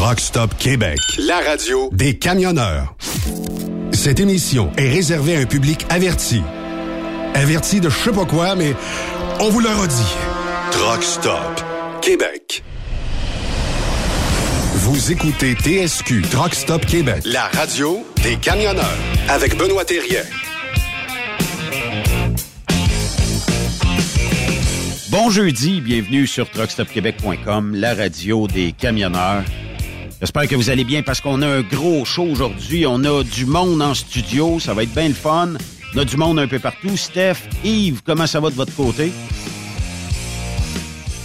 Truck Stop Québec, la radio des camionneurs. Cette émission est réservée à un public averti. Averti de je sais pas quoi, mais on vous le redit. Truck Stop Québec. Vous écoutez TSQ Truck Stop Québec, la radio des camionneurs avec Benoît Thérien. Bon jeudi, bienvenue sur truckstopquebec.com, la radio des camionneurs. J'espère que vous allez bien parce qu'on a un gros show aujourd'hui. On a du monde en studio, ça va être bien le fun. On a du monde un peu partout. Steph, Yves, comment ça va de votre côté?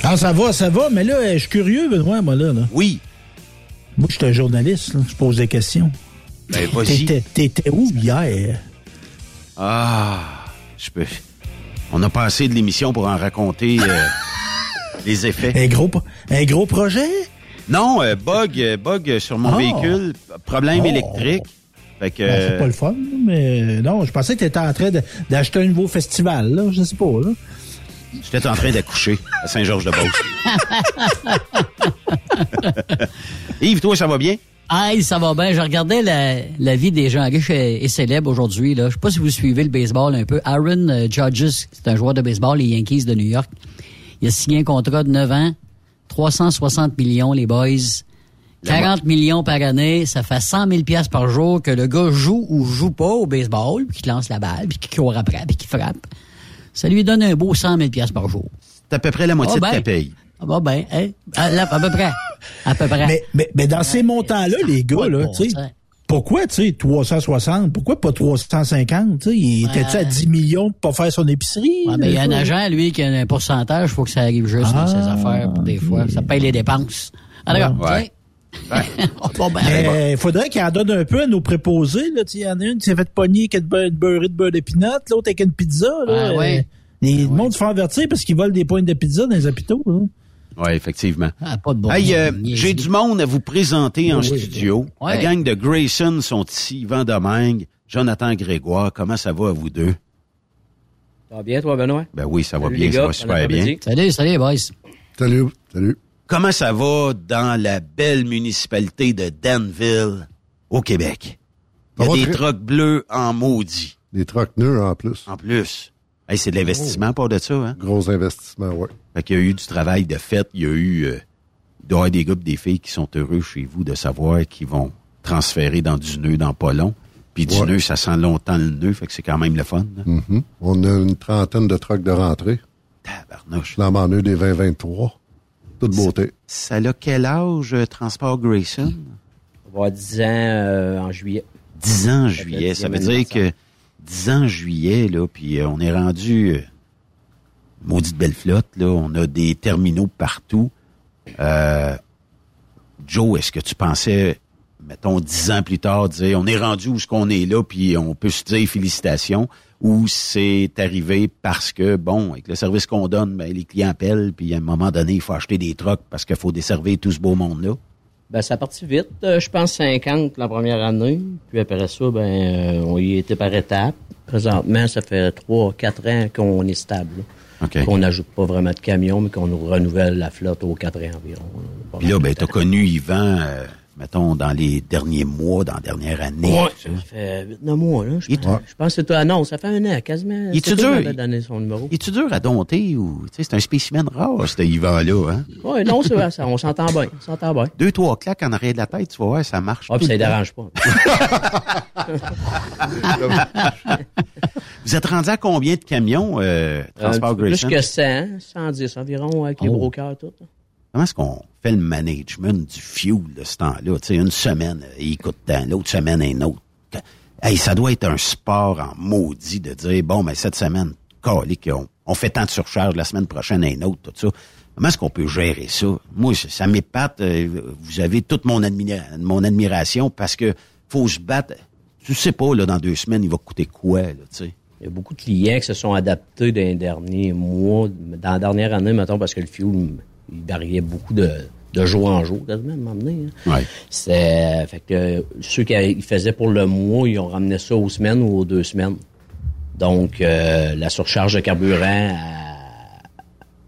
Ah, ça va, ça va, mais là, je suis curieux, Benoît, moi, là. là. Oui. Moi, je suis un journaliste, là. je pose des questions. Ben, vas-y. T'étais- où hier? Ah, je peux. On a passé de l'émission pour en raconter euh, les effets. Un gros, un gros projet? Non, euh, bug, euh, bug sur mon Ah. véhicule, problème Oh. électrique. Fait que, Ben, c'est pas le fun, mais non, je pensais que t'étais en train de- d'acheter un nouveau festival, là. Je sais pas, là. j'étais en train d'accoucher à Saint-Georges-de-Beauce. Yves, toi, ça va bien? Aïe, ça va bien. Je regardais la, la vie des gens riches et, et célèbres aujourd'hui. là. Je sais pas si vous suivez le baseball un peu. Aaron euh, Judges, c'est un joueur de baseball, les Yankees de New York. Il a signé un contrat de 9 ans, 360 millions, les boys. 40 millions par année, ça fait 100 000 piastres par jour que le gars joue ou joue pas au baseball, puis qu'il lance la balle, puis qu'il court après, puis qu'il frappe. Ça lui donne un beau 100 000 piastres par jour. C'est à peu près la moitié de ben. ta paye. Ah bah ben, hein? à, là, à peu près. À peu près. Mais, mais, mais dans ces montants-là, les gars, de là, bon tu sais. Pourquoi, tu sais, 360? Pourquoi pas 350? Tu sais, il était-tu à 10 millions pour pas faire son épicerie? Ouais, mais il y a un agent, lui, qui a un pourcentage, il faut que ça arrive juste dans ses Ah, affaires, des fois, ça paye les dépenses. Ah, d'accord. Ouais. bon, ben, Mais il faudrait qu'il en donne un peu à nos préposés. Là. Tu sais, Il y en a une qui s'est fait pogner avec une beurrée de beurre d'épinot, l'autre avec une pizza. Là. Ah, ouais. Euh, Les, le monde se fait avertir parce qu'ils volent des points de pizza dans les hôpitaux. là. Oui, effectivement. ah, pas de bon Hey, euh, j'ai du monde à vous présenter en studio. Ouais. La gang de Grayson sont ici. Yvan Domingue, Jonathan Grégoire. Comment ça va à vous deux? Ça va bien, toi, Benoît? Ben oui, ça va bien, ça gars. va super bien. Salut, salut, boys. Salut, salut. Comment ça va dans la belle municipalité de Danville, au Québec? Il y a des trucks bleus en maudit, Des trocs neufs en plus. en plus. Hey, c'est de l'investissement, pas de ça, hein? Gros investissement, ouais. Fait qu'il y a eu du travail de fait. Il y a eu euh, il doit y avoir des pis des filles qui sont heureux chez vous de savoir qu'ils vont transférer dans du nœud dans pas long. Puis du Ouais. nœud, ça sent longtemps le nœud, fait que c'est quand même le fun. là. Mhm. On a une trentaine de trocs de rentrée. Tabarnouche. Flamand neuf des 2023. Toute beauté. Ça a quel âge, euh, Transport Grayson? On va avoir 10 ans euh, en juillet. 10 ans en juillet. le Ça veut dire que 10 ans juillet, là, puis euh, on est rendu euh, maudite belle flotte, là. On a des terminaux partout. Euh, Joe, est-ce que tu pensais, mettons, 10 ans plus tard, dire on est rendu où ce qu'on est là, puis on peut se dire félicitations, ou c'est arrivé parce que, bon, avec le service qu'on donne, ben, les clients appellent, puis à un moment donné, il faut acheter des trucks parce qu'il faut desservir tout ce beau monde-là? Ben, ça a parti vite. Euh, je pense 50 la première année. Puis après ça, ben, euh, on y était par étapes. Présentement, ça fait 3-4 ans qu'on est stable. là. OK. Qu'on n'ajoute pas vraiment de camions, mais qu'on nous renouvelle la flotte aux 4 ans environ. Puis là, ben, t'as connu Yvan euh, mettons, dans les derniers mois, dans la dernière année? Ouais, ça ça? fait 8 mois, là. Je, Il- pense, je pense que c'est toi. Non, ça fait un an, quasiment. Il qui dur? m'avais donné son numéro. Es-tu dur à dompter ou, tu sais, c'est un spécimen rare, ce Yvan-là, hein? Ouais, non, c'est vrai, ça, on s'entend bien. On s'entend bien. Deux, trois claques en arrière de la tête, tu vas voir, ça marche. Ah, puis ça ne dérange pas. Vous êtes rendu à combien de camions, euh, Transport Grayson? Plus que 100, 110 environ, avec les Oh. brokers, tout. Comment est-ce qu'on fait le management du fuel de ce temps-là? Tu sais, une semaine, euh, il coûte tant, l'autre semaine, un autre. Hey, ça doit être un sport en maudit de dire, bon, mais cette semaine, calique, on, on fait tant de surcharge, la semaine prochaine, un autre, tout ça. Comment est-ce qu'on peut gérer ça? Moi, ça, ça m'épate. euh, Vous avez toute mon, admira- mon admiration parce que faut se battre. Tu sais pas, là, dans deux semaines, il va coûter quoi, là, tu sais? Il y a beaucoup de clients qui se sont adaptés dans les derniers mois, dans la dernière année, mettons, parce que le fuel, il variait beaucoup de, de jour en jour, quasiment, à un moment donné. hein. Ouais. C'est, fait que ceux qui faisaient pour le mois, ils ont ramené ça aux semaines ou aux deux semaines. Donc, euh, la surcharge de carburant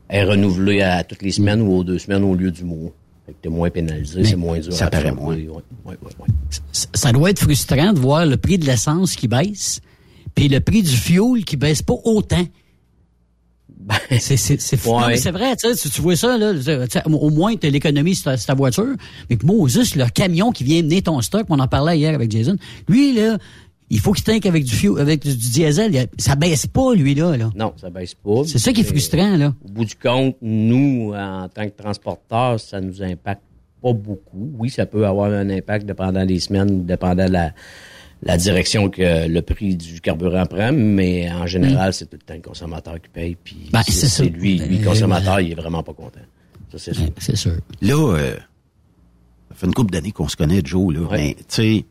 est renouvelée à toutes les semaines ou aux deux semaines au lieu du mois. Fait que t'es moins pénalisé, c'est moins dur. ça à paraît moins. Ouais, ouais, ouais, ouais. Ça- Ça doit être frustrant de voir le prix de l'essence qui baisse, puis le prix du fuel qui baisse pas autant. C'est c'est c'est. Ouais. C'est vrai, tu sais, tu- vois ça là, au moins tu l'économie sur ta, voiture, mais Moses le camion qui vient mener ton stock, on en parlait hier avec Jason. Lui là, il faut qu'il tank avec du fuel, avec du, du diesel, ça baisse pas lui là là. Non, ça baisse pas. C'est ça qui est frustrant là. Au bout du compte, nous, en tant que transporteurs, ça nous impacte pas beaucoup. Oui, ça peut avoir un impact dépendant des semaines, dépendant de la, la direction que le prix du carburant prend, mais en général, c'est tout le temps le consommateur qui paye. Puis Ben, c'est c'est ça. c'est lui, lui, le consommateur, il est vraiment pas content. Ça, c'est sûr. C'est sûr. Là, euh, ça fait une couple d'années qu'on se connaît, Joe, là. Ouais. Mais, tu sais,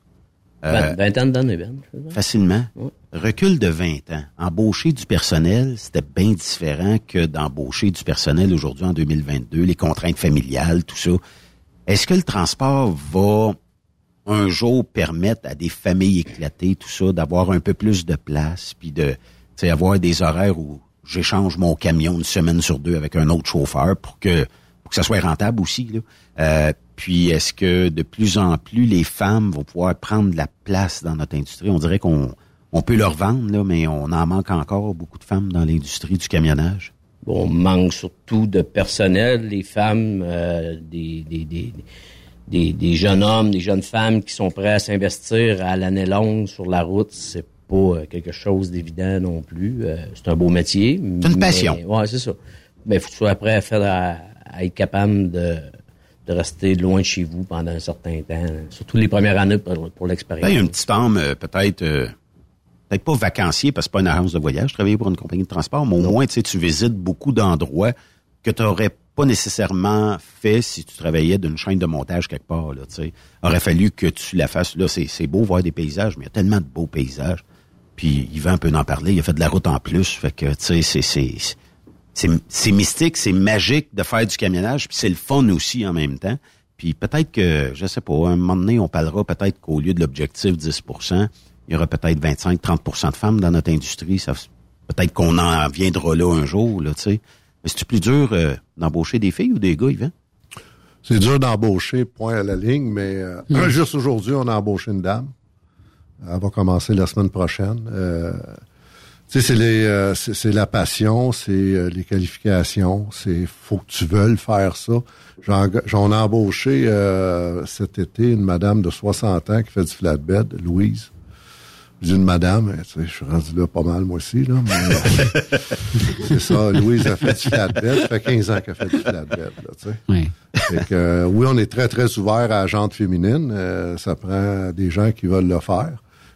euh, Ben, vingtaine d'années, Ben. je veux dire. facilement, Ouais. recul de 20 ans. Embaucher du personnel, c'était bien différent que d'embaucher du personnel aujourd'hui en 2022, les contraintes familiales, tout ça. Est-ce que le transport va un jour permettre à des familles éclatées, tout ça, d'avoir un peu plus de place, puis de, avoir des horaires où j'échange mon camion une semaine sur deux avec un autre chauffeur pour que, pour que ça soit rentable aussi. Euh, puis est-ce que de plus en plus les femmes vont pouvoir prendre de la place dans notre industrie? On dirait qu'on on peut leur vendre, mais on en manque encore beaucoup de femmes dans l'industrie du camionnage. On manque surtout de personnel, les femmes, euh, des, des, des, des, des jeunes hommes, des jeunes femmes qui sont prêts à s'investir à l'année longue sur la route. C'est pas euh, quelque chose d'évident non plus. Euh, c'est un beau métier. C'est une mais- passion. Ouais, c'est ça. Mais faut que tu sois prêt à faire à, à être capable de, de rester loin de chez vous pendant un certain temps. Surtout les premières années pour, pour l'expérience. Ben, il un petit euh, peut-être, euh, peut-être pas vacancier parce que c'est pas une agence de voyage, je travaillais pour une compagnie de transport, mais au moins, tu sais, tu visites beaucoup d'endroits que tu n'aurais pas nécessairement fait si tu travaillais d'une chaîne de montage quelque part, là, tu sais. Aurait fallu que tu la fasses. Là, c'est, beau voir des paysages, mais il y a tellement de beaux paysages. Puis, il va un peu en parler. Il a fait de la route en plus. Fait que, tu sais, c'est, mystique, c'est magique de faire du camionnage, puis c'est le fun aussi en même temps. Puis peut-être que, je sais pas, à un moment donné, on parlera peut-être qu'au lieu de l'objectif 10% il y aura peut-être 25-30% de femmes dans notre industrie. Peut-être qu'on en viendra là un jour, là, tu sais. Mais c'est-tu plus dur euh, d'embaucher des filles ou des gars, Yvan? C'est dur d'embaucher, point à la ligne, mais euh, juste aujourd'hui, on a embauché une dame. Elle va commencer la semaine prochaine. Euh, tu sais, c'est les, euh, c'est c'est la passion, c'est euh, les qualifications, c'est faut que tu veuilles faire ça. J'en j'en ai embauché euh, cet été une madame de 60 ans qui fait du flatbed, Louise. Je dis une madame, mais, tu sais, je suis rendu là pas mal moi aussi, là. Mais, euh, c'est ça, Louise a fait du flatbed, ça fait 15 ans qu'elle fait du flatbed, là, tu sais. Oui. Fait que, euh, oui, on est très, très ouvert à la jante féminine. Euh, ça prend des gens qui veulent le faire.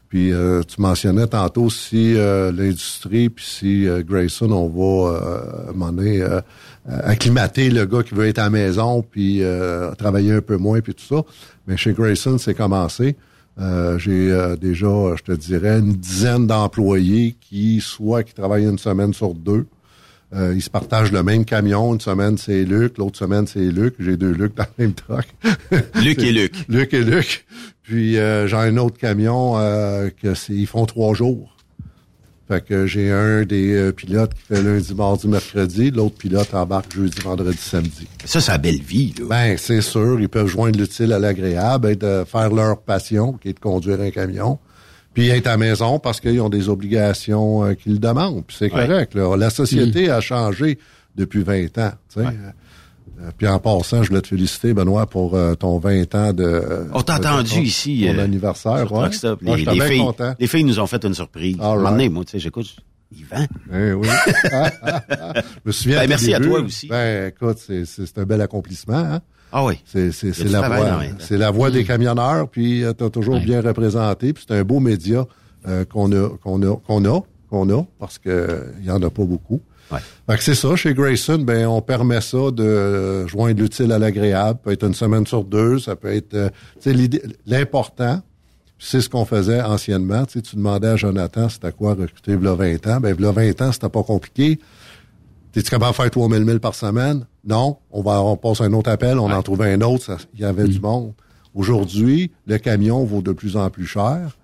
Puis euh, tu mentionnais tantôt si l'industrie, puis si Grayson, on va euh, acclimater le gars qui veut être à la maison, puis travailler un peu moins, puis tout ça. Mais chez Grayson, c'est commencé. Euh, J'ai euh, déjà, je te dirais, une dizaine d'employés qui, soit qui travaillent une semaine sur deux, euh, ils se partagent le même camion. Une semaine, c'est Luc. L'autre semaine, c'est Luc. J'ai deux Luc dans le même truck. Luc et Luc. Luc et Luc. Puis euh, j'ai un autre camion euh, que c'est ils font trois jours. Fait que j'ai un des euh, pilotes qui fait lundi, mardi, mercredi, l'autre pilote embarque jeudi, vendredi, samedi. Ça, c'est la belle vie, là. Ben, c'est sûr, ils peuvent joindre l'utile à l'agréable et de faire leur passion, qui est de conduire un camion, puis être à la maison parce qu'ils ont des obligations euh, qu'ils demandent. Puis c'est Ouais. correct. Là. La société a changé depuis 20 ans. tu sais. Euh, puis en passant, je voulais te féliciter, Benoît, pour euh, ton 20 ans de... On t'a entendu ton- ici. Ton euh, anniversaire, ouais. Stop. Les, filles, content. les filles nous ont fait une surprise. Right. donné, moi, tu sais, j'écoute, Yvan. Eh oui. je me souviens. Ben, merci à toi aussi. Ben, écoute, c'est, un bel accomplissement. Hein? Ah oui. C'est, la travail voix, c'est la voix des camionneurs, puis tu t'as toujours Ouais. bien représenté, puis c'est un beau média euh, qu'on a, qu'on a, qu'on a, qu'on a, parce que il y en a pas beaucoup. Ouais. Fait que c'est ça, chez Grayson, ben on permet ça de joindre l'utile à l'agréable. Ça peut être une semaine sur deux, ça peut être, euh, l'idée- l'important, c'est ce qu'on faisait anciennement. Tu sais, tu demandais à Jonathan c'était quoi recruter v'là 20 ans? Ben, v'là 20 ans, c'était pas compliqué. T'es-tu capable de faire 3000 milles par semaine? Non. On va, on passe un autre appel, on en trouve un autre. Il y avait du monde. Aujourd'hui, le camion vaut de plus en plus cher.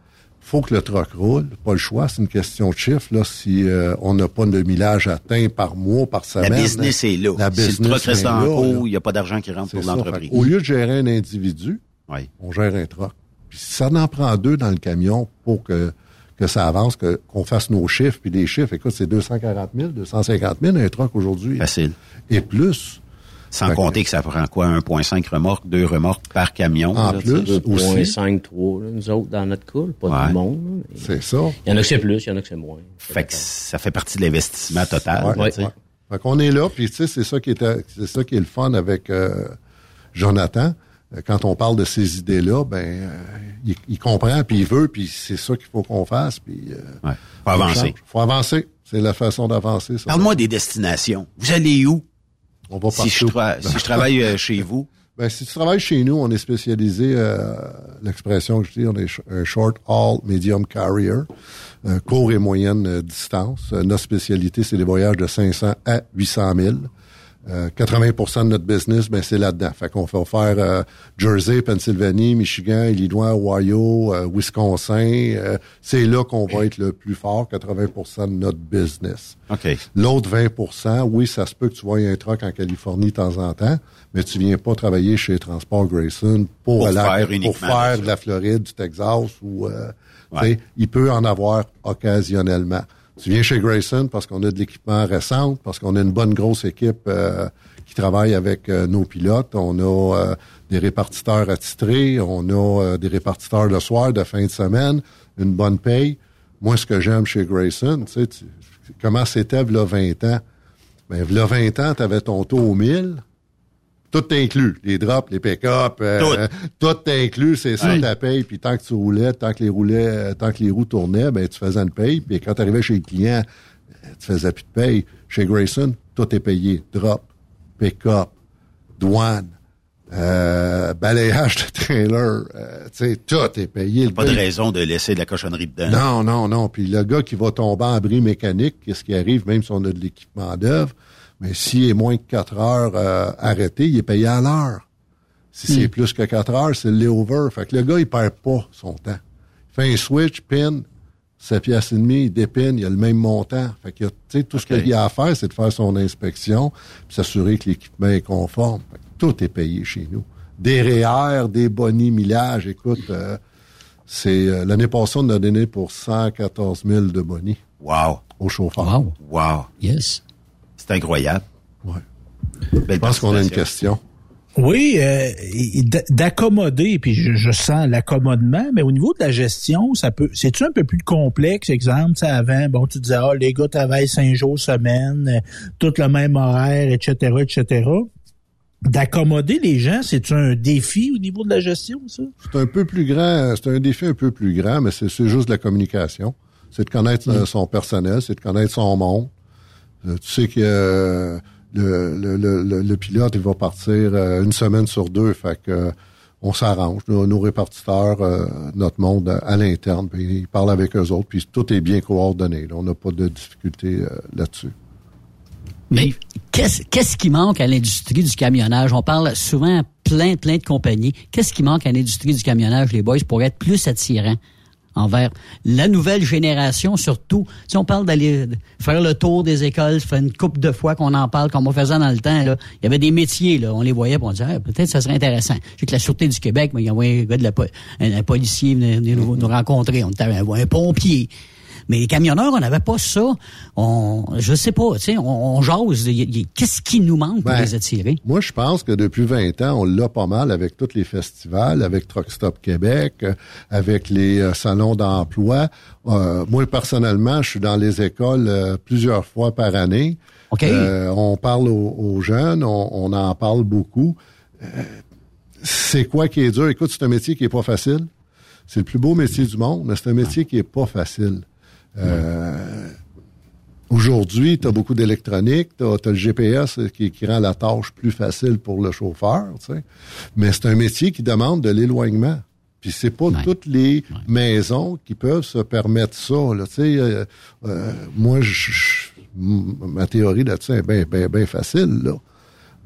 Faut que le truck roule. Pas le choix. C'est une question de chiffre. Là, si euh, on n'a pas de millage atteint par mois, par La semaine. business est là. La si le business truck reste est en haut, il n'y a pas d'argent qui rentre pour l'entreprise. Au lieu de gérer un individu, Oui. on gère un truck. Puis si ça en prend deux dans le camion pour que, que ça avance, que, qu'on fasse nos chiffres, puis les chiffres, écoute, c'est 240 000, 250 000 un truck aujourd'hui. Facile. Et plus. Sans compter que ça prend quoi? 1,5 remorques, deux remorques par camion. En là, plus. tu sais. 2.5, 3, là, nous autres, dans notre coule, pas Ouais. tout le monde. là. C'est ça. Il y en a que c'est plus, il y en a que c'est moins. Fait que ça fait partie de l'investissement total. Ouais, là. Fait qu'on est là, puis tu sais, c'est ça qui est, c'est ça qui est le fun avec euh, Jonathan. Euh, Quand on parle de ces idées-là, ben, euh, il, il comprend, puis il veut, puis c'est ça qu'il faut qu'on fasse, puis euh, Ouais. Faut avancer. change. faut avancer. C'est la façon d'avancer. ça. Parle-moi des destinations. Vous allez où? On va Si je, si je travaille euh, chez vous, Ben, si tu travailles chez nous, on est spécialisé, euh, l'expression que je dis, on est un short haul medium carrier, euh, court et moyenne euh, distance. Euh, notre spécialité, c'est les voyages de 500 à 800 000. Euh, 80% de notre business, ben c'est là-dedans. Fait qu'on fait faire euh, Jersey, Pennsylvanie, Michigan, Illinois, Ohio, euh, Wisconsin. Euh, c'est là qu'on va être le plus fort, 80% de notre business. OK. L'autre 20% oui, ça se peut que tu voyes un truck en Californie de temps en temps, mais tu viens pas travailler chez Transport Grayson pour, Pour aller- faire pour faire de la Floride, du Texas ou euh, Ouais. il peut en avoir occasionnellement. Tu viens chez Grayson parce qu'on a de l'équipement récent, parce qu'on a une bonne grosse équipe euh, qui travaille avec euh, nos pilotes. On a euh, des répartiteurs attitrés, on a euh, des répartiteurs le soir, de fin de semaine, une bonne paye. Moi, ce que j'aime chez Grayson, tu sais, tu- comment c'était là 20 ans? Ben, là 20 ans, tu ton taux au 1000, tout inclus, les drops, les pick-up, euh, tout inclus, c'est ça Ouais. ta paye. Puis tant que tu roulais, tant que les roulais, euh, tant que les roues tournaient, ben tu faisais une paye. Puis quand tu arrivais chez le client, euh, tu faisais plus de paye. Chez Grayson, tout est payé. Drop, pick-up, douane, euh, balayage de trailer, euh, tu sais, tout est payé. Pas de raison de laisser de la cochonnerie dedans. non, non, non. Puis le gars qui va tomber en bris mécanique, qu'est-ce qui arrive, même si on a de l'équipement d'œuvre, mais s'il est moins que 4 heures euh, arrêté, il est payé à l'heure. Si c'est plus que 4 heures, c'est le layover. Fait que le gars, il perd pas son temps. Il fait un switch, pin, 7 piastres et demi, il dépine, il a le même montant. Fait que, tu sais, tout ce qu'il y a à faire, c'est de faire son inspection, puis s'assurer que l'équipement est conforme. Fait que tout est payé chez nous. Des REER, des bonnies, millage, écoute, euh, c'est euh, l'année passée, on a donné pour 114 000 de bonnies Wow. au chauffeur. Wow. Wow. Yes. C'est incroyable. Ouais. Belle Je pense qu'on a une question. Oui, euh, d'accommoder, puis je, je sens l'accommodement, mais au niveau de la gestion, ça peut, c'est-tu un peu plus complexe, exemple, tu sais, avant, bon, tu disais, ah, les gars travaillent cinq jours semaine, euh, tout le même horaire, etc., etc. D'accommoder les gens, c'est un défi au niveau de la gestion, ça? C'est un peu plus grand, c'est un défi un peu plus grand, mais c'est c'est juste de la communication. C'est de connaître euh, son personnel, c'est de connaître son monde. Euh, tu sais que euh, le, pilote, il va partir euh, une semaine sur deux, fait que on s'arrange. Nos, répartiteurs, notre monde à l'interne, puis ils parlent avec eux autres, puis tout est bien coordonné. On n'a pas de difficulté là-dessus. Mais qu'est-ce qui manque à l'industrie du camionnage? On parle souvent plein, plein de compagnies. Qu'est-ce qui manque à l'industrie du camionnage, les boys, pour être plus attirant envers la nouvelle génération surtout. Si on parle d'aller faire le tour des écoles, fait une couple de fois qu'on en parle, comme on faisait dans le temps, là, il y avait des métiers, là, on les voyait, puis on disait, ah, peut-être ça serait intéressant. Je sais que la Sûreté du Québec, mais il y avait un un, policier venait nous, nous rencontrer, on un, un pompier. Mais les camionneurs, on n'avait pas ça. On, je sais pas, tu sais, on, on jase. Qu'est-ce qui nous manque pour Ben, les attirer? Moi, je pense que depuis 20 ans, on l'a pas mal avec tous les festivals, avec Truck Stop Québec, euh, avec les euh, salons d'emploi. Euh, moi, personnellement, je suis dans les écoles euh, plusieurs fois par année. OK. Euh, on parle aux, aux jeunes, on, on en parle beaucoup. C'est quoi qui est dur? Écoute, c'est un métier qui est pas facile. C'est le plus beau métier du monde, mais c'est un métier qui est pas facile. Euh, Aujourd'hui, tu as beaucoup d'électronique, tu as, le GPS qui, qui rend la tâche plus facile pour le chauffeur, tu sais. mais c'est un métier qui demande de l'éloignement. Puis c'est pas toutes les maisons qui peuvent se permettre ça. Là, tu sais, euh, euh, moi, je- je- m- ma théorie là-dessus est bien ben, ben facile. Là.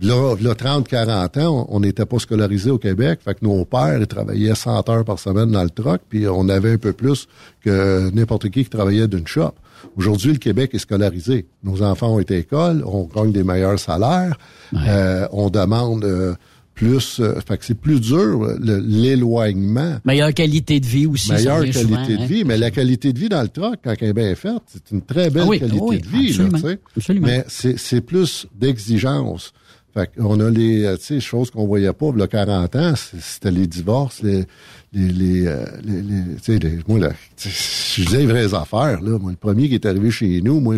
Là, là 30, 40 ans, on n'était pas scolarisé au Québec. Fait que nos pères, ils travaillaient 100 heures par semaine dans le truck, puis on avait un peu plus que n'importe qui qui travaillait d'une shop. Aujourd'hui, le Québec est scolarisé. Nos enfants ont été à l'école, on gagne des meilleurs salaires, euh, on demande euh, plus... euh, fait que c'est plus dur, l'éloignement. Meilleure qualité de vie aussi. Meilleure qualité souvent, de hein. vie, mais la qualité de vie dans le truck, quand elle est bien faite, c'est une très belle Ah oui, qualité ah oui, de vie. Là, absolument, sais. absolument. Mais c'est c'est plus d'exigence. Fait qu'on a les euh, tu sais, choses qu'on voyait pas, il y a 40 ans, c'était les divorces, les les les, euh, les, les- tu sais, les- moi là, je disais les vraies affaires là. Moi, le premier qui est arrivé chez nous, moi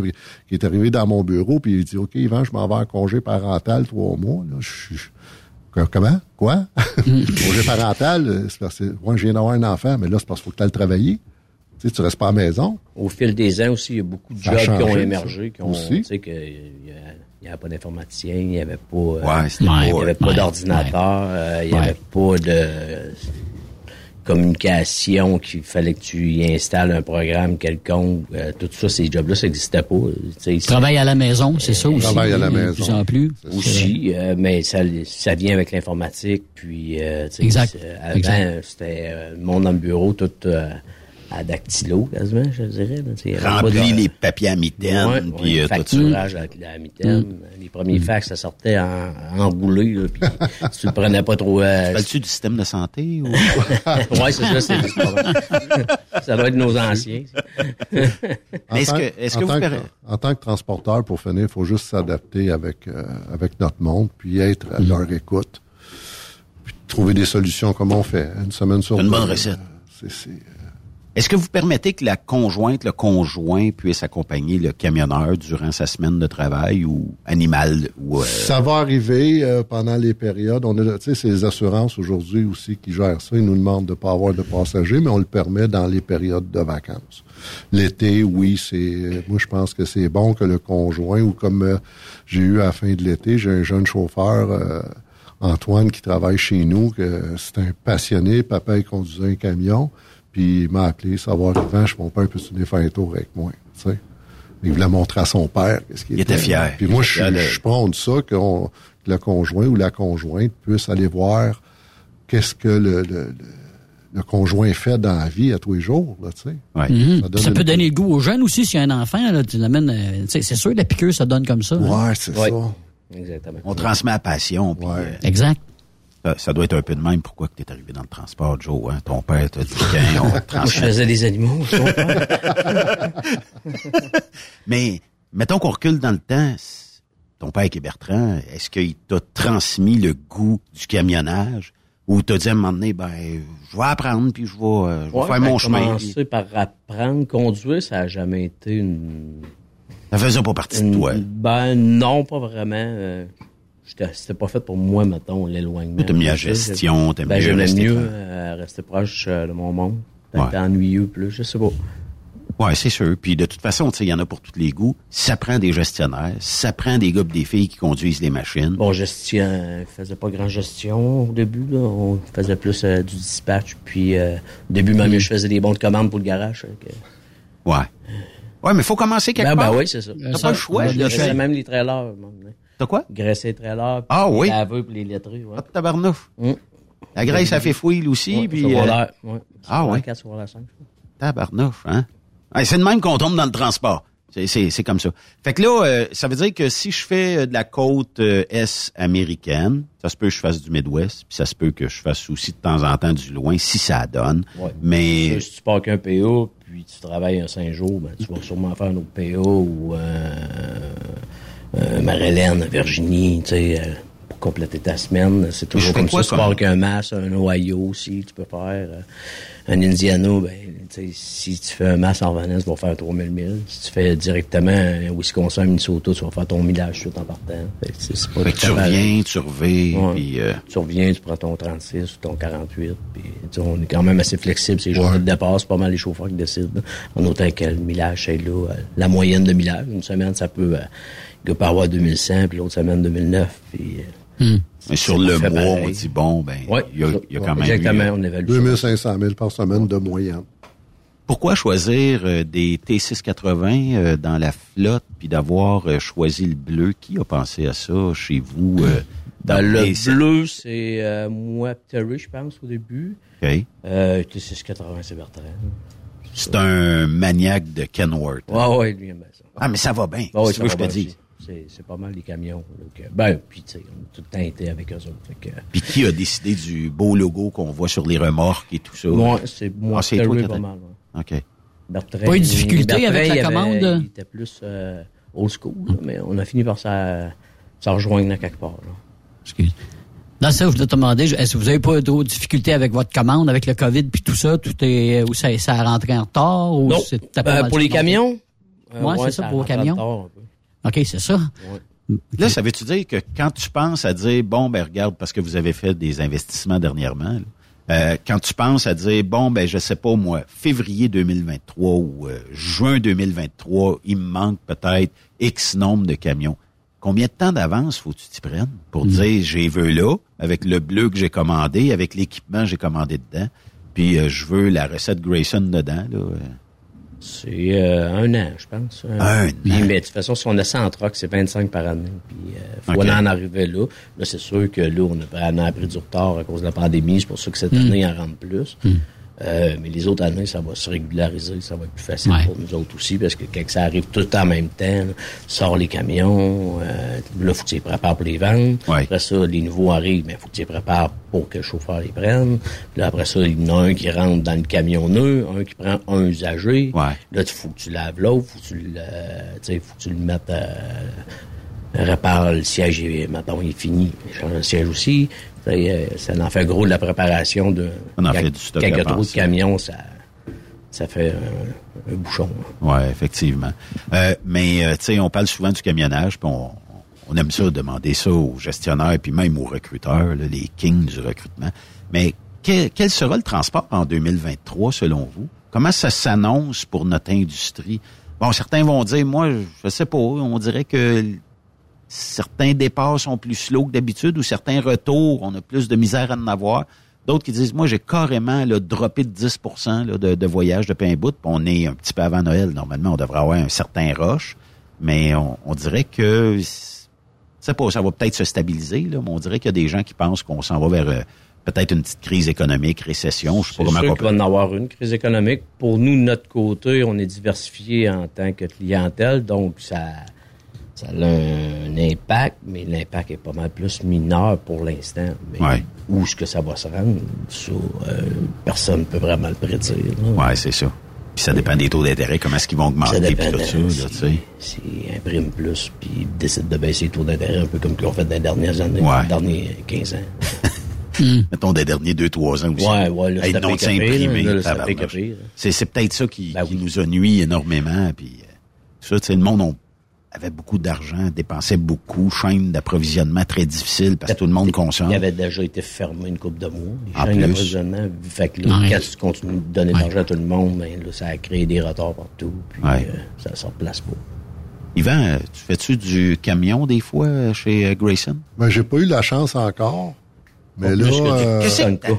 qui est arrivé dans mon bureau, puis il dit OK, Yvan, je m'en vais en congé parental trois mois. Là, je suis que- Comment? Quoi? Congé parental, euh, c'est parce que moi, je viens d'avoir un enfant, mais là, c'est parce qu'il faut que tu ailles travailler. Tu sais, tu restes pas à la maison. Au fil des ans aussi, il y a beaucoup de jobs qui ont émergé, qui ont, Aussi. tu sais, que y a- il n'y avait pas d'informaticien, il n'y avait pas, euh, Ouais, c'était il pas- y avait pas ouais, d'ordinateur, euh, il n'y Ouais. avait pas de communication qu'il fallait que tu y installes un programme quelconque. euh, tout ça, ces jobs-là, ça n'existait pas. Travail à la maison, c'est ça aussi. Travail à la maison. De plus en plus. aussi, euh, mais ça, ça vient avec l'informatique. Puis, euh, Exact. Avant, Exact. c'était euh, le monde dans le bureau, tout euh, à dactylo, quasiment, je dirais. tu de- les papiers à mitaine, Ouais, puis ouais, euh, tout ça. à mitaine. Les premiers fax, ça sortait en, enroulé, là, puis si tu le prenais pas trop... Euh, Parles-tu du système de santé ou... ouais, c'est ça, c'est Ça doit être nos anciens. En Est-ce tant- que- est-ce en que vous per- en tant que transporteur, pour finir, il faut juste s'adapter avec euh, avec notre monde, puis être à leur écoute, puis trouver des solutions comme on fait, une semaine sur deux. une bonne recette. Euh, c'est- Est-ce que vous permettez que la conjointe, le conjoint puisse accompagner le camionneur durant sa semaine de travail ou animal ou euh, Ça va arriver euh, pendant les périodes. On a, tu sais, les assurances aujourd'hui aussi qui gèrent ça. Ils nous demandent de pas avoir de passagers, mais on le permet dans les périodes de vacances. L'été, oui, c'est. Moi, je pense que c'est bon que le conjoint ou comme euh, j'ai eu à la fin de l'été, j'ai un jeune chauffeur. euh, Antoine qui travaille chez nous, que c'est un passionné, papa il conduisait un camion, puis il m'a appelé, savoir Yvan, je mon père peut venir faire un tour avec moi, tu sais. Il voulait montrer à son père qu'est-ce qu'il Il était fier. Puis Il moi, je, de- je prends de ça que le conjoint ou la conjointe puisse aller voir qu'est-ce que le, le, le- le conjoint fait dans la vie à tous les jours, là, tu sais. ouais. Mhm. Ça, une- peut donner le goût aux jeunes aussi s'il y a un enfant, là, tu l'amènes. euh, c'est sûr, la piqûre, ça donne comme ça. hein. Ouais, c'est Ouais. ça. Exactement. on transmet la passion. puis, Ouais. euh, Exact. Ça, ça doit être un peu de même. Pourquoi tu es arrivé dans le transport, Joe? Hein? Ton père t'a dit quand on Moi, je faisais des animaux. Mais mettons qu'on recule dans le temps. Ton père qui est Bertrand, est-ce qu'il t'a transmis le goût du camionnage? Ou t'as dit à un moment donné, ben, je vais apprendre, puis je vais, euh, je vais Ouais, faire ben, mon chemin. commencer puis- par apprendre conduire, ça a jamais été une... Ça faisait pas partie de toi. Ben non, pas vraiment. Euh, C'était pas fait pour moi, mettons, l'éloignement. T'aimes mieux la gestion, t'aimes ben, mieux j'aimais rester mieux euh, rester proche euh, de mon monde. Ouais. ennuyeux plus, je sais pas. Ouais, c'est sûr. Puis de toute façon, tu sais, il y en a pour tous les goûts. Ça prend des gestionnaires, ça prend des gars des filles qui conduisent les machines. Bon, gestion, euh, faisait pas grand gestion au début. Là. On faisait plus euh, du dispatch. Puis euh, au début, même, je faisais des bons de commande pour le garage. fait que- Ouais. Ouais, mais faut commencer quelque Ben, ben part. oui, c'est ça. T'as pas le choix. Je même les trailers. T'as quoi? Graisser les trailers. Ah oui? Les laveux puis les lettrés. Ouais. Ah, tabarnouf. Hum. La graisse, ça fait fouille aussi. Ouais, puis, euh, ouais. Ah, Sur ouais. la 4, sur la 5. Tabarnouche, hein? Ouais, c'est de même qu'on tombe dans le transport. C'est- comme ça. Fait que là, euh, ça veut dire que si je fais euh, de la côte euh, est américaine, ça se peut que je fasse du Midwest, puis ça se peut que je fasse aussi de temps en temps du loin, si ça donne. Ouais. Mais Si tu pars qu'un PA, puis tu travailles un 5 jours, ben, tu vas sûrement faire un autre PA ou euh, euh, Maryland, Virginie, tu sais, euh, pour compléter ta semaine. C'est toujours comme quoi ça. Tu comme- pars qu'un Mass, un Ohio aussi, tu peux faire. euh, un Indiana, ben, tu sais, si tu fais un Mass en revenant, tu vas faire 3000 milles. Si tu fais directement un Wisconsin, Minnesota, tu vas faire ton millage tout en partant. Fait c'est- pas fait tu reviens, tu reviens, Ouais. puis euh, Tu reviens, tu prends ton 36 ou ton 48. Puis, tu on est quand même assez flexible. Ces journées de départ, c'est pas mal les chauffeurs qui décident. En autant que le millage, c'est là. euh, La moyenne de millage. Une semaine, ça peut, il peut avoir 2100, puis l'autre semaine 2009. Puis, euh, mais sur le mois, pareil. on dit bon, ben, il Ouais, y, a, il y a quand même. Exactement, eu, euh, on évalue ça. 2500 000 par semaine de moyenne. Pourquoi choisir euh, des T680 euh, dans la flotte puis d'avoir choisi le bleu? Qui a pensé à ça chez vous euh, dans Ben, le les- bleu, c'est euh, moi, Terry, je pense, au début. OK. Euh, T680, c'est Bertrand. C'est un maniaque de Kenworth. Ouais, ouais, lui, il aime bien ça. Ah, mais ça va bien. Ah oui, c'est ça ce que va je te dis. C'est, c'est pas mal les camions. que- ben, puis tu sais, on a tout le temps été avec eux autres. Fait que, Puis qui a décidé du beau logo qu'on voit sur les remorques et tout ça? moi, c'est moi, Ah, c'est toi qui pas as- mal. ouais. OK. Bertrand, Pas eu de difficulté Bertrand, avec la il avait- commande? Il était plus euh, old school, là, mais on a fini par ça, ça rejoindre à quelque part. là. Excuse. Dans ça, je voulais te demander, est-ce que vous avez pas d'autres difficultés avec votre commande, avec le COVID puis tout ça, tout est, ou ça, ça a rentré en retard, ou Non, pas euh, pour les camions? euh, Ouais, c'est ça, pour les camions. OK, c'est ça. Là, ça veut-tu dire que quand tu penses à dire, bon, ben regarde, parce que vous avez fait des investissements dernièrement, là, euh, quand tu penses à dire, bon, ben je sais pas moi, février 2023 ou euh, juin 2023, il me manque peut-être X nombre de camions. Combien de temps d'avance faut que tu t'y prennes pour dire, j'ai veux là, avec le bleu que j'ai commandé, avec l'équipement que j'ai commandé dedans, puis euh, je veux la recette Grayson dedans, là. C'est euh, un an, je pense. Un an. Mais de toute façon, si on a 100 trucks, c'est 25 par année. Puis, euh, faut en arriver là. Là, c'est sûr que là, on a, on a pris du retard à cause de la pandémie. C'est pour ça que cette année, en rentre plus. Euh, mais les autres années, ça va se régulariser. Ça va être plus facile Ouais. pour nous autres aussi. Parce que quand ça arrive tout en même temps, là, sort les camions. Euh, là, faut que tu les prépares pour les vendre. Ouais. Après ça, les nouveaux arrivent, mais faut que tu les prépares pour que le chauffeur les prenne. Puis là, après ça, il y en a un qui rentre dans le camion neuf, un qui prend un usager. Ouais. Là, il faut que tu laves l'autre, faut que tu le, euh, faut que tu le mettes, euh, répare le siège, et, mettons, il est fini. Change le siège aussi. Sais, euh, Ça en fait gros de la préparation de. On en fait du stock a trop de camions, ça, ça fait un, un bouchon. là. Ouais, effectivement. Euh, mais euh, tu sais, on parle souvent du camionnage, puis on, on aime ça demander ça aux gestionnaires, puis même aux recruteurs, là, les kings du recrutement. Mais quel, quel sera le transport en 2023 selon vous? Comment ça s'annonce pour notre industrie? Bon, certains vont dire, moi, je sais pas, on dirait que certains départs sont plus slow que d'habitude ou certains retours, on a plus de misère à en avoir. D'autres qui disent, moi, j'ai carrément là, droppé de 10% là, de, de voyage de pain bout. Puis on est un petit peu avant Noël. Normalement, on devrait avoir un certain rush. Mais on, on dirait que, c'est pas, ça va peut-être se stabiliser, là, mais on dirait qu'il y a des gens qui pensent qu'on s'en va vers euh, peut-être une petite crise économique, récession. Je sais pas comment sûr on qu'il va en avoir une crise économique. Pour nous, de notre côté, on est diversifié en tant que clientèle, donc ça, ça a un impact, mais l'impact est pas mal plus mineur pour l'instant. Mais Ouais. où est-ce que ça va se rendre, ça, euh, personne ne peut vraiment le prédire. Ouais, c'est ça. Puis ça dépend des taux d'intérêt, comment est-ce qu'ils vont augmenter, Ça puis tout ça, de- là, si- tu sais. S'ils impriment plus, puis ils décident de baisser les taux d'intérêt, un peu comme qu'ils ont fait dans les dernières années, Ouais. les derniers 15 ans. Mettons des derniers deux, trois ans aussi. Ouais, ouais, là, Hey, non là, c'est peut-être ça qui, Ben qui oui. nous a nuit énormément. Puis, euh, ça, tu sais, le monde on avait beaucoup d'argent, dépensait beaucoup, chaîne d'approvisionnement très difficile parce que tout le monde consomme. Il avait déjà été fermé une couple de mois. Les En chaînes plus. d'approvisionnement. Fait que là, Ouais. quand tu continues de donner de l'argent à tout le monde, ben, là, ça a créé des retards partout. Puis euh, ça se replace pas. Yvan, tu fais-tu du camion des fois euh, chez euh, Grayson? Ben, j'ai pas eu la chance encore. Mais Pas là, que du- euh, Qu'est-ce que Sonne t'attends?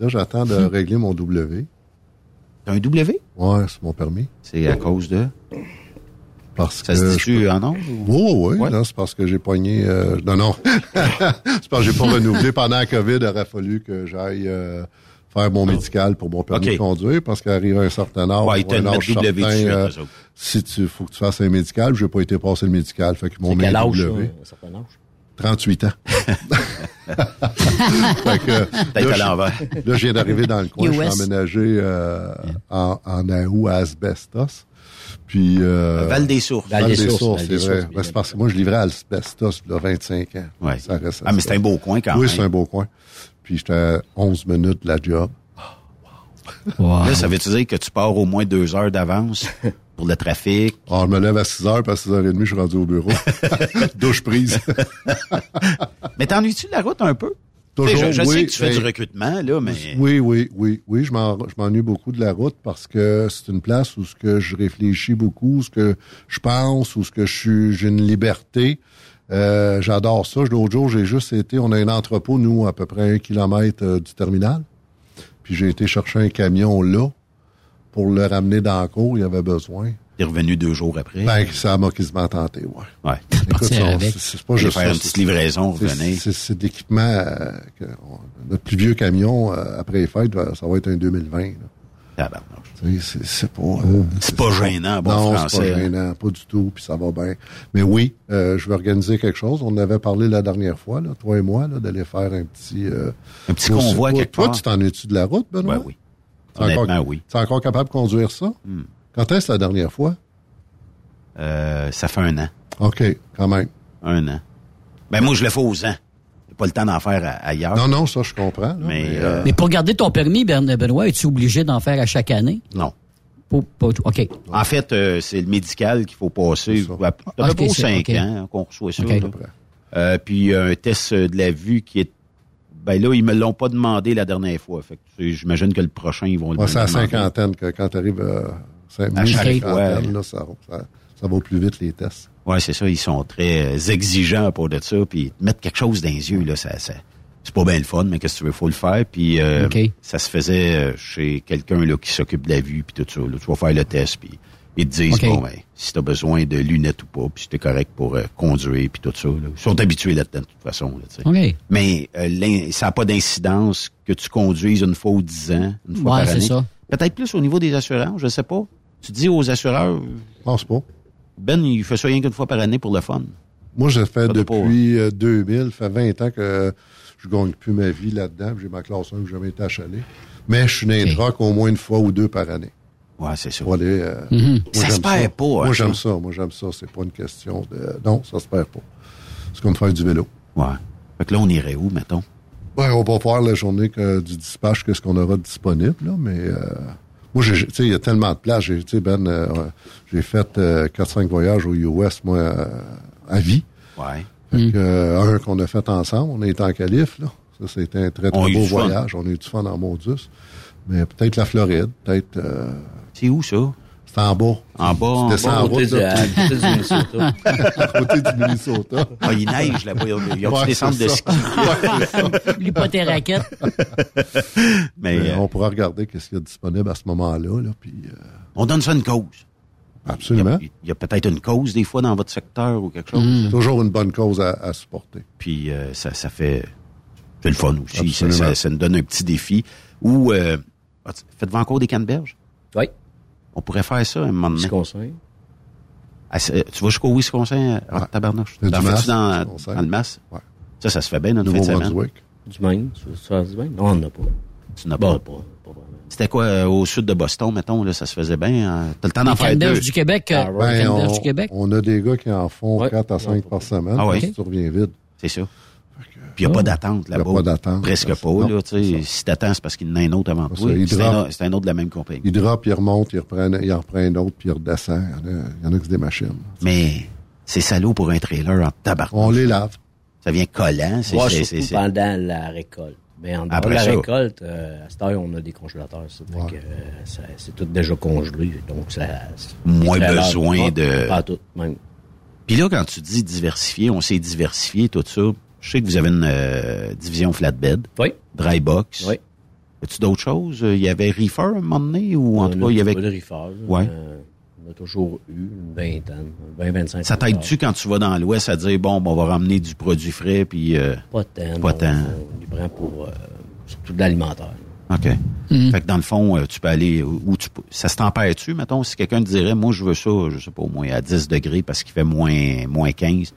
là, j'attends de régler mon W. T'as un W? Ouais, c'est mon permis. C'est à cause de... Parce Ça que se je dit-tu en ondes? ou- Oui, oui. Ouais. c'est parce que j'ai pogné... euh, non, non. c'est parce que j'ai pas renouvelé. Pendant la COVID, il aurait fallu que j'aille euh, faire mon médical pour mon permis de conduire parce qu'arrive un certain âge, Ouais, un âge certain, euh, si tu faut que tu fasses un médical, j'ai pas été passer le médical, fait C'est mis quel un âge, W. un certain âge? 38 ans. Fait que, là, je- l'envers. Là, je viens d'arriver dans le coin. Je suis emménagé euh, en, en août à Asbestos. Puis... Euh, Val des Sources. Val- des Sources, c'est vrai. Ben, c'est parce que moi, je livrais à Asbestos, là, 25 ans. Ouais. Ça reste Ah, mais c'est un beau coin quand Oui, même. c'est un beau coin. Puis j'étais à 11 minutes de la job. Là, ça veut-tu dire que tu pars au moins deux heures d'avance pour le trafic? Alors, je me lève à 6 heures, puis à 6 h 30 je suis rendu au bureau. Douche prise. Mais t'ennuies-tu de la route un peu? Toujours, je, sais que tu fais du recrutement, là, mais... Oui, oui, oui, oui. Je m'ennuie beaucoup de la route parce que c'est une place où ce que je réfléchis beaucoup, ce que je pense, où ce que je suis, j'ai une liberté. Euh, J'adore ça. L'autre jour, j'ai juste été, on a un entrepôt, nous, à peu près un kilomètre euh, du terminal. Puis j'ai été chercher un camion là pour le ramener dans la cour. Il y avait besoin. T'es revenu deux jours après. Ben, ça m'a quasiment tenté, ouais. ouais. C'est pas juste faire ça, une petite c'est- livraison, c'est- revenir. C'est l'équipement. euh, notre plus vieux camion, euh, après les fêtes, va- ça va être un 2020. là. Tabarnouche. Tu sais, C'est pas... euh, C'est pas gênant, bon non, français. c'est pas gênant, pas du tout, puis ça va bien. Mais oui, euh, je vais organiser quelque chose. On en avait parlé la dernière fois, là, toi et moi, là, d'aller faire un petit... euh, Un petit convoi toi, quelque Toi, part. tu t'en es-tu de la route, Benoît? Ouais, oui. T'es encore- oui. Tu es encore capable de conduire ça? Quand est-ce la dernière fois? Euh, ça fait un an. OK, quand même. Un an. Ben, moi, je le fais aux ans. J'ai pas le temps d'en faire a- ailleurs. Non, non, ça, je comprends. là, Mais, mais, euh, Mais pour garder ton permis, Ben- Benoît, es-tu obligé d'en faire à chaque année? Non. Pour- pour- OK. En fait, euh, c'est le médical qu'il faut passer. À peu Ah, ok, près aux c'est- cinq ok. ans qu'on reçoit ça. Ok. là. à peu près. Euh, puis un test euh, de la vue qui est... Ben là, ils me l'ont pas demandé la dernière fois. Fait que tu sais, j'imagine que le prochain, ils vont le Ouais, c'est à cinquantaine que quand tu arrives à chaque fois. là, ça, ça, ça va plus vite les tests. Ouais, c'est ça. Ils sont très euh, exigeants pour de ça. Puis mettre quelque chose dans les yeux, là, ça, ça- c'est pas bien le fun, mais qu'est-ce que tu veux, faut le faire. Puis euh, ça se faisait euh, chez quelqu'un là qui s'occupe de la vue puis tout ça. Là. Tu vas faire le test puis ils te disent bon ben si t'as besoin de lunettes ou pas, puis si t'es correct pour euh, conduire puis tout ça. Là. Ils sont habitués là-dedans de toute façon. Là, tu. Mais euh, ça n'a pas d'incidence que tu conduises une fois ou dix ans, une fois Ouais, par c'est année. ça. Peut-être plus au niveau des assurances, je sais pas. Tu dis aux assureurs, Je pense pas. Ben, il fait ça rien qu'une fois par année pour le fun. Moi, j'ai fait Ça doit pas, depuis euh, 2000, ça fait 20 ans que je gagne plus ma vie là-dedans. puis J'ai ma classe 1 que j'ai jamais été achalé. Mais je suis dans les OK. trucks au moins une fois ou deux par année. Ouais, c'est ça. Aller, euh, Mhm. moi, Ça se j'aime perd pas, hein, Moi, j'aime ça. Moi, j'aime ça. C'est pas une question de... Non, ça se perd pas. C'est comme faire du vélo. Ouais. Fait que là, on irait où, mettons? Ouais, on va voir la journée que- du dispatch, qu'est-ce qu'on aura disponible, là, mais euh, moi, j'ai- tu sais, il y a tellement de places. J'ai, tu sais, Ben, euh, j'ai fait euh, 4-5 voyages aux US, moi, euh, à vie. Ouais. Fait que, euh, un qu'on a fait ensemble, on a été en calife, là. Ça, c'était un très, très On beau fun. voyage. On a eu du fun en Modus. Mais peut-être la Floride, peut-être... euh, C'est où, ça? C'est en bas. En bas, en en côté route, de- là, à côté du Minnesota. à côté du Minnesota. Ah, il neige là-bas. Il y a Ouais, des centres de ski. Ouais, c'est ça. Oublie pas tes raquettes. Mais Mais euh, on pourra regarder qu'est-ce qu'il y a disponible à ce moment-là, là, puis... euh, on donne ça une cause. Absolument. il y a peut-être une cause, des fois, dans votre secteur ou quelque chose. C'est toujours une bonne cause à, à supporter. Puis euh, ça, ça fait... C'est le fun aussi. Ça, ça, ça nous donne un petit défi. Ou... Faites-vous encore des canneberges? Oui, On pourrait faire ça un moment donné. Wisconsin. Ah, c'est- tu vas jusqu'au Wisconsin, à Ouais. tabarnouche? T'en fais-tu dans, dans le Mass? Ouais. Ça, ça se fait bien fin de semaine. Nouveau-Brunswick. Du Maine. Ça, ça du Maine? Non, on n'en a pas. Tu n'as Bon, pas. pas. C'était quoi, euh, au sud de Boston, mettons, là, ça se faisait bien? hein? T'as le temps d'en faire deux. du Québec. euh, Ah, les Ben, on, du Québec? on a des gars qui en font Ouais. 4 à 5 par semaine. Ah ouais? que Tu reviens vide. C'est ça. Puis il n'y a pas d'attente là-bas. Y a pas d'attente. Presque pas, là, tu sais. c'est ça. Si t'attends, c'est parce qu'il y en a un autre avant C'est toi. il C'est un, autre- c'est un autre de la même compagnie. Il drop, il remonte, il reprend, il en reprend un autre, puis il redescend. Il y en a, il c'est des machines. Mais c'est salaud pour un trailer en tabac. On les lave. Ça vient collant. C'est, Ouais, c'est, pendant la récolte. Mais en Après la ça. récolte, euh, à cette heure, on a des congélateurs. Ouais. euh, c'est tout déjà congelé. Donc, ça. Moins besoin de- Pas tout, même. Puis là, quand tu dis diversifier, on s'est diversifié, tout ça. Je sais que vous avez une euh, division flatbed, Oui. dry box. Oui. Y a-tu d'autres choses? Il y avait Reefer à un moment donné ou en On tout a cas, il y avait... pas de reefer. Ouais. Euh, on a toujours eu une vingtaine, 20-25. Ça t'aide-tu quand tu vas dans l'Ouest à dire, bon, ben, on va ramener du produit frais, puis... euh, Pas tant. Pas non. tant. On les prend pour euh, surtout de l'alimentaire. OK. Mm. Fait que dans le fond, euh, tu peux aller où tu peux. Ça se tempère-tu, mettons, si quelqu'un te dirait, moi, je veux ça, je sais pas, au moins à 10 degrés parce qu'il fait moins, moins 15.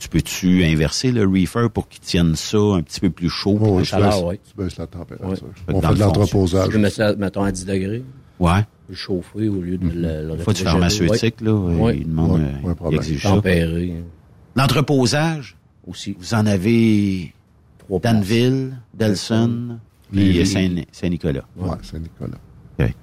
Tu peux-tu inverser le reefer pour qu'il tienne ça un petit peu plus chaud? Oh, pour oui, tu, chaleur? baisses, tu baisses la température. On fait de l'entreposage. Je peux mettre ça, mettons, à 10 degrés. Ouais. Le chauffer au lieu de le, le Faut du pharmaceutique, là. Ouais. Il demande, Ouais, euh, ouais, il exige ça. Tempéré L'entreposage, aussi. vous en avez. Danville, Delson. Saint- Saint-Nicolas. Ouais, Saint-Nicolas. OK.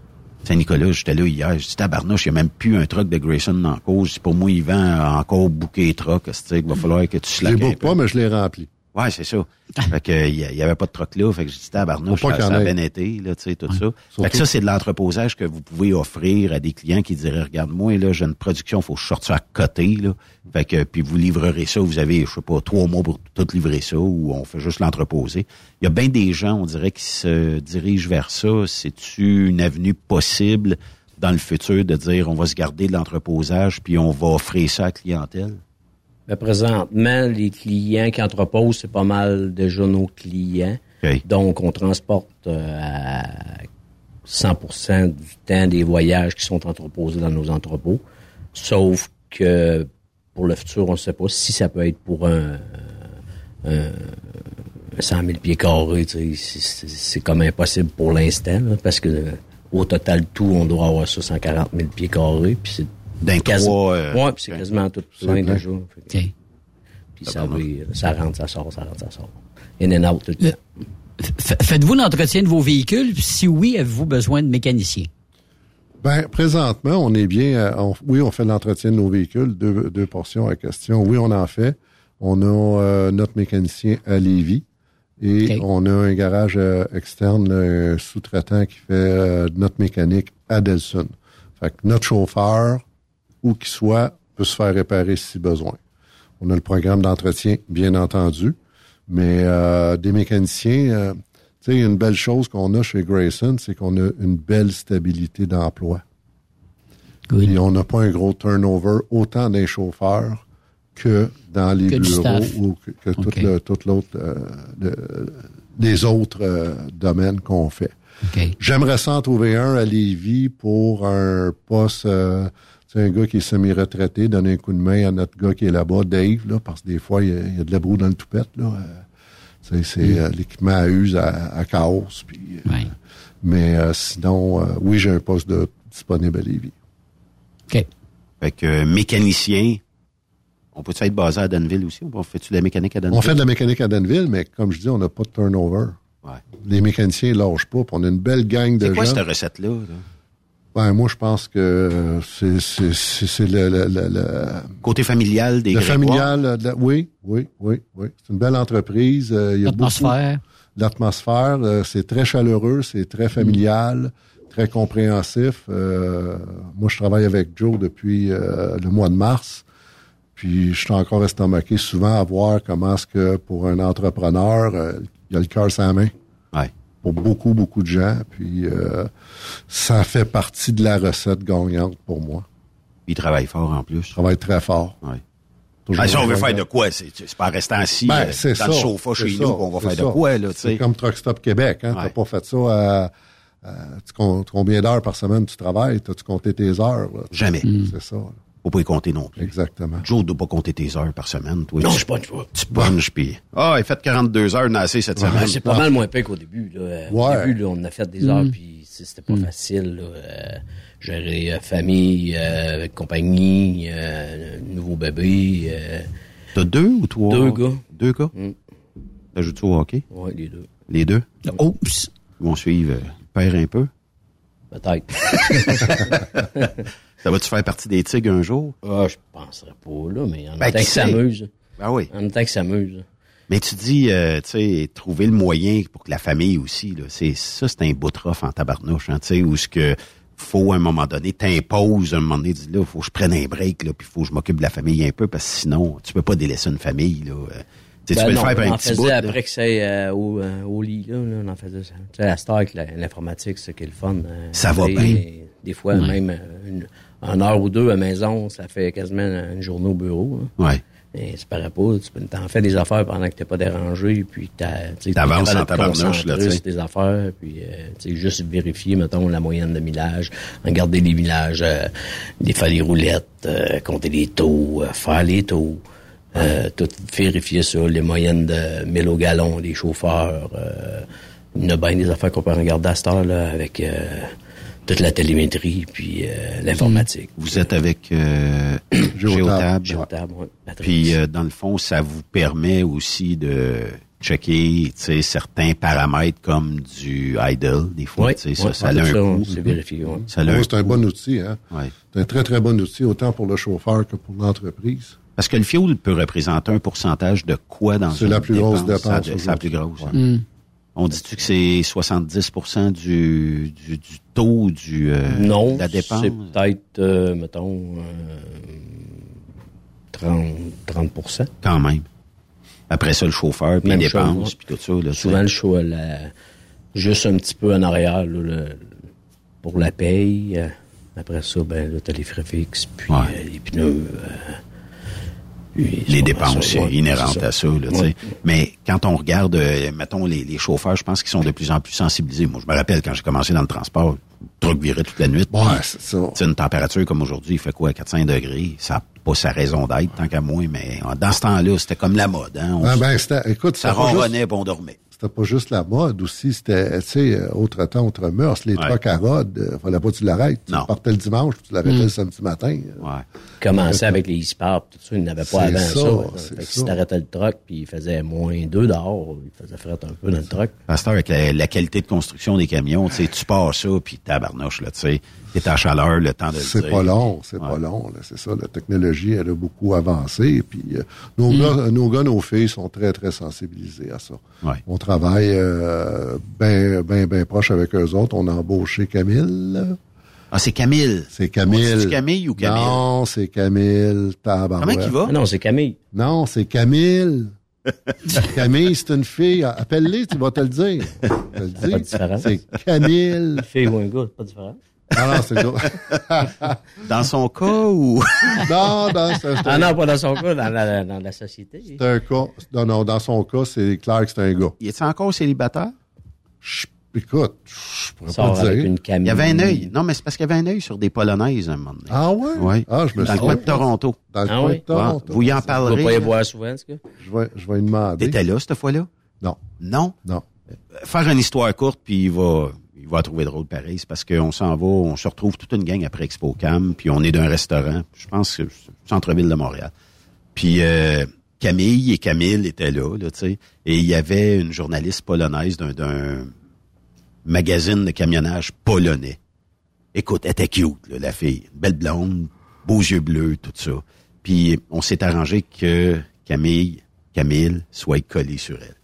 Saint-Nicolas, j'étais là hier, j'ai dit tabarnouche, il n'y a même plus un truck de Grayson la cause. Pour moi, il vend encore bouquet truck, c'est il va falloir que tu Je slackes book peu. pas, mais je les remplis. Ouais, c'est ça. fait que, il y, a- il y avait pas de truck là. Fait que j'ai dit, tabarnouche, ça, ça a bien été, là, tu sais, tout ça. Fait que ça, c'est de l'entreposage que vous pouvez offrir à des clients qui diraient, regarde, moi, là, j'ai une production, faut que je sorte ça à côté, là. Fait que, puis vous livrerez ça, vous avez, je sais pas, trois mois pour tout livrer ça, ou on fait juste l'entreposer. Il y a bien des gens, on dirait, qui se dirigent vers ça. C'est-tu une avenue possible dans le futur de dire, on va se garder de l'entreposage, puis on va offrir ça à la clientèle? Ben, présentement, les clients qui entreposent, c'est pas mal déjà nos clients. Donc, on transporte euh, à 100% du temps des voyages qui sont entreposés dans nos entrepôts. Sauf que pour le futur, on ne sait pas si ça peut être pour un, un, un 100 000 pieds carrés. C'est comme impossible pour l'instant, parce que au total, tout, on doit avoir ça 140 000 pieds carrés. Puis c'est D'un trois, euh, ouais, puis c'est quasiment tout C'est plein plein. déjà. Fait que- OK. puis ça, va, ça rentre, ça sort, ça rentre, ça sort. In and out tout le Le- temps. Faites-vous l'entretien de vos véhicules? Puis Si oui, avez-vous besoin de mécaniciens? Ben, présentement, on est bien. euh, on- oui, on fait de l'entretien de nos véhicules, deux, deux portions à question. Oui, on en fait. On a euh, notre mécanicien à Lévis et on a un garage euh, externe, un sous-traitant qui fait euh, notre mécanique à Delson. Fait que notre chauffeur, où qu'il soit, peut se faire réparer si besoin. On a le programme d'entretien, bien entendu, mais euh, des mécaniciens, euh, tu sais, une belle chose qu'on a chez Grayson, c'est qu'on a une belle stabilité d'emploi. Et on n'a pas un gros turnover autant des chauffeurs que dans les Que bureaux ou que, que tout OK. le- tout l'autre, euh, le- les autres euh, domaines qu'on fait. J'aimerais ça en trouver un à Lévis pour un poste, euh, un gars qui est semi-retraité, donner un coup de main à notre gars qui est là-bas, Dave, là, parce que des fois, il y a, il y a de la broue dans le toupette, là. Euh, c'est euh, l'équipement à use à, à chaos. Puis, euh, Ouais. Mais euh, sinon, euh, oui, j'ai un poste de, disponible à Lévis. OK. Fait que euh, mécanicien, on peut être basé à Danville aussi? On fait-tu de la mécanique à Danville? On fait de la mécanique à Danville, mais comme je dis, on n'a pas de turnover. Ouais. Les mécaniciens ne lâchent pas. puis On a une belle gang de C'est quoi gens. cette recette-là? là? Ben, moi, je pense que euh, c'est c'est- c'est- c'est le, le, le, le- Côté familial des le Grégoire? familial. euh, la- oui, oui, oui, oui. C'est une belle entreprise. euh, il y a beaucoup- L'atmosphère. L'atmosphère, c'est très chaleureux, c'est très familial, très compréhensif. Euh, moi, je travaille avec Joe depuis euh, le mois de mars. Puis, je suis encore estomaqué souvent à voir comment est-ce que pour un entrepreneur, euh, il a le cœur sa main. Pour beaucoup, beaucoup de gens. Puis, euh, ça fait partie de la recette gagnante pour moi. Il travaille fort en plus. Je travaille très fort. Ouais. Toujours Ah, si on veut faire de quoi, c'est c'est pas en restant assis Ben, euh, c'est dans ça. le sofa chez ça, nous qu'on va faire de ça. quoi, C'est comme Truck Stop Québec, hein. T'as Ouais. pas fait ça à, à- tu comptes combien d'heures par semaine tu travailles? T'as-tu compté tes heures, là? Jamais. C'est ça, là. Faut pas y compter non plus. Exactement. Joe doit pas compter tes heures par semaine. Toi, Non, tu, je punch pas. tu punches, puis... Ah, il fait 42 heures, assez cette Ouais, semaine. c'est pas mal moins pire qu'au début. Là. Euh, Au Ouais. début, là, on a fait des heures, puis c'est- c'était pas facile. Là. Euh, gérer euh, famille, euh, compagnie, euh, nouveau bébé. Euh, T'as deux ou trois? Deux gars. Deux gars? Mm. T'ajoutes-tu au hockey? ouais, les deux. Les deux? Oups. Ils vont suivre père un peu. Peut-être. Ça va-tu faire partie des tigres un jour? ah, je penserais pas, là, mais en Ben, même temps que ça s'amuse. Ah oui. En même temps que ça s'amuse. Mais tu dis, euh, tu sais, trouver le moyen pour que la famille aussi, là, c'est ça, c'est un bout de en tabarnouche, hein, tu sais, où ce que faut à un moment donné t'imposes un moment donné, dis là, faut que je prenne un break, là, puis faut que je m'occupe de la famille un peu, parce que sinon, tu peux pas délaisser une famille, là. euh. Tu Ben tu peux non, le faire par on un en faisait bout. là. après que c'est euh, au, euh, au lit, là, là, on en faisait ça. Tu sais, à Star, avec la- l'informatique, c'est qui est le fun. Ça va bien. Des fois, Ouais. même une, une heure ou deux à maison, ça fait quasiment une journée au bureau. là. Ouais. Mais c'est paraît pas. Tu t'en fais des affaires pendant que t'es pas dérangé, puis T'avances en tabarnouche, là, tu tes affaires, puis euh, juste vérifier, mettons, la moyenne de millage, regarder les millages, euh, les faire les roulettes, euh, compter les taux, euh, faire les taux, euh, tout vérifier ça, les moyennes de mille au gallon, les chauffeurs. Il y en a bien des affaires qu'on peut regarder à cette heure-là avec euh, toute la télémétrie puis euh, l'informatique. Vous êtes avec euh, Géotab. Géotab, ouais. Puis, euh, dans le fond, ça vous permet aussi de checker certains paramètres comme du idle, des fois. Oui, sais, ça, ouais, ça a un ça, coût. c'est vérifié, ouais. Ça a Ouais, un c'est un bon outil. Hein? Ouais. C'est un très, très bon outil, autant pour le chauffeur que pour l'entreprise. Parce que le fuel peut représenter un pourcentage de quoi dans C'est la plus grosse dépense? C'est la plus grosse. aujourd'hui. On dit-tu que c'est 70 du, du, du taux du, euh, non, de la dépense? c'est peut-être, euh, mettons, euh, 30, 30 Quand même. Après ça, le chauffeur, puis les dépenses, puis tout ça. Là, Souvent, le choix, juste un petit peu en arrière, là, le- pour la paye. Après ça, ben, là, t'as les frais fixes, puis Ouais. les pneus. Les dépenses ouais, inhérentes à ça. Là, tu sais. Ouais. Mais quand on regarde, euh, mettons, les, les chauffeurs, je pense qu'ils sont de plus en plus sensibilisés. Moi, je me rappelle quand j'ai commencé dans le transport, le truc virait toute la nuit. Ouais, c'est une température comme aujourd'hui, il fait quoi, 400 degrés? Ça n'a pas sa raison d'être, tant qu'à moi, mais euh, dans ce temps-là, c'était comme la mode. Hein? On Ah ben, écoute, ça juste- ronronnait, puis on dormait. C'était pas juste la mode aussi, c'était, tu sais, euh, autre temps, autre mœurs. Les Ouais. trucks à rod, euh, fallait pas que tu l'arrêtes. Tu partais le dimanche, puis tu l'arrêtais le samedi matin. Ouais. Commencer avec les e-sports, tout ça, il n'avait pas avant ça, ça. Fait que si t'arrêtais le truck, puis il faisait moins 2 dehors, il faisait fret un peu dans le truck. Pasteur, avec la, la qualité de construction des camions, tu sais, tu pars ça, puis tabarnouche, là, tu sais, à chaleur, le temps de le C'est pas long, c'est Ouais. pas long, c'est ça. La technologie, elle a beaucoup avancé. Puis euh, nos, Mm. gars, nos gars, nos filles sont très, très sensibilisés à ça. Ouais. On travaille euh, ben, ben, ben proche avec eux autres. On a embauché Camille. Ah, c'est Camille. C'est Camille. C'est-tu Camille ou Camille? Non, c'est Camille. Tabarouette. Comment qu'il va? Ah non, c'est Camille. Non, c'est Camille. Camille, c'est une fille. Appelle-les, tu vas te le dire. C'est Camille. Fille ou un gars, c'est pas différent. Ah non, c'est. Dans son cas ou... Non, non, c'est Ah un, non, pas dans son cas, dans la, dans la société. c'est un cas. Non, non, dans son cas, c'est clair que c'est un gars. Il est encore célibataire? Je- écoute, je pourrais pas avec dire. une. Il y avait un œil. Non, mais c'est parce qu'il y avait un œil sur des polonaises à un moment donné. Ah ouais? Oui. Ah, je me Dans le coin de Toronto. Dans le Ah coin oui? de Toronto. Vous y en On va parlerez. pas y boire souvent, ce gars. Je vais, je vais lui demander. T'étais là cette fois-là? Non, Non? non. Euh, Faire une histoire courte, puis il va, il va trouver drôle pareil. C'est parce qu'on s'en va, on se retrouve toute une gang après Expo Cam, puis on est d'un restaurant, je pense que centre-ville de Montréal. Puis euh, Camille et Camille étaient là, là, tu sais, et il y avait une journaliste polonaise d'un, magazine de camionnage polonais. Écoute, elle était cute, là, la fille. Belle blonde, beaux yeux bleus, tout ça. Puis on s'est arrangé que Camille, Camille soit collée sur elle.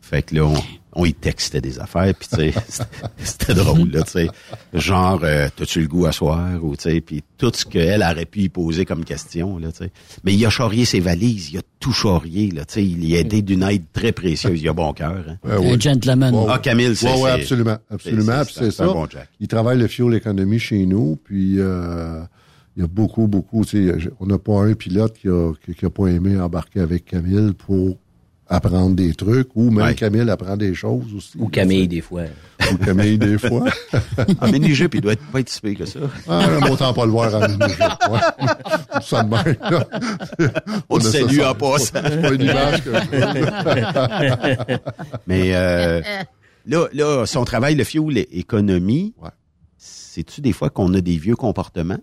Fait que là, on, on y textait des affaires, puis tu sais, c'était- drôle, là, tu sais. Genre, euh, t'as-tu le goût à soir, ou tu sais, puis tout ce qu'elle aurait pu y poser comme question, là, tu sais. Mais il a charrié ses valises, il a tout charrié, là, tu sais, il y a aidé d'une aide très précieuse, il a bon cœur, hein. Euh, oui. Un gentleman. Ouais, Ah, Camille, c'est... Oui, ouais, absolument. Absolument. c'est- ça. bon Jack. Il travaille le fuel economy chez nous. Puis euh, il y a beaucoup, beaucoup. tu sais, On n'a pas un pilote qui a, qui, qui a pas aimé embarquer avec Camille pour apprendre des trucs. Ou même Ouais. Camille apprend des choses aussi. Ou Camille, des fois. Ou Camille, des fois. Ah, mais Nigel, puis il doit être pas être si que ça. Ah, mais autant pas le voir en mini Ouais. Ça de même, là. On le a ça, salue en passant. C'est pas une image que Mais euh, là, là, son travail, le fuel économie, Ouais. c'est-tu des fois qu'on a des vieux comportements?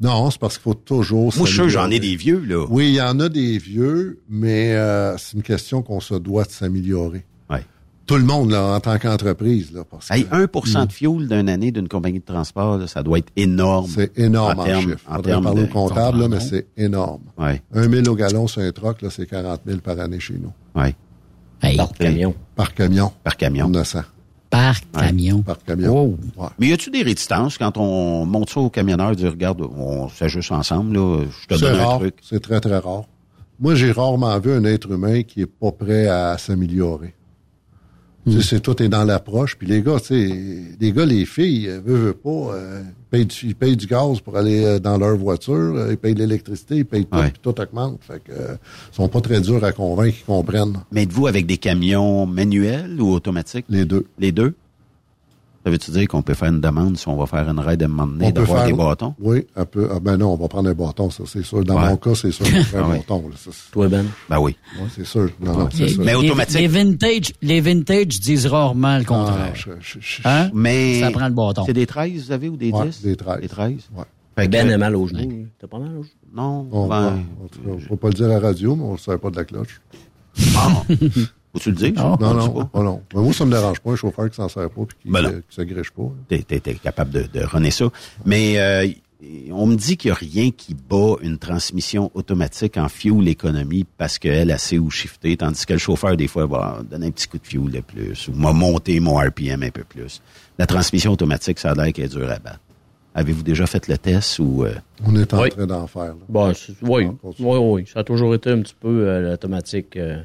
Non, c'est parce qu'il faut toujours Moi, je j'en ai des vieux, là. Oui, il y en a des vieux, mais euh, c'est une question qu'on se doit de s'améliorer. Ouais. Tout le monde, là, en tant qu'entreprise, là, parce que Hey, 1 de fuel d'une année d'une compagnie de transport, là, ça doit être énorme. c'est énorme en, termes- chiffre. en parler au comptable, là, mais c'est énorme. Ouais, Un mille au gallon sur un troc, là, c'est 40 000 par année chez nous. ouais, Hey, Par camion. Par camion. par camion. 900. Par camion. Par camion. Ouais. Mais y a-tu des réticences quand on monte ça au camionneur, dit regarde, on s'ajuste ensemble, là, je te C'est donne un rare. truc. C'est très, très rare. Moi, j'ai rarement vu un être humain qui est pas prêt à s'améliorer. Tu sais, c'est tout est dans l'approche. Puis les gars, tu sais, les gars, les filles, euh, veulent, veulent pas, euh, ils, payent du, ils payent du gaz pour aller euh, dans leur voiture, euh, ils payent de l'électricité, ils payent tout, Ouais. puis tout augmente. Fait que, euh, ils sont pas très durs à convaincre qu'ils comprennent. Mais êtes-vous avec des camions manuels ou automatiques? Les deux. Les deux? Ça veut-tu dire qu'on peut faire une demande si on va faire une raid à un moment donné, On peut d'avoir faire- des bâtons? Oui, un peu. Ah, ben non, on va prendre un bâton, ça, c'est sûr. Dans Ouais. mon cas, c'est sûr, on prend Ah un ouais. bâton. là, ça, Toi, Ben? Ben oui. ouais, c'est sûr. Non, non, c'est sûr. Mais automatique. Les, vintage, les vintage disent rarement le Ah, contraire. je- je- je- Hein? Mais. Ça prend le bâton. C'est des 13, vous avez, ou des Ouais, 10? des 13. Des 13? Ouais. Fait que- Ben a mal aux genoux. lui. T'as pas mal aux genoux? Non, On, ben, on, faut pas le dire à la radio, mais on ne sert pas de la cloche. ah. Faut-tu le dire? Ah. Non, non, pas. oh non. Mais moi, ça me dérange pas, un chauffeur qui s'en sert pas puis qui, Ben non. euh, qui se pas. T'es, t'es- t'es capable de, de runner ça. Mais euh, on me dit qu'il n'y a rien qui bat une transmission automatique en fuel économie parce qu'elle a sait où shifter, tandis que le chauffeur, des fois, va donner un petit coup de fuel de plus ou m'a monté mon RPM un peu plus. La transmission automatique, ça a l'air qu'elle est dure à battre. Avez-vous déjà fait le test ou... euh, On est en Oui. train d'en faire. là. Bon, c'est- oui, oui, oui. Ça a toujours été un petit peu euh, l'automatique. euh,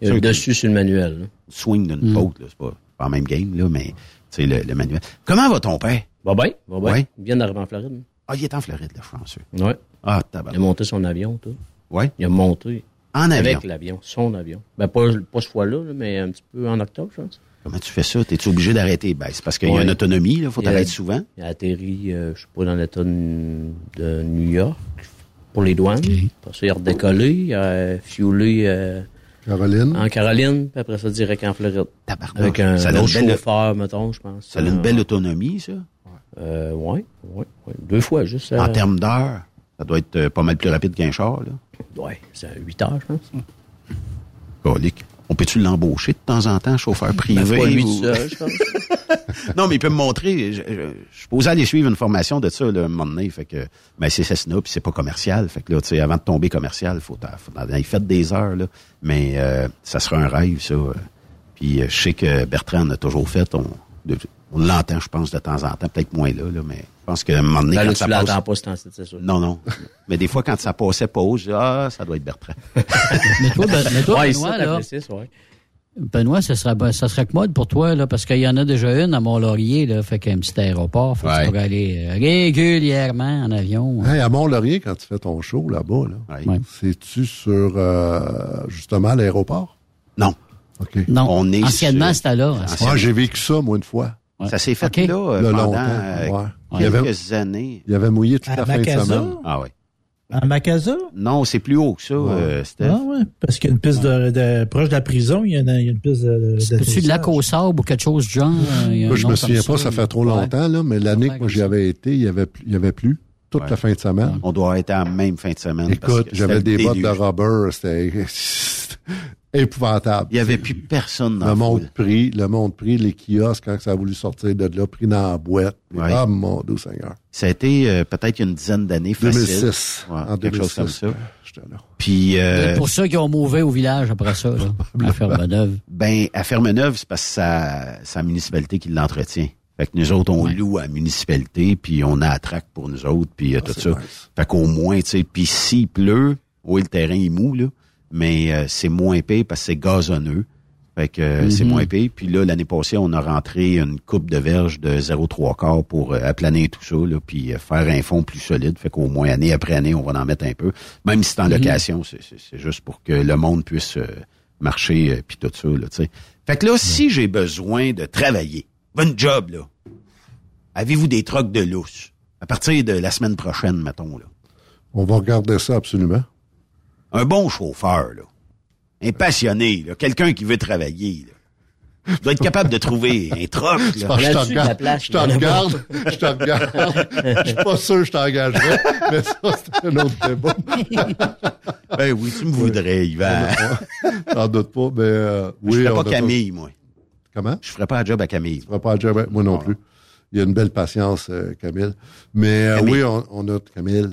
il y a le dessus sur le manuel. là. swing d'une faute, là, c'est pas, pas la même game, là, mais tu sais, le, le manuel. Comment va ton père? Va bien, va bien. Ouais. Il vient d'arriver en Floride. Ah, il est en Floride, le Français. Ouais. Ah, Il a tabac. monté son avion, tout. Ouais. Il a monté. En avion. Avec l'avion, son avion. Ben, pas, pas ce fois-là, là, mais un petit peu en octobre, je pense. Comment tu fais ça? T'es-tu obligé d'arrêter? Ben, c'est parce qu'il y a une autonomie, là. Faut t'arrêter souvent. Il a atterri, euh, je sais pas, dans l'État de, New York pour les douanes. Après ça, il a redécollé, il a fuelé euh, Caroline, en Caroline, puis après ça, direct en Floride. Tabarnak. Avec un Ça a une autre belle- chauffeur, mettons, je pense. Ça a une belle autonomie, ça. Euh, ouais, ouais, ouais. Deux fois, juste. euh, En termes d'heures, ça doit être euh, pas mal plus rapide qu'un char, là. Ouais, c'est à 8 heures, je pense. Colique. On peut-tu l'embaucher de temps en temps, chauffeur privé? Ben, lui ou- je pense. non, mais il peut me montrer. Je, je, je suis posé aller suivre une formation de ça, là, un moment donné. Fait que, ben, c'est Cessna, puis c'est pas commercial. Fait que là, tu sais, avant de tomber commercial, faut, faut il fait des heures, là. Mais, euh, ça sera un rêve, ça. euh. Puis, euh, je sais que Bertrand en a toujours fait. On, on l'entend, je pense, de temps en temps. Peut-être moins là, là, mais je pense qu'à un moment donné, Ben, quand là, ça tu l'entends passe... pas, c'est temps c'est sûr. Non, non. mais des fois, quand ça passait pas haut, je dis, ah, ça doit être Bertrand. Mais toi, Ben- mais toi Ouais, Benoît, ça, là, ouais. Benoît, ça serait, ben, ça serait commode pour toi, là, parce qu'il y en a déjà une à Mont-Laurier, là, fait qu'un petit aéroport, fait que Ouais. tu pourrais aller euh, régulièrement en avion. hey, à Mont-Laurier, quand tu fais ton show là-bas, là, c'est-tu sur euh, justement l'aéroport? Non. OK. Non, On est anciennement, sur- c'était là. Moi, j'ai vécu ça, moi, une fois. Ouais. Ça s'est fait là, Là, pendant longtemps, euh, Il y avait- années. Il avait mouillé toute À la fin de semaine. Ah ouais. À Macasa? Non, c'est plus haut que ça, euh, Steph. Ah ouais, parce qu'il y a une piste de, de- proche de la prison, il y a une, il y a une piste de, de Peux-tu de lac au sable ou quelque chose de genre? euh, Moi, je me souviens pas, ça fait trop Ouais. longtemps, là, mais l'année que moi j'y avais été, il y avait, il y avait plus toute Ouais. la fin de semaine. On doit être en même fin de semaine. Écoute, j'avais des bottes de rubber, c'était épouvantable. Il y avait plus personne dans le monde foule. pris, le monde pris, les kiosques, quand ça a voulu sortir de là, pris dans la boîte. Ouais. Ah, mon doux Seigneur. Ça a été euh, peut-être il y a une dizaine d'années facile. 2006. Ouais, en quelque 2006. chose comme ça. Là. Puis, euh, C'est pour ceux qui ont mouvé au village après ça, là, à Ferme-Neuve. ben, à Fermeneuve, c'est parce que ça- c'est la municipalité qui l'entretient. Fait que nous autres, on loue à la municipalité, puis on a la traque pour nous autres, puis euh, tout c'est ça. nice. Fait qu'au moins, tu sais, puis s'il pleut, oui, le terrain est mou, là, mais euh, c'est moins épais parce que c'est gazonneux. Fait que euh, c'est moins épais. Puis là, l'année passée, on a rentré une coupe de verge de 0,3 quart pour euh, aplaner tout ça, là, puis euh, faire un fond plus solide. Fait qu'au moins, année après année, on va en mettre un peu. Même si c'est en location, c'est- c'est c'est juste pour que le monde puisse euh, marcher, euh, puis tout ça, là, tu sais. Fait que là, si j'ai besoin de travailler, une job, là, avez-vous des trocs de lousse? À partir de la semaine prochaine, mettons, là. On va regarder ça absolument. Un bon chauffeur, là. Un passionné, là. Quelqu'un qui veut travailler, là. doit être capable de trouver un troc, là. Ah, je te regarde, je te regarde, je te regarde. Je suis pas sûr que je t'engagerais, mais ça, c'est un autre débat. Ben oui, tu me voudrais, Yvan. T'en doute pas, mais euh, Je oui. ferais on pas Camille, moi. Comment? Je ferais pas un job à Camille. Tu feras pas le job avec moi non plus. Il y a une belle patience, euh, Camille. Mais euh, Camille. oui, on, on a Camille.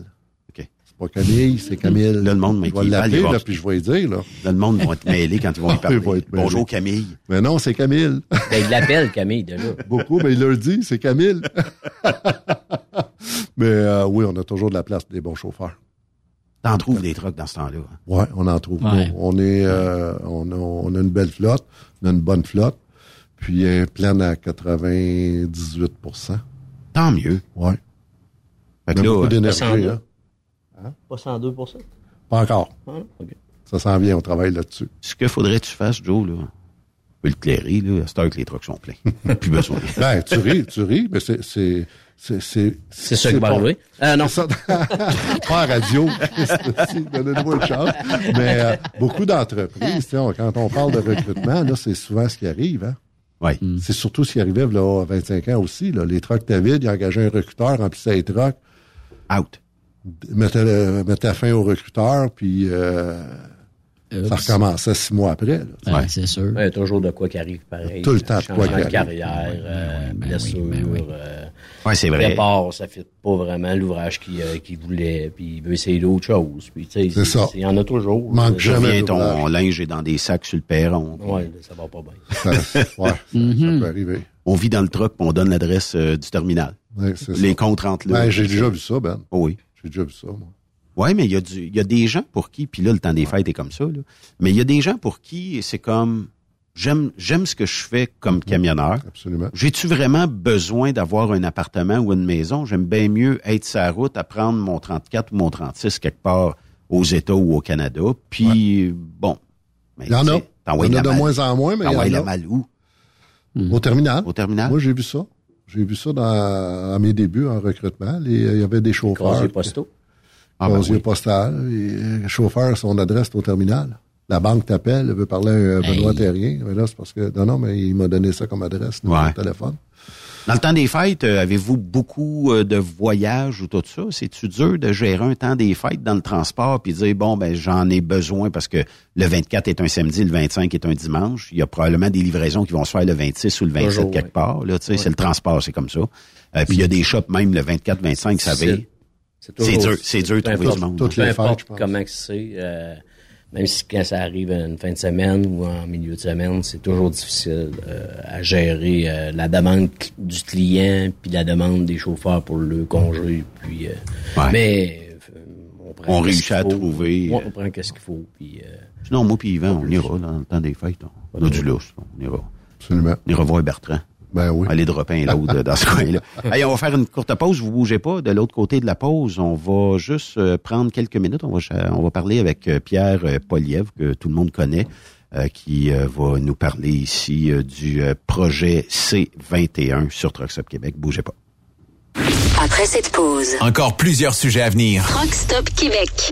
Pas Camille, c'est Camille. Là, le monde Je vais l'appeler, là, puis je vais lui dire, là. Là, le monde va être mêlé quand ils vont lui Ah, il parler. Bonjour, Camille. Mais non, c'est Camille. Ben, il l'appelle Camille, déjà. Beaucoup, mais il leur dit, c'est Camille. mais euh, oui, on a toujours de la place pour des bons chauffeurs. T'en trouves des trucs dans ce temps-là. hein? Ouais, on en trouve. Ouais. On est, euh, on, a, on a une belle flotte, on a une bonne flotte. puis est pleine à 98% Tant mieux. Ouais. Fait que On a là, beaucoup euh, d'énergie. 102. Hein? Pas 102 Pas encore. Ah, OK. Ça s'en vient, on travaille là-dessus. ce que faudrait que tu fasses, Joe, là, tu peux le clairer, là, à cette heure que les trucks sont pleins. Plus besoin. Ben, tu ris, tu ris, mais c'est... C'est c'est c'est C'est ça qui va arriver. Ah non. Ça. pas à radio. Donnez-moi une chance. Mais euh, beaucoup d'entreprises, tu sais, on- quand on parle de recrutement, là, c'est souvent ce qui arrive. Hein? Ouais. C'est surtout ce qui arrivait là, à 25 ans aussi. Là. Les trucks David, ils engageaient un recruteur, remplissait les trucks, Out. Mettait, le- mettait fin au recruteur, puis euh, ça recommençait six mois après. là. Ouais, c'est sûr. Il y a toujours de quoi qui arrive pareil. Tout le temps de quoi qui arrive. carrière, euh, blessure. euh, Ouais, c'est vrai. Départ, ça fait pas vraiment l'ouvrage qu'il euh, qu'il voulait, puis il veut essayer d'autres choses. Puis, tu sais, C'est ça. Il y en a toujours. Manque Euh, jamais ton linge est dans des sacs sur le perron. Ouais, ça va pas bien. Ça, ouais, ça- ça peut arriver. On vit dans le truck, puis on donne l'adresse euh, du terminal. Ouais, c'est Les ça. comptes rentrent là. Ben, j'ai déjà vu ça, Ben. Oh oui. J'ai déjà vu ça, moi. Ouais, mais il y a du, il y a des gens pour qui, puis là, le temps des fêtes est comme ça, là. Mais il y a des gens pour qui c'est comme, j'aime, j'aime ce que je fais comme camionneur. Absolument. J'ai-tu vraiment besoin d'avoir un appartement ou une maison? J'aime bien mieux être sur la route à prendre mon 34 ou mon 36 quelque part aux États ou au Canada. Puis, bon. mais Il y en a. Il y en a la de malle- moins en moins, mais il y en la a. malle où? Au terminal. Au terminal? Moi, j'ai vu ça. J'ai vu ça dans, à mes débuts en recrutement. Les- Il y avait des chauffeurs. Casier postaux. Ah, ben oui. postal. Et, euh, chauffeur, son adresse est au terminal. La banque t'appelle, elle veut parler à un Benoît Hey. Terrien. Mais là, c'est parce que, non, non, mais il m'a donné ça comme adresse, numéro Ouais. de téléphone. Dans le temps des fêtes, euh, avez-vous beaucoup euh, de voyages ou tout ça? C'est-tu dur de gérer un temps des fêtes dans le transport puis dire, bon, ben j'en ai besoin parce que le 24 est un samedi, le 25 est un dimanche. Il y a probablement des livraisons qui vont se faire le 26 ou le 27 Toujours, quelque ouais. part. Là, tu sais, C'est le transport, c'est comme ça. Euh, puis il y a des shops même le 24, 25, ça va. C'est- dur, c'est dur de trouver du monde. Toutes les fêtes, je pense. comment que c'est, euh, même si quand ça arrive à une fin de semaine ou en milieu de semaine, c'est toujours difficile euh, à gérer euh, la demande du client puis la demande des chauffeurs pour le congé. Puis, euh, Ouais. Mais euh, on, prend On réussit à faut. trouver, Ouais, euh, on prend qu'est-ce qu'il faut. Puis, euh, Sinon, moi puis Yvan, on ira dans le temps des fêtes. On a du lousse. On ira. Absolument. On ira voir Bertrand. Ben oui. aller dropper un l'autre dans ce coin-là. Hey, on va faire une courte pause, vous bougez pas. De l'autre côté de la pause, on va juste euh, prendre quelques minutes. On va, on va parler avec euh, Pierre euh, Poliev, que tout le monde connaît, euh, qui euh, va nous parler ici euh, du euh, projet C21 sur Trucks Up Québec. Bougez pas. Après cette pause, Encore plusieurs sujets à venir. Truck Stop Québec.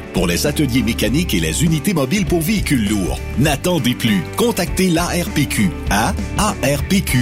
pour les ateliers mécaniques et les unités mobiles pour véhicules lourds. N'attendez plus. Contactez l'ARPQ à arpq.org.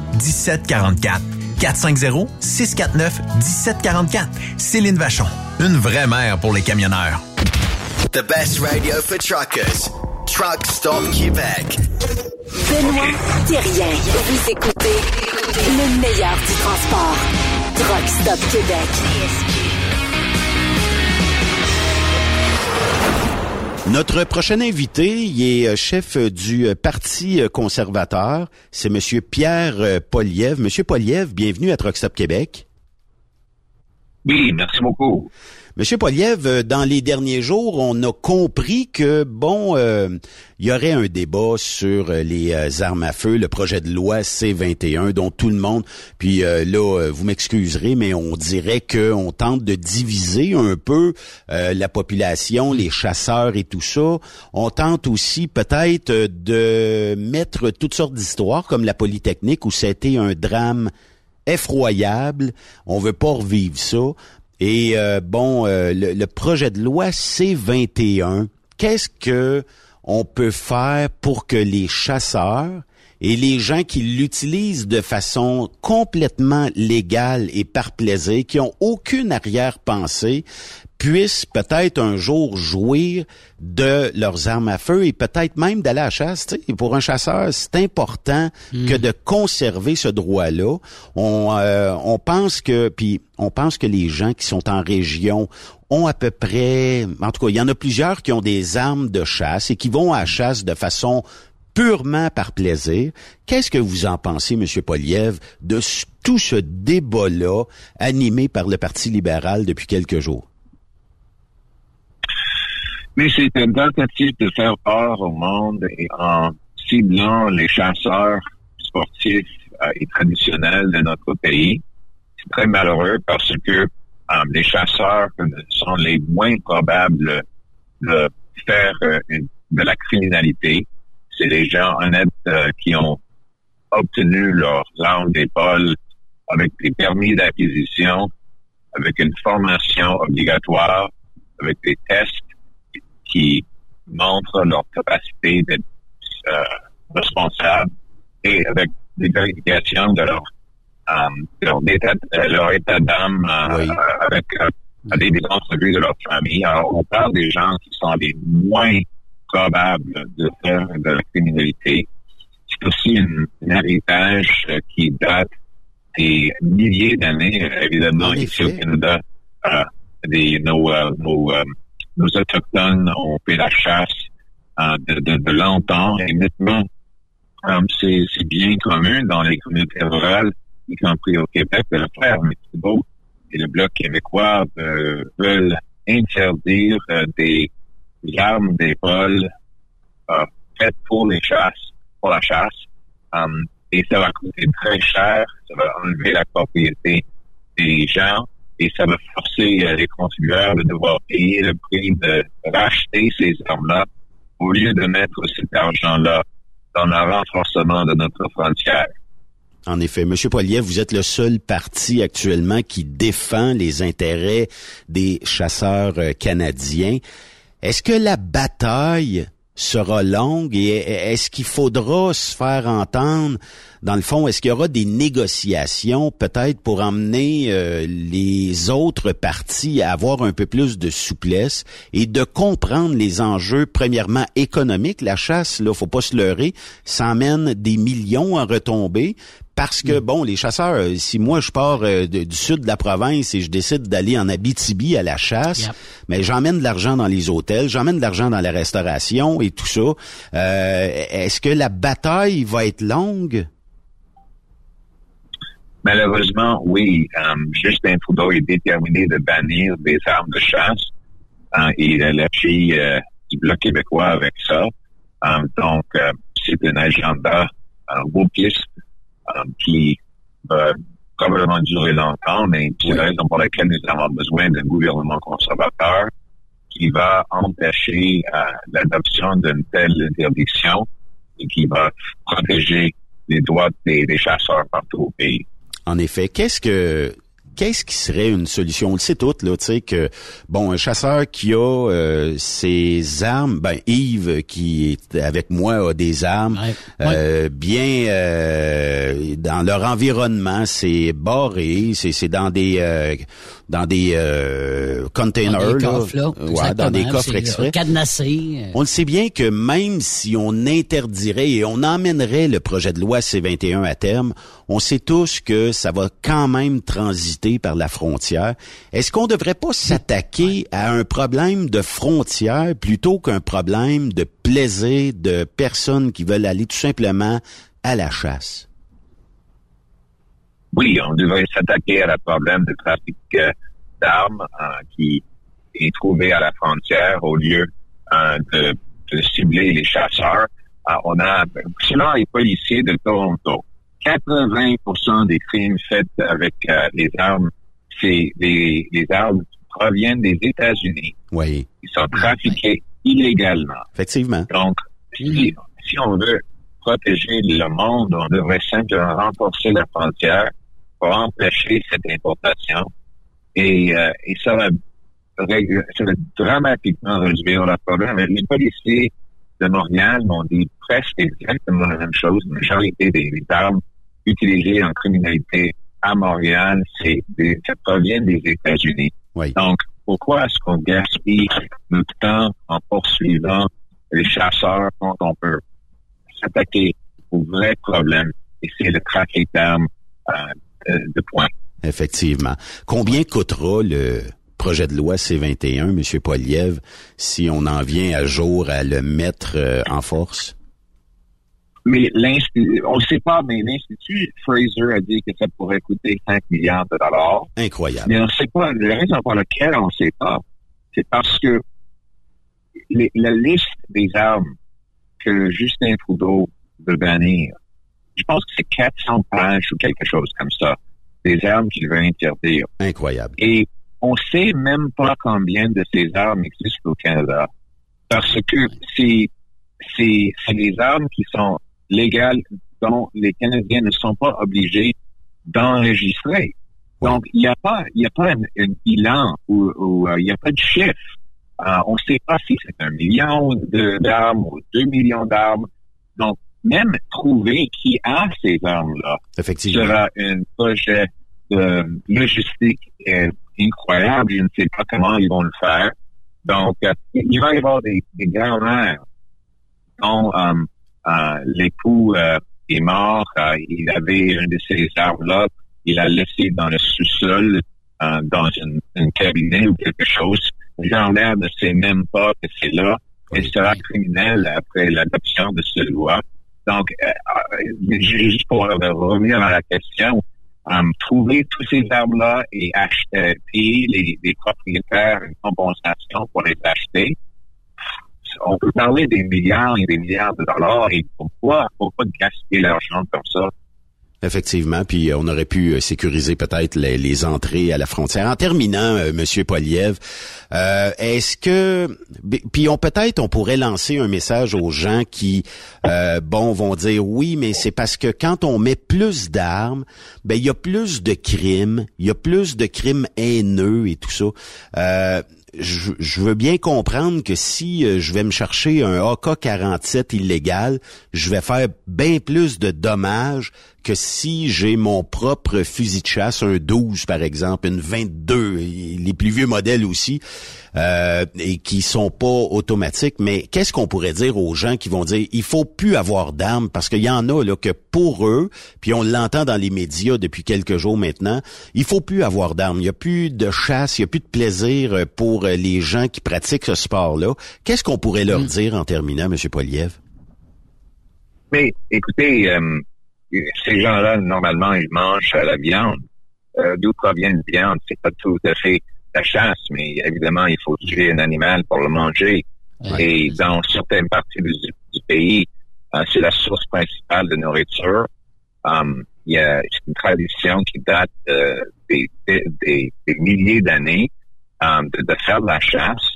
1744. 450-649-1744. Céline Vachon. Une vraie mère pour les camionneurs. The best radio for truckers. Truck Stop Québec. Benoît Thérien. Vous écoutez le meilleur du transport. Truck Stop Québec. Notre prochain invité, il est euh, chef du euh, Parti conservateur. C'est Monsieur Pierre euh, Poliev. Monsieur Poliev, bienvenue à Truckstop Québec. Oui, merci beaucoup. Monsieur Poliev, euh, dans les derniers jours, on a compris que, bon, euh, il y aurait un débat sur euh, les armes à feu, le projet de loi C-21, dont tout le monde, puis là, vous m'excuserez, mais on dirait qu'on tente de diviser un peu la population, les chasseurs et tout ça. On tente aussi peut-être de mettre toutes sortes d'histoires, comme la Polytechnique, où c'était un drame effroyable. On veut pas revivre ça. Et euh, bon, euh, le, projet de loi C21, qu'est-ce que on peut faire pour que les chasseurs et les gens qui l'utilisent de façon complètement légale et par plaisir, qui ont aucune arrière-pensée, puissent peut-être un jour jouir de leurs armes à feu et peut-être même d'aller à la chasse. Pour un chasseur, c'est important hmm. que de conserver ce droit-là. On, euh, on pense que, puis on pense que les gens qui sont en région ont à peu près, en tout cas, il y en a plusieurs qui ont des armes de chasse et qui vont à la chasse de façon purement par plaisir. Qu'est-ce que vous en pensez, M. Poliev, de tout ce débat-là animé par le Parti libéral depuis quelques jours? Mais c'est une tentative de faire peur au monde et en ciblant les chasseurs sportifs euh, et traditionnels de notre pays. C'est très malheureux parce que euh, les chasseurs sont les moins probables de faire euh, de la criminalité. C'est les gens honnêtes qui ont obtenu leurs armes d'épaule avec des permis d'acquisition, avec une formation obligatoire, avec des tests qui montrent leur capacité d'être euh, responsables et avec des vérifications de leur leur état, leur état d'âme avec des, des entrevues de leur famille. Alors, on parle des gens qui sont les moins probables de faire de la criminalité. C'est aussi un héritage qui date des milliers d'années, évidemment, ici au Canada. Euh, des, nos, euh, nos, euh, nos, autochtones ont fait la chasse euh, de, de, de, longtemps et maintenant, c'est bien commun dans les communautés rurales, y compris au Québec, de le faire. Mais beau et le Bloc québécois veulent interdire des armes d'épaule faites pour les chasses, pour la chasse. et ça va coûter très cher, ça va enlever la propriété des gens et ça va forcer euh, les contribuables de devoir payer le prix de racheter ces armes-là au lieu de mettre cet argent-là dans le renforcement de notre frontière. En effet, Monsieur Poilier, vous êtes le seul parti actuellement qui défend les intérêts des chasseurs euh, canadiens. Est-ce que la bataille sera longue et est-ce qu'il faudra se faire entendre? Dans le fond, est-ce qu'il y aura des négociations peut-être pour emmener euh, les autres partis à avoir un peu plus de souplesse et de comprendre les enjeux premièrement économiques, la chasse là, faut pas se leurrer, ça emmène des millions à retomber parce que, mm. bon, les chasseurs, euh, si moi je pars euh, du sud de la province et je décide d'aller en Abitibi à la chasse, mais j'emmène de l'argent dans les hôtels, j'emmène de l'argent dans la restauration et tout ça. Est-ce que la bataille va être longue? Malheureusement, oui. Um, Justin Trudeau est déterminé de bannir des armes de chasse. Uh, il a lâché euh, du Bloc québécois avec ça. Um, donc, euh, c'est un agenda um, qui va probablement durer longtemps, mais c'est la raison pour laquelle nous avons besoin d'un gouvernement conservateur qui va empêcher euh, l'adoption d'une telle interdiction et qui va protéger les droits des chasseurs partout au pays. En effet, qu'est-ce que qu'est-ce qui serait une solution? On le sait toutes, là, tu sais, que, bon, un chasseur qui a euh, ses armes, ben, Yves, qui est avec moi, a des armes, euh, bien euh, dans leur environnement, c'est barré, c'est dans des dans des containers, dans des coffres, là, dans des coffres exprès. On le sait bien que même si on interdirait et on emmènerait le projet de loi C21 à terme, on sait tous que ça va quand même transiter par la frontière. Est-ce qu'on ne devrait pas s'attaquer à un problème de frontière plutôt qu'un problème de plaisir de personnes qui veulent aller tout simplement à la chasse? Oui, on devrait s'attaquer à un problème de trafic euh, d'armes euh, qui est trouvé à la frontière au lieu euh, de, cibler les chasseurs. on a, selon les policiers de Toronto, 80% des crimes faits avec les armes c'est les, les armes proviennent des États-Unis. Oui. Ils sont trafiqués illégalement. Effectivement. Donc, si, si on veut protéger le monde, on devrait simplement renforcer la frontière pour empêcher cette importation. Et, euh, et ça, va, ça va dramatiquement réduire le problème. Les policiers de Montréal m'ont dit presque exactement la même chose. La majorité des armes utilisées en criminalité à Montréal, c'est ça provient des États-Unis. Donc, pourquoi est-ce qu'on gaspille notre temps en poursuivant les chasseurs quand on peut s'attaquer au vrai problème? Et c'est le trafic d'armes euh, de points. Effectivement. Combien coûtera le projet de loi C21, M. Poliev, si on en vient à jour à le mettre euh, en force? Mais on ne sait pas, mais l'Institut Fraser a dit que ça pourrait coûter 5 milliards de dollars. Incroyable. Mais on ne sait pas. La raison pour laquelle on ne sait pas, c'est parce que la liste des armes que Justin Trudeau veut bannir, je pense que c'est 400 pages ou quelque chose comme ça, des armes qu'il veut interdire. Incroyable. Et on sait même pas combien de ces armes existent au Canada. Parce que c'est, c'est, des armes qui sont légales dont les Canadiens ne sont pas obligés d'enregistrer. Donc, il n'y a pas, il a pas un, bilan ou euh, il n'y a pas de chiffre. Euh, on ne sait pas si c'est un million d'armes ou deux millions d'armes. Donc, même trouver qui a ces armes-là Effectivement. sera un projet de logistique euh, incroyable. Je ne sais pas comment ils vont le faire. Donc, euh, il va y avoir des, des grands-mères dont euh, euh, l'époux euh, est mort. il avait une de ces armes-là. Il l'a laissé dans le sous-sol, dans une, une cabinet ou quelque chose. Le grand-mère ne sait même pas que c'est là. Elle sera criminelle après l'adoption de ce loi. Donc, euh, euh, juste pour revenir à la question, euh, trouver tous ces arbres-là et acheter, payer les, les propriétaires une compensation pour les acheter, on peut parler des milliards et des milliards de dollars et pourquoi, pourquoi gaspiller l'argent comme ça? Effectivement, puis euh, on aurait pu euh, sécuriser peut-être les, les entrées à la frontière. En terminant, euh, Monsieur Poliev, euh, est-ce que, puis on peut-être on pourrait lancer un message aux gens qui, euh, bon, vont dire oui, mais c'est parce que quand on met plus d'armes, ben il y a plus de crimes, il y a plus de crimes haineux et tout ça. Euh, je, je veux bien comprendre que si je vais me chercher un AK-47 illégal, je vais faire bien plus de dommages que si j'ai mon propre fusil de chasse, un 12 par exemple, une 22, et les plus vieux modèles aussi, euh, et qui sont pas automatiques. Mais qu'est-ce qu'on pourrait dire aux gens qui vont dire il faut plus avoir d'armes parce qu'il y en a là que pour eux, puis on l'entend dans les médias depuis quelques jours maintenant, il faut plus avoir d'armes. Il y a plus de chasse, il y a plus de plaisir euh, pour euh, les gens qui pratiquent ce sport-là. Qu'est-ce qu'on pourrait leur dire en terminant, Monsieur Poliev? Mais écoutez, euh, ces gens-là, normalement, ils mangent euh, la viande. Euh, D'où provient la viande? C'est pas tout à fait la chasse, mais évidemment, il faut tuer un animal pour le manger. Et dans certaines parties du, du pays, euh, c'est la source principale de nourriture. Um, il y a une tradition qui date euh, des, des, des- des milliers d'années um, de, de faire de la chasse.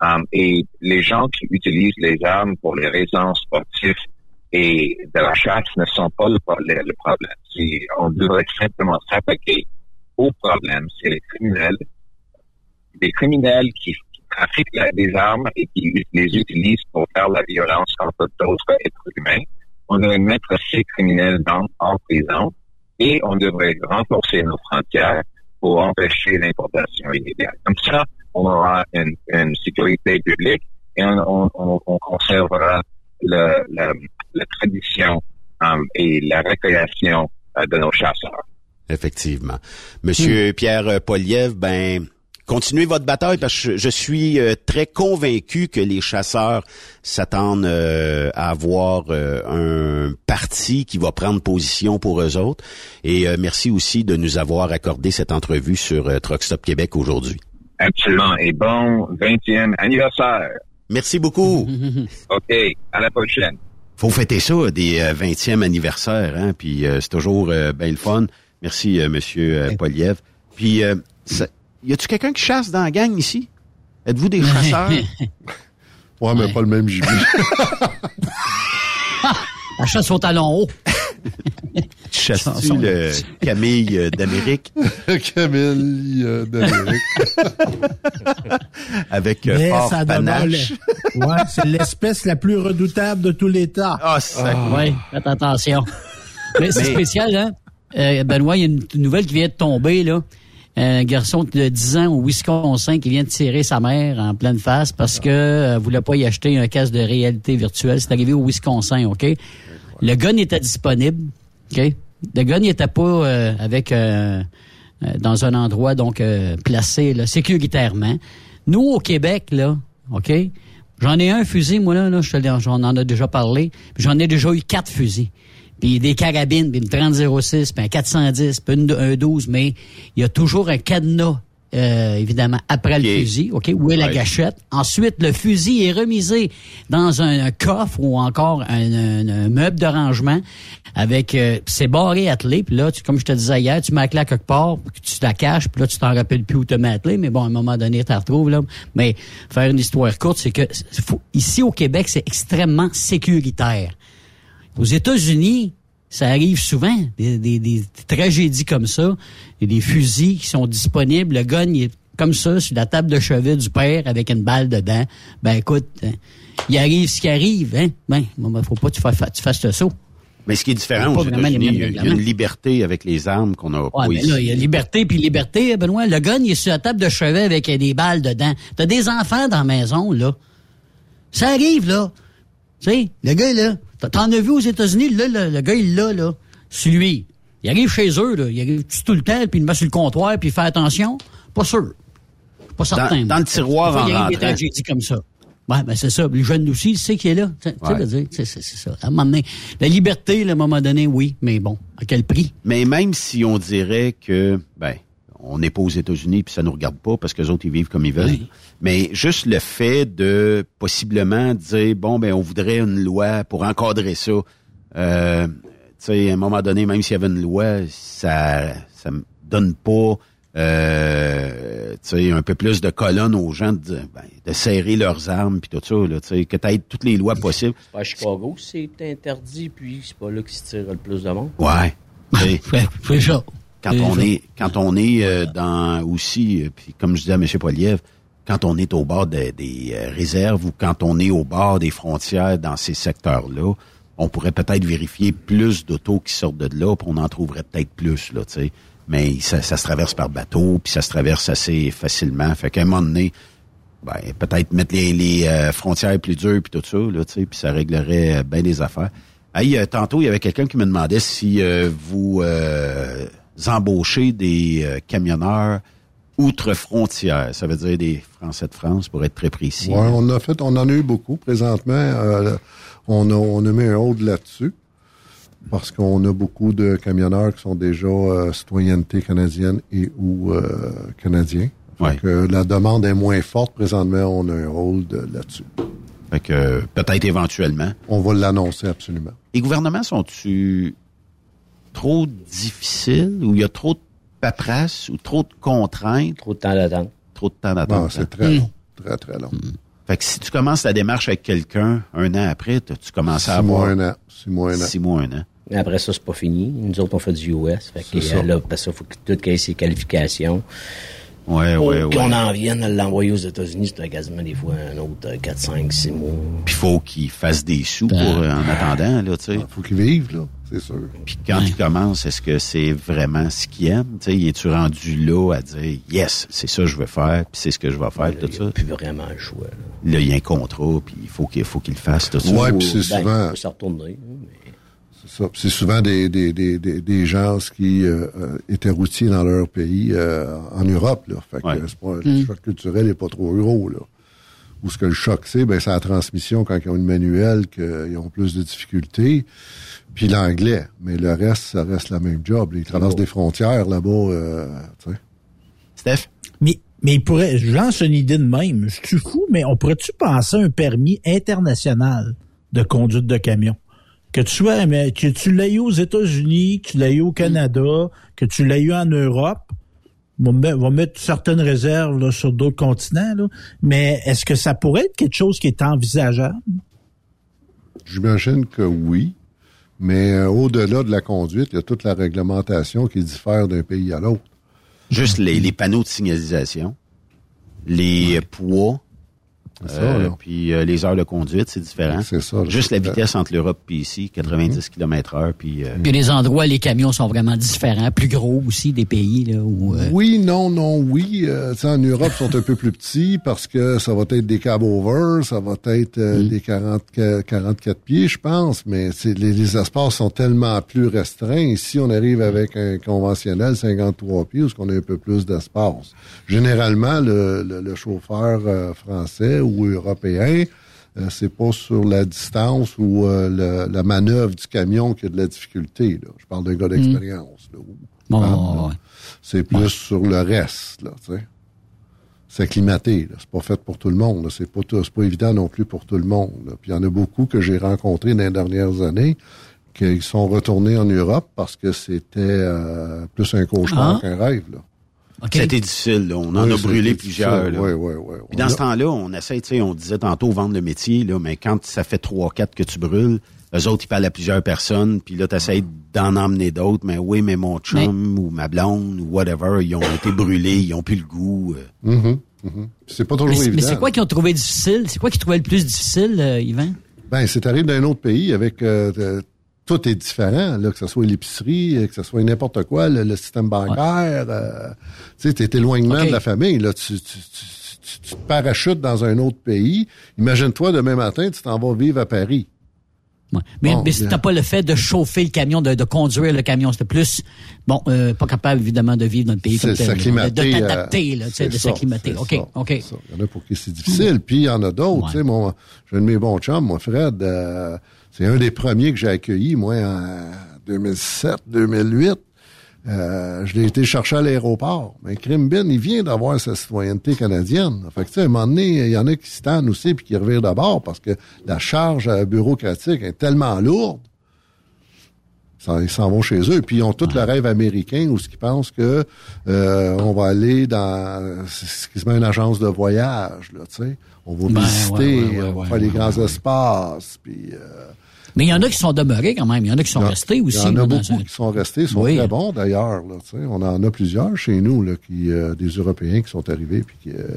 Um, et les gens qui utilisent les armes pour les raisons sportives et de la chasse ne sont pas le, pro- le- le problème. On devrait simplement s'attaquer au problème. C'est les criminels, des criminels qui, trafiquent des armes et qui les utilisent pour faire la violence contre d'autres êtres humains. On devrait mettre ces criminels dans, en prison et on devrait renforcer nos frontières pour empêcher l'importation illégale. Comme ça, on aura une, sécurité publique et on conservera le- la, la tradition um, et la récréation euh, de nos chasseurs. Effectivement. Monsieur Pierre euh, Poliev, ben continuez votre bataille parce que je, je suis euh, très convaincu que les chasseurs s'attendent euh, à avoir euh, un parti qui va prendre position pour eux autres. Et euh, merci aussi de nous avoir accordé cette entrevue sur euh, Truck Stop Québec aujourd'hui. Absolument. Et bon 20e anniversaire. Merci beaucoup. OK. À la prochaine. Faut fêter ça, des euh, 20e anniversaires, hein, puis euh, c'est toujours euh, bien le fun. Merci, euh, Monsieur euh, Poliev. Puis, euh, ça- y a-tu quelqu'un qui chasse dans la gang ici? Êtes-vous des chasseurs? ouais, mais pas le même gibier. La chasse au talon haut. Chasses-tu le Camille euh, d'Amérique? Camille euh, d'Amérique. Avec euh, Mais fort ça demeure panache. le- ouais, c'est l'espèce la plus redoutable de tous les temps. Ah, ça. Oui, faites attention. Mais c'est Mais- spécial, hein? Euh, Benoît, il y a une nouvelle qui vient de tomber, là. Un garçon de 10 ans au Wisconsin qui vient de tirer sa mère en pleine face parce que euh, voulait pas y acheter un casque de réalité virtuelle. C'est arrivé au Wisconsin, OK? Le gun était disponible, OK? Le gun n'était pas euh, avec euh, euh, dans un endroit donc euh, placé là, sécuritairement. Nous au Québec là, OK? J'en ai un fusil moi là, je te j'en en ai déjà parlé. J'en ai déjà eu quatre fusils. Puis des carabines, puis une 3006, puis un 410, puis un 12, mais il y a toujours un cadenas euh, évidemment après le fusil, OK, où est la Ouais. gâchette? Ensuite, le fusil est remisé dans un, un coffre ou encore un, un- un meuble de rangement avec euh, c'est barré attelé, puis là, tu, comme je te disais hier, tu mets la clé à quelque part, puis tu la caches, puis là, tu t'en rappelles plus où te mettre mais bon, à un moment donné, tu la retrouves, là. Mais faire une histoire courte, c'est que faut- ici au Québec, c'est extrêmement sécuritaire. Aux États-Unis, ça arrive souvent, des, des- des tragédies comme ça, et des fusils qui sont disponibles, le gun il est comme ça, sur la table de chevet du père avec une balle dedans, ben écoute, hein, il arrive ce qui arrive, hein. Ben, bon, faut pas que tu fasses, tu fasses le saut. Mais ce qui est différent aux États-Unis, il y a- il y a une liberté avec les armes qu'on a pas ici. là, il y a liberté puis liberté, Benoît. Le gun, il est sur la table de chevet avec des balles dedans. T'as des enfants dans la maison, là. Ça arrive, là. Tu sais, le gars, là, t'en- as vu aux États-Unis, là, le, le gars, il l'a, là. C'est lui. Il arrive chez eux, là. Il arrive tout le temps, puis il le met sur le comptoir, puis il fait attention. Pas sûr. Pas certain. Dans- dans le tiroir fois, en il arrive des rentrant. tragédies comme ça. Ouais, ben c'est ça. Le jeune aussi, il sait qu'il est là. Tu sais, sais, Ouais. dire, c'est c'est- c'est ça. À un moment donné, la liberté, là, à un moment donné, oui, mais bon, à quel prix? Mais même si on dirait que, ben, on n'est pas aux États-Unis puis ça nous regarde pas parce que les autres ils vivent comme ils veulent. Mais juste le fait de possiblement dire bon ben on voudrait une loi pour encadrer ça. Euh, tu sais à un moment donné même s'il y avait une loi ça ça me donne pas euh, tu sais un peu plus de colonnes aux gens de, ben, de serrer leurs armes puis tout ça là tu sais que tu toutes les lois possibles. Pas à Chicago, c'est interdit, puis c'est pas là qu'il se tire le plus de monde. Ouais. C'est ça. Quand on est quand on est euh, dans aussi, euh, puis comme je disais à M. Poliev, quand on est au bord de- des euh, réserves ou quand on est au bord des frontières dans ces secteurs-là, on pourrait peut-être vérifier plus d'autos qui sortent de là, puis on en trouverait peut-être plus, là, tu sais. Mais ça, ça se traverse par bateau, puis ça se traverse assez facilement. Fait qu'à un moment donné, ben, peut-être mettre les, les euh, frontières plus dures puis tout ça, là, tu sais, puis ça réglerait euh, bien des affaires. Hey, euh, tantôt, il y avait quelqu'un qui me demandait si euh, vous embauchez des euh, camionneurs outre-frontières. Ça veut dire des Français de France, pour être très précis. Ouais, on a fait, on en a eu beaucoup. Présentement, euh, on, a, on a mis un hold là-dessus parce qu'on a beaucoup de camionneurs qui sont déjà euh, citoyenneté canadienne et ou euh, canadiens. Ouais. que la demande est moins forte. Présentement, on a un hold euh, là-dessus. Fait que peut-être éventuellement. On va l'annoncer absolument. Les gouvernements sont-tu trop difficiles ou il y a trop de paperasse ou trop de contraintes? Trop de temps d'attente. Trop de temps d'attente. Non, c'est hein? très long. Très, très long. Fait que si tu commences la démarche avec quelqu'un un an après, tu commences à Six avoir... mois, un an. Six mois, un an. Six mois, un an. Mais après ça, c'est pas fini. Nous autres, on fait du US. Fait que ça. là, parce qu'il faut que tout ait ses qualifications. Ouais, Pour ouais, ouais. qu'on en vienne à l'envoyer aux États-Unis, c'est quasiment des fois un autre euh, 4, 5, 6 mois. Puis faut qu'ils fassent des sous pour, euh, en attendant, là, tu sais. faut qu'ils vivent, là, c'est sûr. Puis quand ils commencent, est-ce que c'est vraiment ce qu'ils aiment? Tu sais, es-tu rendu là à dire, yes, c'est ça que je veux faire, puis c'est ce que je vais faire, tout ça? plus vraiment le choix. Là, il y a un contrat, puis il faut qu'il faut qu'il le fasse, tout ça. Ouais, puis c'est Ben, souvent... peut retourner. mais- C'est ça. Puis C'est souvent des, des, des, des, des gens qui euh, euh, étaient routiers dans leur pays euh, en Europe. Là. Fait que Ouais. c'est pas, le choc culturel n'est pas trop gros. Là. Ou ce que le choc, c'est, ben, c'est la transmission quand ils ont une manuel qu'ils ont plus de difficultés. Puis l'anglais. Mais le reste, ça reste la même job. Ils traversent des frontières là-bas. Euh, tu sais. Steph? Mais, mais il pourrait, je lance une idée de même. Je suis fou, mais on pourrait-tu penser à un permis international de conduite de camion? Que tu sois, mais que tu l'aies eu aux États-Unis, que tu l'aies eu au Canada, que tu l'aies eu en Europe. On va mettre, certaines réserves là, sur d'autres continents, là. mais est-ce que ça pourrait être quelque chose qui est envisageable? J'imagine que oui. Mais euh, au-delà de la conduite, il y a toute la réglementation qui diffère d'un pays à l'autre. Juste les, les panneaux de signalisation, les poids, ça, euh, là. puis euh, les heures de conduite, c'est différent. C'est ça. là. Juste la vitesse entre l'Europe et ici, 90 km heure, puis... euh, Puis des endroits, les camions sont vraiment différents, plus gros aussi des pays là où. euh, Oui, non, non, oui. Euh, tu sais, en Europe, ils sont un peu plus petits parce que ça va être des cab over, ça va être euh, des 40, que- 44 pieds, je pense, mais c'est, les, les espaces sont tellement plus restreints. Ici, on arrive avec un conventionnel 53 pieds où on a un peu plus d'espace. Généralement, le, le- le chauffeur euh, français ou européen, euh, c'est pas sur la distance ou euh, la manœuvre du camion qu'il y a de la difficulté. Là. Je parle d'un gars d'expérience. bon, Ah, ouais. c'est plus sur le reste, là. C'est climaté, là. C'est pas fait pour tout le monde, là. C'est pas, tout- c'est pas évident non plus pour tout le monde, là. Puis il y en a beaucoup que j'ai rencontrés dans les dernières années qui sont retournés en Europe parce que c'était euh, plus un cauchemar Ah. qu'un rêve, là. OK. C'était difficile, là. on en Oui, a brûlé plusieurs. là. Oui, oui, oui. Puis dans ce temps-là, on essaie, tu sais, on disait tantôt vendre le métier, là, mais quand ça fait trois, quatre que tu brûles, eux autres, ils parlent à plusieurs personnes, puis là, t'essayes d'en emmener d'autres, mais oui, mais mon chum ou ma blonde ou whatever, ils ont été brûlés, ils ont plus le goût. euh. Mhm, mhm. C'est pas toujours Mais, évident. mais c'est quoi qu'ils ont trouvé difficile? C'est quoi qu'ils trouvaient le plus difficile, euh, Yvan? Ben, c'est arrivé d'un autre pays avec euh, euh, tout est différent, là, que ce soit l'épicerie, euh, que ce soit n'importe quoi, le, le système bancaire. euh, tu sais, t'es éloignement de la famille. Là, tu, tu, tu, tu- tu te parachutes dans un autre pays. Imagine-toi demain matin, tu t'en vas vivre à Paris. Mais, Bon, mais c'était pas le fait de chauffer le camion, de, de conduire le camion. C'était plus, bon, euh, pas capable évidemment de vivre dans le pays comme tel. s'acclimater. De t'adapter, là, de s'acclimater. OK, ça, OK. ça. Il y en a pour qui c'est difficile. Puis il y en a d'autres. Tu sais, mon, j'ai un de mes bons chums, moi, Fred, euh, c'est un des premiers que j'ai accueilli, moi, en 2007, 2008. Euh, je l'ai été chercher à l'aéroport. Mais Crimbin, il vient d'avoir sa citoyenneté canadienne. Fait que, tu sais, à un moment donné, il y en a qui se tannent aussi puis qui revirent d'abord parce que la charge euh, bureaucratique est tellement lourde. Ils s'en vont chez eux. Puis ils ont tout le rêve américain où ce qu'ils pensent que euh, on va aller dans c'est quasiment une agence de voyage, là, tu sais. On va Ben, visiter, ouais, ouais, ouais, on va faire les grands espaces. Puis euh, Mais il y en a qui sont demeurés quand même. Il y en a qui sont restés aussi. Il y en a beaucoup un- qui sont restés, sont Oui. très bons d'ailleurs. On en a plusieurs chez nous, là, qui, euh, des Européens qui sont arrivés puis qui euh,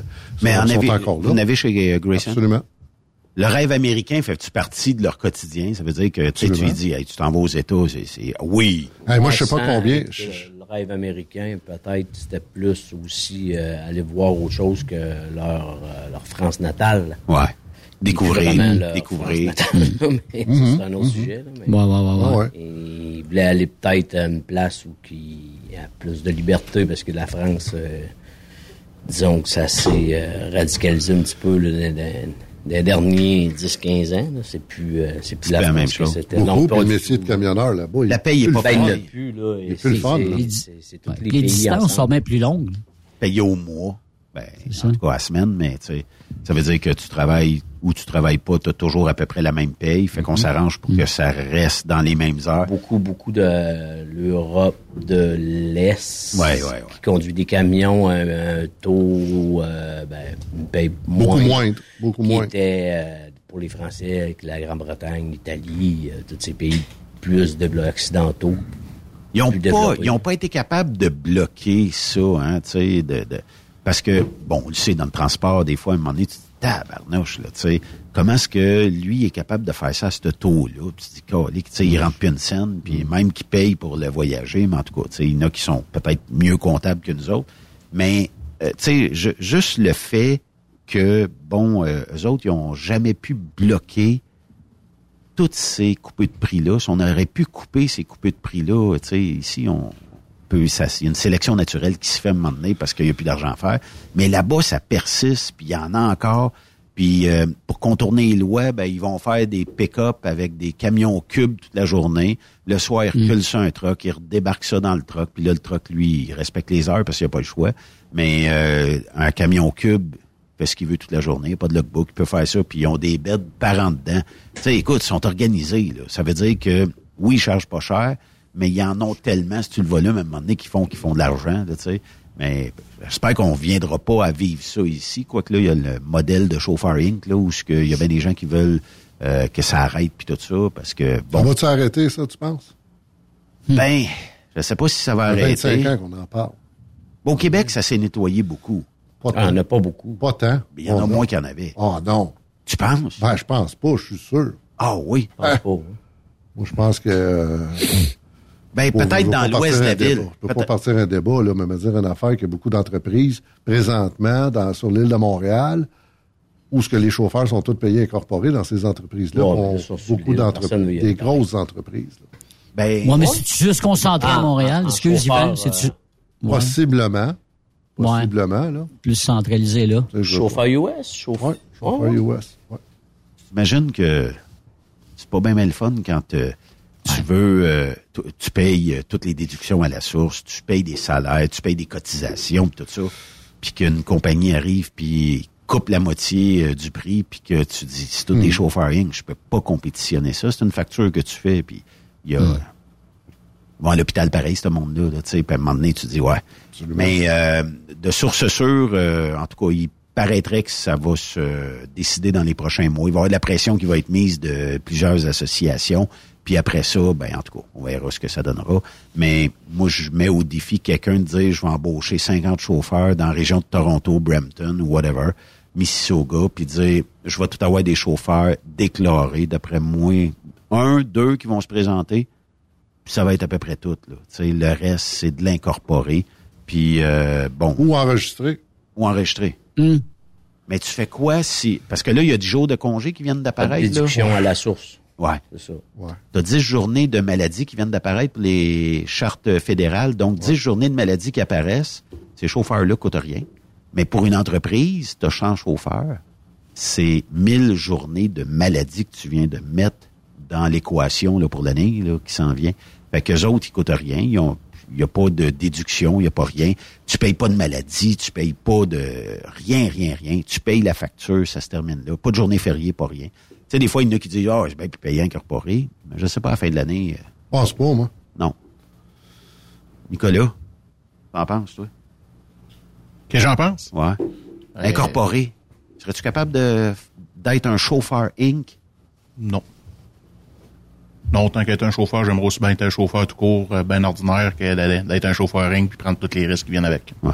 Mais sont, en sont avez, encore là. vous en avez chez euh, Grayson? Absolument. Le rêve américain fait-tu partie de leur quotidien? Ça veut dire que tu sais, tu lui dis, hey, tu t'en vas aux États, c'est, c'est- oui. Hey, moi, je sais pas combien. euh, Le rêve américain, peut-être, c'était plus aussi euh, aller voir autre chose que leur, euh, leur France natale. Ouais. Découvrir, découvrir. Mais Mhm. c'est un autre Mhm. sujet. Là, mais Ouais, ouais, ouais, ouais. Ils voulaient aller peut-être à une place où il y a plus de liberté parce que la France, euh, disons que ça s'est euh, radicalisé un petit peu là, dans- les derniers 10-15 ans. là. C'est plus, euh, c'est plus C'est la, pas la France même chose. c'était. Beaucoup, Non, le métier de camionneur là-bas. il La paye est plus pas Ben, fun. il n'y en a plus, là. Il est plus le fun, les Les distances sont bien plus longues. Payé au mois. Ben, en tout cas, à la semaine, mais tu sais, ça veut dire que tu travailles ou tu travailles pas, tu as toujours à peu près la même paye. Fait Mhm. qu'on s'arrange pour que ça reste dans les mêmes heures. Beaucoup, beaucoup de l'Europe de l'Est Ouais, ouais, ouais. qui conduit des camions à un taux, euh, ben, une paye Beaucoup moindre, moindre, beaucoup qui moins. était euh, pour les Français avec la Grande-Bretagne, l'Italie, euh, tous ces pays plus de occidentaux. Ils ont plus pas, ils ont pas été capables de bloquer ça, hein, tu sais, de, de- parce que, bon, on le sait, dans le transport, des fois, à un moment donné, tu te dis, tabarnouche, là, tu sais, comment est-ce que lui est capable de faire ça à ce taux-là? Puis tu dis, tu sais, il rentre plus une scène, puis même qu'il paye pour le voyager, mais en tout cas, tu sais, il y en a qui sont peut-être mieux comptables que nous autres, mais, euh, tu sais, juste le fait que, bon, euh, eux autres, ils ont jamais pu bloquer toutes ces coupées de prix-là, si on aurait pu couper ces coupées de prix-là, tu sais, ici, on peut, ça, il y a une sélection naturelle qui se fait à un moment donné parce qu'il n'y a plus d'argent à faire. Mais là-bas, ça persiste, puis il y en a encore. Puis euh, pour contourner les lois, ben, ils vont faire des pick-up avec des camions cubes toute la journée. Le soir, ils reculent sur un truck, ils redébarquent ça dans le truck. Puis là, le truck, lui, il respecte les heures parce qu'il n'y a pas le choix. Mais euh, un camion cube fait ce qu'il veut toute la journée, il n'y a pas de logbook, il peut faire ça, puis ils ont des beds par en dedans. Tu sais, écoute, ils sont organisés. Là. Ça veut dire que, oui, ils chargent pas cher, mais ils en ont tellement, si tu le volume, à un moment donné, qu'ils font, qu'ils font de l'argent, tu sais. Mais j'espère qu'on viendra pas à vivre ça ici. Quoique là, il y a le modèle de Chauffeur Inc., là, où ce que il y a bien des gens qui veulent euh, que ça arrête, puis tout ça, parce que, Ça bon, va-tu arrêter, ça, tu penses? ben, je sais pas si ça va Ça fait arrêter. 25 ans qu'on en parle. Au Québec, ça s'est nettoyé beaucoup. Pas Ah, il n'y en tant. a pas beaucoup. Pas tant. Mais il y en a Oh, moins qu'il y en avait. Ah, non. Tu penses? Ben, je pense pas, je suis sûr. Ah oui. Je pense Ah. pas, hein. Moi, je pense que... Ben, peut-être dans l'ouest de la ville. débat. Je peux pas partir un débat, là, mais me dire une affaire qu'il y a beaucoup d'entreprises présentement dans, sur l'île de Montréal où ce que les chauffeurs sont tous payés incorporés dans ces entreprises-là. Ouais, ont beaucoup d'entreprises, des grosses entreprises. là. Ben, Ouais, mais c'est juste concentré à Ah, Montréal? en Excuse, Yvan. Euh. Possiblement. Ouais. Possiblement, là. plus centralisé, là? Chauffeur US, chauffeur. Ouais, chauffeur US. Ouais. J'imagine que c'est pas bien mal le fun quand euh, tu veux, euh, tu, tu payes euh, toutes les déductions à la source, tu payes des salaires, tu payes des cotisations, pis tout ça, puis qu'une compagnie arrive puis coupe la moitié euh, du prix, puis que tu dis c'est tout des chauffeurs Inc., je peux pas compétitionner ça, c'est une facture que tu fais, puis il y a bon, à l'hôpital pareil, ce monde-là, là, tu sais, puis à un moment donné, tu dis ouais. Mais euh, de source sûre, euh, en tout cas, ils paraîtrait que ça va se décider dans les prochains mois. Il va y avoir de la pression qui va être mise de plusieurs associations. Puis après ça, ben en tout cas, on verra ce que ça donnera. Mais moi, je mets au défi quelqu'un de dire je vais embaucher 50 chauffeurs dans la région de Toronto, Brampton ou whatever, Mississauga, puis dire je vais tout avoir des chauffeurs déclarés, d'après moi, un, deux qui vont se présenter, puis ça va être à peu près tout. Là. Tu sais, le reste, c'est de l'incorporer. Puis euh, bon. Ou enregistrer. Ou enregistrer. Mais tu fais quoi si. Parce que là, il y a 10 jours de congé qui viennent d'apparaître. là. Déduction à la source. Ouais. C'est ça. Tu as 10 journées de maladie qui viennent d'apparaître pour les chartes fédérales. Donc, 10 journées de maladie qui apparaissent. Ces chauffeurs-là ne coûtent rien. Mais pour une entreprise, tu as chauffeur. C'est 1000 journées de maladie que tu viens de mettre dans l'équation là, pour l'année là, qui s'en vient. Fait qu'eux autres, ils coûtent rien. Ils ont il n'y a pas de déduction, il n'y a pas rien. Tu payes pas de maladie, tu payes pas de rien, rien, rien. Tu payes la facture, ça se termine là. Pas de journée fériée, pas rien. Sais, des fois, il y en a qui disent, ah, oh, j'ai bien pu payer incorporé. Mais je sais pas, à la fin de l'année. euh, pense pas, moi. Non. Nicolas, t'en penses, toi? Que j'en pense? Ouais. Incorporé. Serais-tu capable de d'être un chauffeur Inc? Non. Non, tant qu'être un chauffeur, j'aimerais aussi bien être un chauffeur tout court, euh, bien ordinaire, que d'aller- d'être un chauffeur ring puis prendre tous les risques qui viennent avec. Ouais.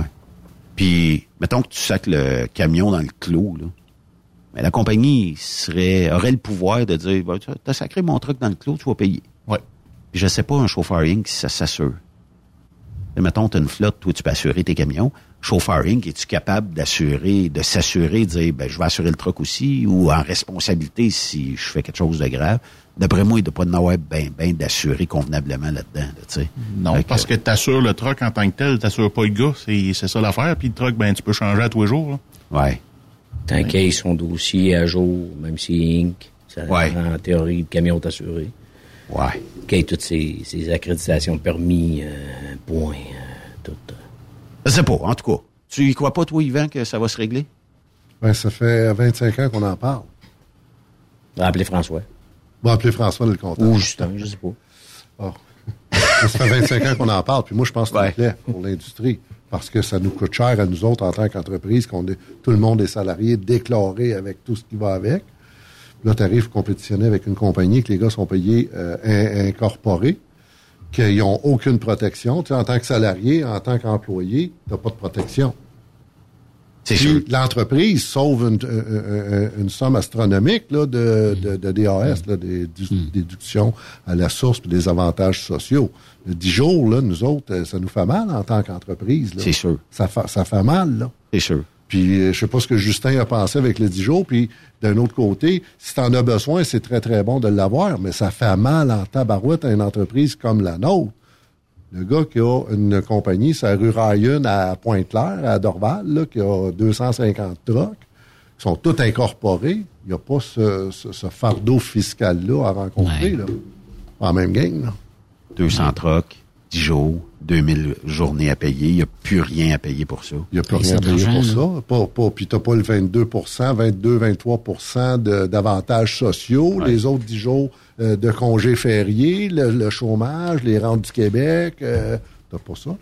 Puis, mettons que tu sacs le camion dans le clos, là. Mais la compagnie serait, aurait le pouvoir de dire, bah, tu as sacré mon truck dans le clos, tu vas payer. Ouais. Puis je sais pas, un chauffeur Inc., si ça s'assure. Et mettons, tu as une flotte, toi, tu peux assurer tes camions. Chauffeur Inc., es-tu capable d'assurer, de s'assurer, de dire, ben, je vais assurer le truck aussi, ou en responsabilité si je fais quelque chose de grave? D'après moi, il ne doit pas en avoir ben, ben d'assurer convenablement là-dedans, là, tu sais. Non, parce que t'assures le truck en tant que tel, t'assures pas le gars, c'est c'est ça l'affaire. Puis le truck, ben tu peux changer à tous les jours. là. Ouais. Tant qu'il ait son dossier à jour, même si Inc., ça Ouais. en théorie, le camion est assuré. Ouais. Qu'il ait toutes ses, ses accréditations permis, euh, points, euh, tout. euh. Je sais pas, en tout cas. Tu y crois pas, toi, Yvan, que ça va se régler? Ben, ça fait 25 ans qu'on en parle. Va appeler François. Va appeler François le comptable. Ou Justin, je sais pas. Ah. ça fait 25 ans qu'on en parle, puis moi, je pense que c'est une plaie pour l'industrie. Parce que ça nous coûte cher à nous autres en tant qu'entreprise, qu'on tout le monde est salarié, déclaré avec tout ce qui va avec. Là, tu arrives compétitionner avec une compagnie que les gars sont payés euh, in- incorporés, qu'ils n'ont aucune protection. Tu en tant que salarié, en tant qu'employé, tu n'as pas de protection. C'est sûr. L'entreprise sauve une, euh, euh, une somme astronomique là, de, de, de DAS, là, des du- déductions à la source puis des avantages sociaux. 10 jours, là, nous autres, euh, ça nous fait mal en tant qu'entreprise. C'est sûr. Ça fait, ça fait mal, là. C'est sûr. Puis euh, je sais pas ce que Justin a pensé avec les 10 jours. Puis d'un autre côté, si tu en as besoin, c'est très, très bon de l'avoir, mais ça fait mal en tabarouette à une entreprise comme la nôtre. Le gars qui a une compagnie, c'est la rue Ryan à Pointe-Claire, à Dorval, là, qui a 250 trucks, qui sont tous incorporés. Il n'y a pas ce, ce- ce fardeau fiscal-là à rencontrer, là. En même gang, là. 200 trocs, 10 jours, 2000 journées à payer. Il n'y a plus rien à payer pour ça. Il n'y a plus rien à payer pour ça. Pas, pas, puis tu n'as pas le 22% 22, 23% de- d'avantages sociaux, les autres 10 jours euh, de congés fériés, le, le chômage, les rentes du Québec. Euh, tu pas ça. là.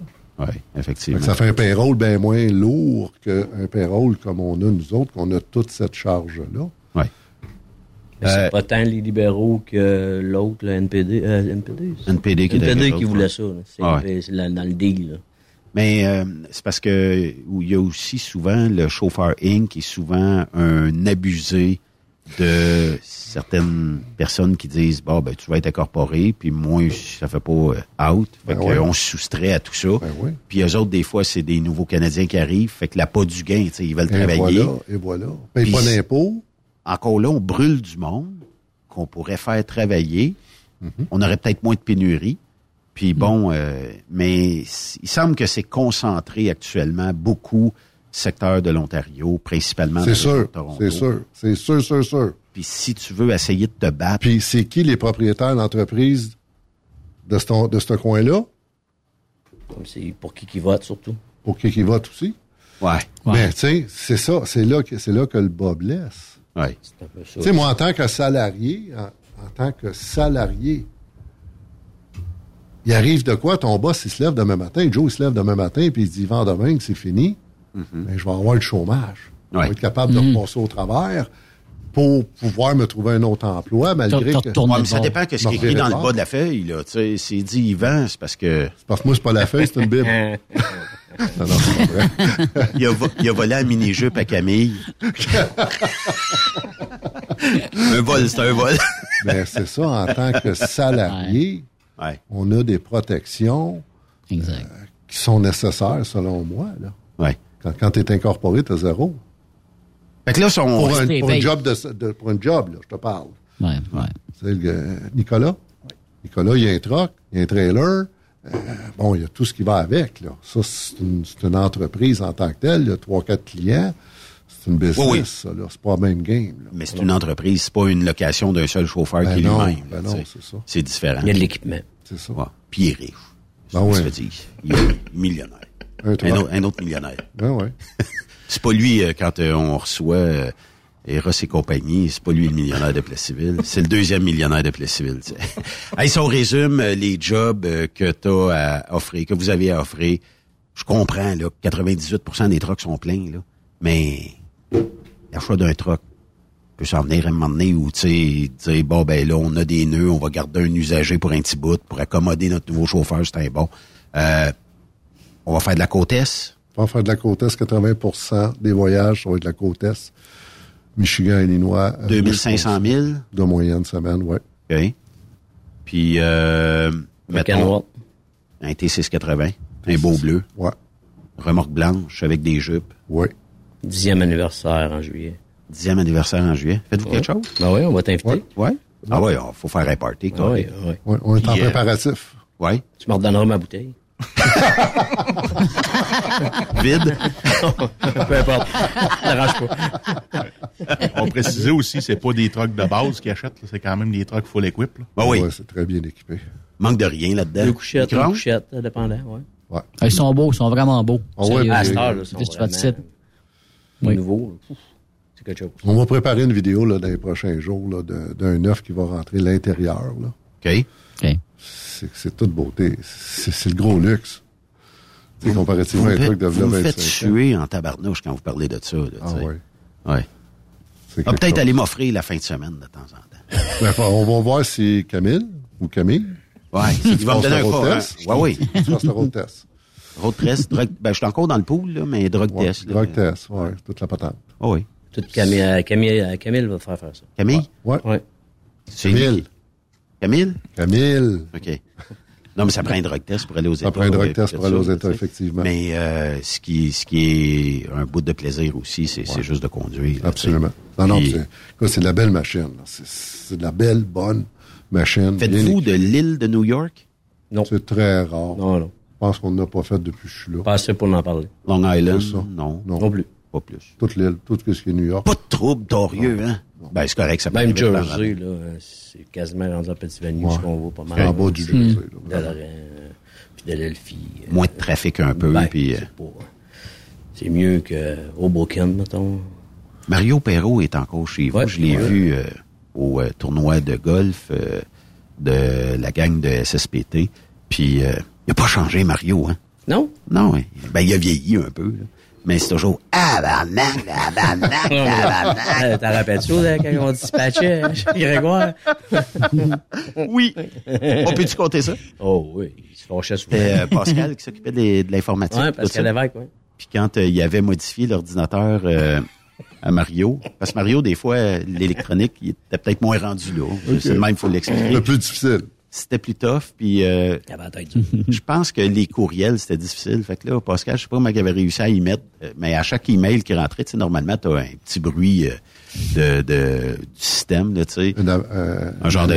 Oui, effectivement. ça fait un payroll bien moins lourd qu'un payroll comme on a nous autres, qu'on a toute cette charge-là. Mais C'est pas tant les libéraux que l'autre, le NPD. euh, NPD, NPD qui est NPD qui voulait ça. C'est Ah ouais. là- dans le deal. là. Mais euh, c'est parce que il y a aussi souvent le chauffeur Inc. qui est souvent un abusé de certaines personnes qui disent bon ben tu vas être incorporé puis moi ça fait pas euh, out fait Ben que ouais. on se soustrait à tout ça ouais. puis eux autres des fois c'est des nouveaux canadiens qui arrivent fait que la pas du gain tu sais ils veulent Et travailler voilà, et voilà. Paye Puis pas d'impôts. Encore là on brûle du monde qu'on pourrait faire travailler Mm-hmm. on aurait peut-être moins de pénurie puis bon, euh, mais il semble que c'est concentré actuellement beaucoup secteur de l'Ontario, principalement. C'est sûr, Toronto. c'est sûr, c'est sûr, sûr, sûr. Puis si tu veux essayer de te battre, Puis c'est qui les propriétaires d'entreprise de ce, de ce coin-là? C'est pour qui qui vote, surtout. Pour qui qui vote aussi? Ouais. Ben, tu sais, c'est ça, c'est là, que- c'est là que le bas blesse. Ouais. C'est un peu ça. Tu sais, moi, en tant que salarié, en, en tant que salarié, il arrive de quoi? Ton boss, il se lève demain matin, Joe, il se lève demain matin, puis il dit, vend demain que c'est fini, Mm-hmm. ben, je vais avoir le chômage. Pour être capable de Mhm. repasser au travers pour pouvoir me trouver un autre emploi malgré que... Ouais, mais ça dépend de ce qui est écrit dans le bas de la feuille. Là. Tu sais, C'est dit Yvan, c'est parce que... C'est parce que moi, c'est pas la feuille, c'est une bible. non, non, c'est pas vrai. il, a, vo- il a volé la mini-jupe à Camille. un vol, c'est un vol. Mais c'est ça, en tant que salarié, on a des protections euh, qui sont nécessaires, selon moi. Là. Ouais. Quand, quand tu es incorporé, tu as zéro. Fait que là, son... pour, un, pour un job, de, de- pour un job, là, je te parle. Ouais, ouais. C'est le, euh, Nicolas. Nicolas, il y a un truck, il y a un trailer. Euh, bon, il y a tout ce qui va avec. Là. Ça, c'est une, c'est une entreprise en tant que telle. Il y a trois, quatre clients. C'est une business, Oui, oui. ça. Là. C'est pas le même game. là. Mais c'est une entreprise, c'est pas une location d'un seul chauffeur Ben qui est non, lui-même. ben c'est ça. C'est différent. Il y a de l'équipement. C'est ça. Ouais. Puis il est riche. Ben se dire. Il est millionnaire. Un autre, un autre millionnaire. Ben c'est pas lui, euh, quand euh, on reçoit euh, Eros et compagnie, c'est pas lui le millionnaire de Plessisville. C'est le deuxième millionnaire de Plessisville. hey, si on résume euh, les jobs euh, que tu as à offrir, que vous avez à offrir, je comprends là, que 98% des trucks sont pleins, là, mais l'achat d'un truck peut s'en venir à un moment donné où, tu sais, bon, ben là, on a des nœuds, on va garder un usager pour un petit bout, pour accommoder notre nouveau chauffeur, c'est un bon. Euh, on va faire de la côte est. On va faire de la côte est, 80% des voyages, être de la côte est. Michigan, Illinois. euh, 2500 000. De moyenne semaine, ouais. OK. Puis, euh, mettons, un T680, un beau bleu. Ouais. Remorque blanche avec des jupes. Oui. Dixième anniversaire en juillet. Dixième anniversaire en juillet. Faites-vous Ouais. quelque chose? Ben oui, on va t'inviter. Ouais. Ah ouais, il faut faire un party. Ah oui, oui. Ouais, on est en euh, préparatif. Ouais. Tu me redonneras ma bouteille. Vide. Peu importe. N'arrange pas. On précisait aussi, c'est pas des trucks de base qu'ils achètent, c'est quand même des trucks full equip. Là. Ah oui. Ouais, c'est très bien équipé. Manque de rien là-dedans. Deux couchettes, deux couchettes, euh, dépendant, ouais. Ouais. Ah, Ils sont beaux, ils sont vraiment beaux. Ah ouais, mais- À cette heure, là, sont vraiment? Oui. là. Ouf, C'est quelque chose. On va préparer une vidéo là, dans les prochains jours là, de- d'un œuf qui va rentrer l'intérieur. là. OK. OK. C'est toute beauté. C'est le gros luxe. Tu sais, comparativement à un Vous truc de vous me 25 faites suer en tabarnouche quand vous parlez de ça. Là, Ah sais. ouais. Ah, peut-être aller m'offrir la fin de semaine de temps en temps. Ben, on va voir si Camille ou Camille. Ouais, si il tu va me donner un test. hein. Ouais, oui. Tu passes le road test. Road test, ben, je suis encore dans le pool, là, mais drug Ouais, test. là. drug test, ouais, toute la patente. Ah oui. Tout Camille, euh, Camille, euh, Camille va te faire faire ça. Camille? Ouais. Ouais. C'est Camille. Camille? Camille. OK. Non, mais ça prend un drug test pour aller aux États. Ça prend un drug test pour aller aux États, effectivement. Mais euh, ce, qui, ce qui est un bout de plaisir aussi, c'est juste de conduire. Absolument. Non, non, Puis, c'est de la belle machine. C'est- de la belle, bonne machine. Faites-vous de l'île de New York? Non. C'est très rare. Non, non. Je pense qu'on n'a pas fait depuis que je suis là. Pas assez pour en parler. Long Island? Ça. Non. Non. Non plus. Pas plus. Toute l'île, tout ce qui est New York. Pas de trouble, torieux, hein? Ben, c'est correct, ça peut Même de Jersey, là, euh, c'est quasiment rendu en Pennsylvanie, Ouais. ce qu'on voit pas mal. En bas du Jersey. là, euh, puis Philadelphie. euh, Moins de trafic un peu, ben, puis... euh, c'est C'est mieux que Hoboken, mettons. Mario Perrault est encore chez vous. Ouais, je l'ai ouais. vu euh, au euh, tournoi de golf euh, de la gang de SSPT. Puis, euh, il n'a pas changé, Mario. Hein? Non? Non, hein. ben, il a vieilli un peu. là. Mais c'est toujours « Ah, barnac, ah, barnac, ah, barnac. Euh, T'en rappelles-tu là, quand on dispatchait euh, Grégoire? Oui. On peut-tu compter ça? Oh oui, il se fâchait souvent. C'était euh, Pascal qui s'occupait de l'informatique. Tout Pascal. Lévesque, oui. Puis quand euh, il avait modifié l'ordinateur euh, à Mario, parce que Mario, des fois, euh, l'électronique, il était peut-être moins rendu là. C'est le même, il faut l'expliquer. Le plus difficile. C'était plus tough, puis euh, je pense que les courriels, c'était difficile. Fait que là, Pascal, je sais pas comment il avait réussi à y mettre, euh, mais à chaque email qui rentrait, tu sais, normalement, tu as un petit bruit euh, de, de, du système, là, tu sais. Une, euh, Un genre de.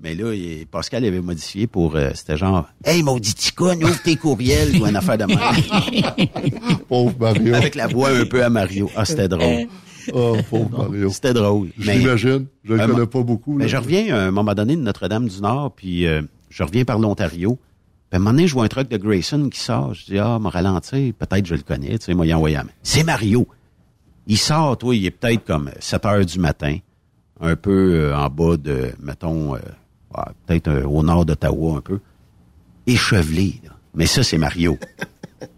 Mais là, il- Pascal avait modifié pour, euh, c'était genre, hey, maudit ticone, ouvre tes courriels ou une affaire de même. Pauvre Mario. Avec la voix un peu à Mario. Ah, c'était drôle. Oh, pauvre Mario. C'était drôle. L'imagine. Je le un connais pas beaucoup. Mais là. je reviens à un moment donné de Notre-Dame-du-Nord, puis euh, je reviens par l'Ontario. Puis à un moment donné, je vois un truck de Grayson qui sort. Je dis, ah, me ralentir, peut-être je le connais. Tu sais, moi, il envoyé. C'est Mario. Il sort, toi, il est peut-être comme 7 heures du matin, un peu euh, en bas de, mettons, euh, peut-être euh, au nord d'Ottawa un peu. Échevelé, là. Mais ça, c'est Mario.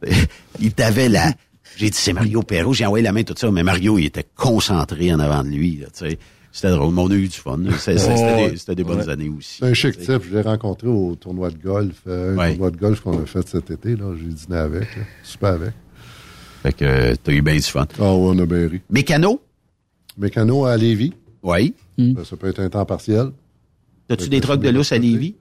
il t'avait la, J'ai dit, c'est Mario Perrault. J'ai envoyé la main, tout ça. Mais Mario, il était concentré en avant de lui. là, tu sais. C'était drôle. Mais on a eu du fun. C'était Ouais. des, bonnes Ouais. années aussi. C'est un chic type. Je l'ai rencontré au tournoi de golf. euh, un Ouais. tournoi de golf qu'on a fait cet été. là. J'ai dîné avec. là. Super avec. Fait que euh, t'as eu bien du fun. Ah ouais, on a bien ri. Mécano? Mécano à Lévis. Oui. Ben, Ça peut être un temps partiel. T'as-tu des trucks de lousse à Lévis?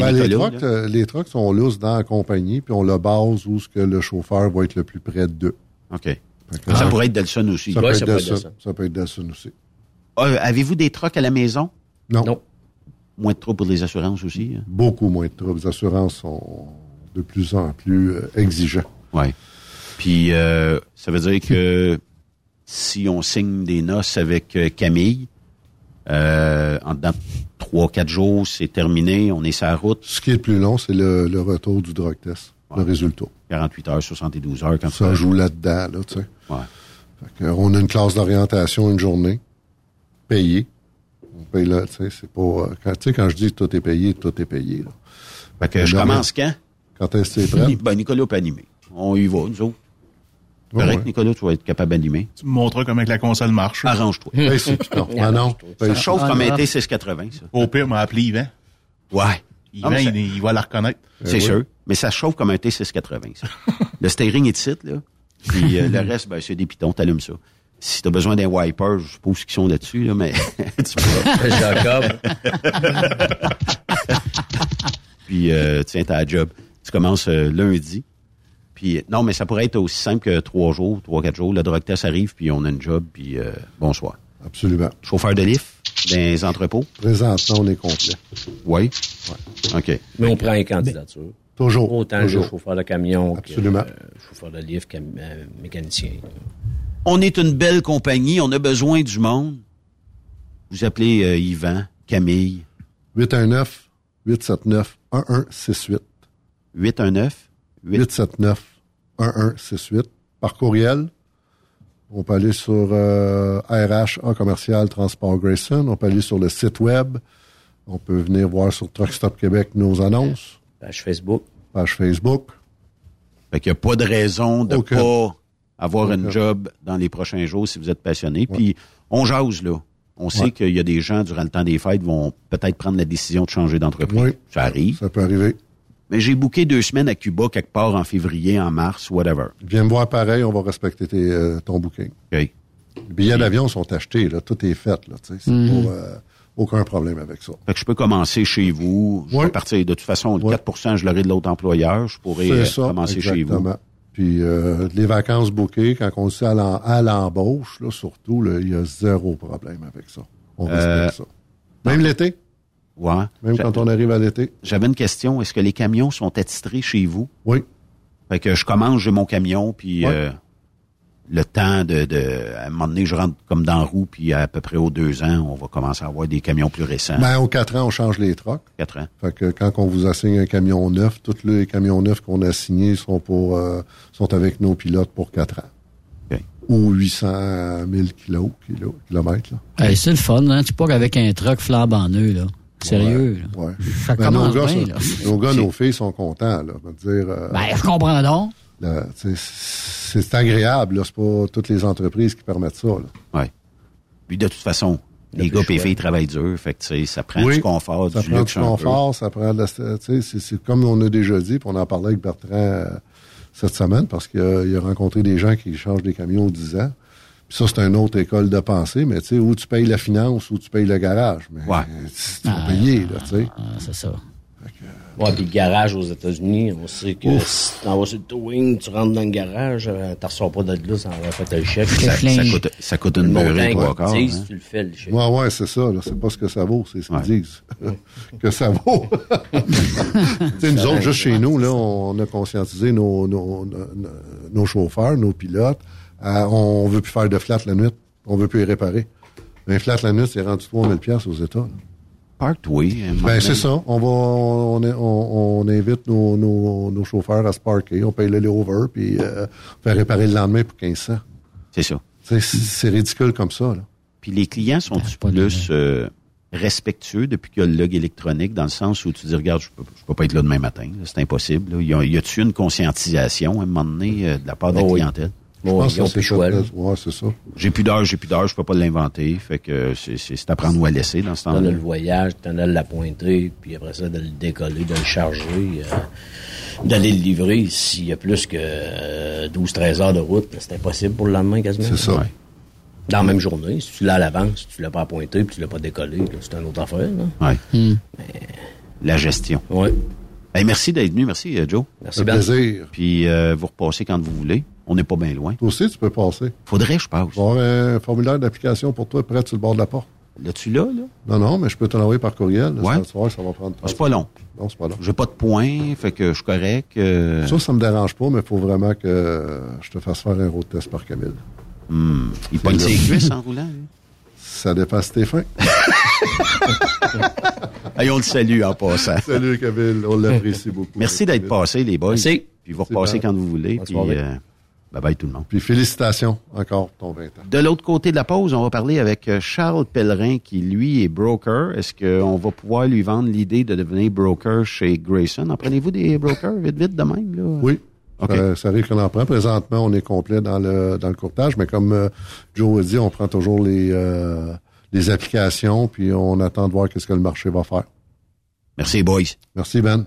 Ben, les, trucks, là. euh, les trucks sont lousses dans la compagnie, puis on le base où ce que le chauffeur va être le plus près d'eux. OK. Que- Ça pourrait être Delson aussi. Ça, Ouais, peut, ça être peut être Delson. Delson. ça peut être Delson aussi. Ah, Avez-vous des trucks à la maison? Non. Non. Moins de trous pour les assurances aussi? hein? Beaucoup moins de troubles. Les assurances sont de plus en plus euh, exigeants. Oui. Puis, euh, ça veut dire que si on signe des noces avec euh, Camille, euh, en dedans de trois, quatre jours, c'est terminé, on est sur la route. Ce qui est le plus long, c'est le, le retour du drug test, le résultat. 48 heures, 72 heures. Quand Ça joue là-dedans, là, tu sais. Ouais. Fait que, on a une classe d'orientation une journée, payée. On paye là, tu sais, c'est pas... euh, Quand, tu sais, quand je dis tout est payé, tout est payé, là. Fait que je commence quand? Quand est-ce que c'est prêt? Ben, Nicolas peut animer. On y va, nous autres. Correct, ouais. Nicolas, tu vas être capable d'animer. Tu me montreras comment que la console marche. Arrange-toi. Pitons. Ah non, Ça chauffe comme un T680, ça. Au pire, m'a appelé Yvan. Ouais. Yvan, Ah, il, il va la reconnaître. C'est oui. sûr. Mais ça chauffe comme un T680, ça. le steering est de site, là. Puis euh, le reste, ben, c'est des pitons, t'allumes ça. Si t'as besoin d'un wiper, je suppose qu'ils sont là-dessus, là, mais tu peux. Jacob. Puis, euh, tiens, t'as la job. Tu commences euh, lundi. Puis, non, mais ça pourrait être aussi simple que trois jours, trois, quatre jours. Le drug test arrive, puis on a une job, puis euh, bonsoir. Absolument. Chauffeur de lift, dans les entrepôts? Présentement, on est complet. Oui? OK. Mais on prend les candidatures. Toujours. Autant toujours. le chauffeur de camion Absolument. que euh, chauffeur de cam- euh, mécanicien. On est une belle compagnie, on a besoin du monde. Vous appelez euh, Yvan, Camille, 819 879 1168 819 879 1168 par courriel. On peut aller sur euh, RH en commercial Transport Grayson. On peut aller sur le site web. On peut venir voir sur Truck Stop Québec nos annonces. Page Facebook. Page Facebook. Fait qu'il n'y a pas de raison de Aucun. pas avoir une Aucun. job dans les prochains jours si vous êtes passionné. Puis on jase, là. On sait Ouais. qu'il y a des gens, durant le temps des fêtes, vont peut-être prendre la décision de changer d'entreprise. Oui. Ça arrive. Ça peut arriver. Mais j'ai booké deux semaines à Cuba, quelque part en février, en mars, whatever. Viens me voir pareil, on va respecter tes, euh, ton booking. OK. Les billets d'avion sont achetés, là. Tout est fait, là. C'est Mhm. pas, euh, aucun problème avec ça. Fait que je peux commencer chez vous. Je vais partir de toute façon, le 4% je l'aurai de l'autre employeur. Je pourrais euh, ça, commencer chez vous. exactement. Puis euh, les vacances bouquées, quand on sait à l'em- à l'embauche, là, surtout, là, il y a zéro problème avec ça. On respecte Euh, ça. Même l'été, Ouais. même quand on arrive à l'été. J'avais une question. Est-ce que les camions sont attitrés chez vous? Oui. Fait que je commence, j'ai mon camion, puis Ouais. euh, le temps de, de... À un moment donné, je rentre comme dans la roue, puis à peu près aux deux ans, on va commencer à avoir des camions plus récents. Ben, aux quatre ans, on change les trocs. Quatre ans. Fait que quand on vous assigne un camion neuf, tous les camions neufs qu'on a signés sont pour euh, sont avec nos pilotes pour quatre ans. Ou 800 000 kilos, kilo- kilomètres. Là. Hey, c'est le fun, hein? Tu pars avec un truck flambant neuf, là. Sérieux, là. Ouais. Ça Ben, commence nos gars, bien, sont- là. nos gars, nos filles sont contents. Là, dire, euh, Ben, je comprends donc. c'est c'est agréable. là. C'est pas toutes les entreprises qui permettent ça. Là. Ouais. Puis de toute façon, les gars et les filles travaillent dur, fait que ça prend Oui, du confort, ça du prend luxe du un peu. confort, ça prend de la... tu sais, C'est c'est comme on a déjà dit, puis on en parlait avec Bertrand euh, cette semaine, parce qu'il a, il a rencontré des gens qui changent des camions aux 10 ans. Puis ça, c'est une autre école de pensée, mais tu sais, où tu payes la finance, ou tu payes le garage. Mais Ouais. tu vas payer, là, tu sais. Ah, c'est ça. Ouais, puis le garage aux États-Unis, on sait que Ouf. si tu vas sur le towing, tu rentres dans le garage, euh, tu ressors pas de là sans avoir fait un chèque. Ça, ça coûte, ça coûte une Le beurrée, trois quarts. hein. tu le fais, le chèque. Ouais, ouais, c'est ça. là. C'est pas ce que ça vaut, c'est ce qu'ils Ouais. disent. que ça vaut. tu sais, nous autres, juste chez nous, là, on a conscientisé nos, nos, nos, nos chauffeurs, nos pilotes. Euh, on veut plus faire de flat la nuit. On veut plus les réparer. Un flat la nuit, c'est rendu 3000 pièces aux États. là. Park-toi. Ben, c'est ça. On va, on, on, on invite nos, nos, nos chauffeurs à se parker. On paye le layover, puis euh, faire réparer le lendemain pour 1500. C'est ça. C'est c'est ridicule comme ça, là. Puis les clients sont plus euh, respectueux depuis qu'il y a le log électronique, dans le sens où tu dis, regarde, je peux, je peux pas être là demain matin, là, c'est impossible. là. Y a-tu une conscientisation à un moment donné euh, de la part de la Oh oui. clientèle? Bon, ils ont c'est ça. là. Ouais, c'est ça. J'ai plus d'heure, j'ai plus d'heure, je peux pas l'inventer. Fait que c'est, à prendre ou à laisser dans ce T'en temps-là. as le voyage, t'en as de la pointer, puis après ça, de le décoller, de le charger, euh, d'aller le livrer. S'il y a plus que euh, 12-13 heures de route, c'est impossible pour le lendemain quasiment. C'est ça. Ouais. Dans la même journée, si tu l'as à l'avance, si tu l'as pas pointé, puis tu l'as pas décollé, c'est une autre affaire. Là. Ouais. La gestion. Ouais. Hey, merci d'être venu. Merci, euh, Joe. Merci, Un Ben. plaisir. Puis euh, vous repassez quand vous voulez. On n'est pas bien loin. Toi aussi, tu peux passer. Faudrait, je passe. Je vais avoir un formulaire d'application pour toi prêt sur le bord de la porte. Là-tu là, là? Non, non, mais je peux te l'envoyer par courriel. là. Ouais. Voir, ça va prendre. C'est pas long. Non, c'est pas long. J'ai pas de points, fait que je suis correct. euh, Ça, ça me dérange pas, mais il faut vraiment que je te fasse faire un road test par Camille. hmm, Il pogne ses cuisses en roulant. lui. Ça dépasse tes fins. Hey, on le salue en passant. Salut, Camille. On l'apprécie beaucoup. Merci d'être passé, les boys. Merci. Puis vous repassez quand vous voulez. Bonne Puis soirée. euh, bye bye tout le monde. Puis félicitations encore pour ton 20 ans. De l'autre côté de la pause, on va parler avec euh, Charles Pellerin, qui lui est broker. Est-ce qu'on va pouvoir lui vendre l'idée de devenir broker chez Grayson? En prenez-vous des brokers vite, vite de même? Là? Oui. Ça arrive qu'on en prend. Présentement, on est complet dans le dans le courtage, mais comme euh, Joe a dit, on prend toujours les euh, les applications, puis on attend de voir qu'est-ce que le marché va faire. Merci, boys. Merci, Ben.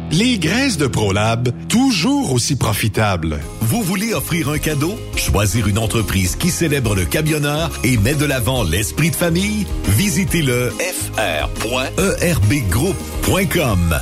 Les graisses de ProLab, toujours aussi profitables. Vous voulez offrir un cadeau? Choisir une entreprise qui célèbre le camionneur et met de l'avant l'esprit de famille? Visitez le fr.erbgroup.com.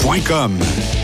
Saint-Michel.com.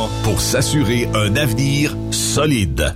pour s'assurer un avenir solide.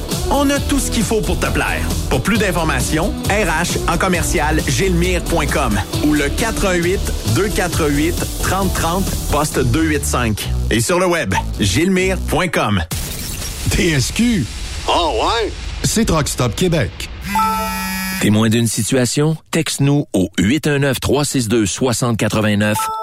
On a tout ce qu'il faut pour te plaire. Pour plus d'informations, RH en commercial gilmire.com ou le 418 248 3030 poste 285. Et sur le web, gilmire.com. TSQ. Oh ouais? C'est Truck Stop Québec. Témoin d'une situation? Texte-nous au 819-362-6089,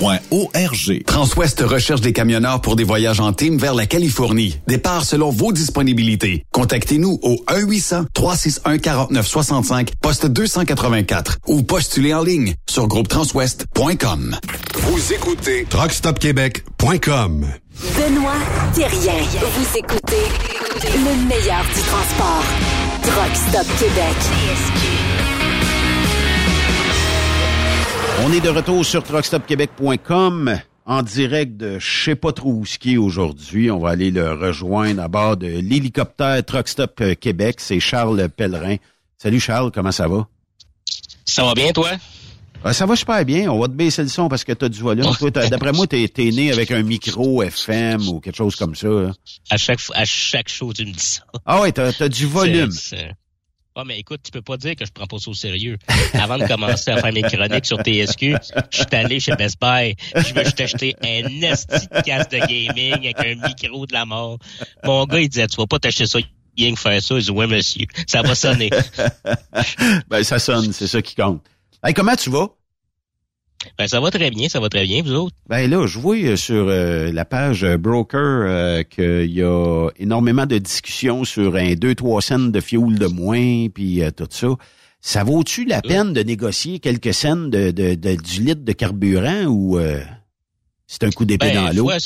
arpq.org. Transwest recherche des camionneurs pour des voyages en team vers la Californie. Départ selon vos disponibilités. Contactez-nous au 1-800-361-4965, poste 284 ou postulez en ligne sur groupetranswest.com. Vous écoutez TruckStopQuébec.com. Benoît Thérien. Vous écoutez le meilleur du transport. Truck Stop Québec. On est de retour sur truckstopquebec.com en direct de je sais pas trop où ce qui est aujourd'hui. On va aller le rejoindre à bord de l'hélicoptère Truckstop Québec. C'est Charles Pellerin. Salut Charles, comment ça va? Ça va bien, toi? Ah, ça va super bien. On va te baisser le son parce que tu as du volume. T'as- D'après moi, t'es es né avec un micro FM ou quelque chose comme ça. À chaque, à chaque show, tu me dis ça. Ah ouais, t'as as du volume. Ah, mais écoute, tu peux pas dire que je prends pas ça au sérieux. Avant de commencer à faire mes chroniques sur TSQ, je suis allé chez Best Buy. Je veux juste acheter un esti de casque de gaming avec un micro de la mort. Mon gars, il disait, tu vas pas t'acheter ça que faire ça. Je dis, ouais, monsieur, ça va sonner. ben, ça sonne, c'est ça qui compte. Hey, comment tu vas? Ben, ça va très bien, ça va très bien, vous autres. Ben là, je vois euh, sur euh, la page euh, Broker euh, qu'il y a énormément de discussions sur un 2-3 cents de fioul de moins, puis euh, tout ça. Ça vaut-tu la peine de négocier quelques cents de, de, de- du litre de carburant ou euh, c'est un coup d'épée Ben, dans l'eau? fois,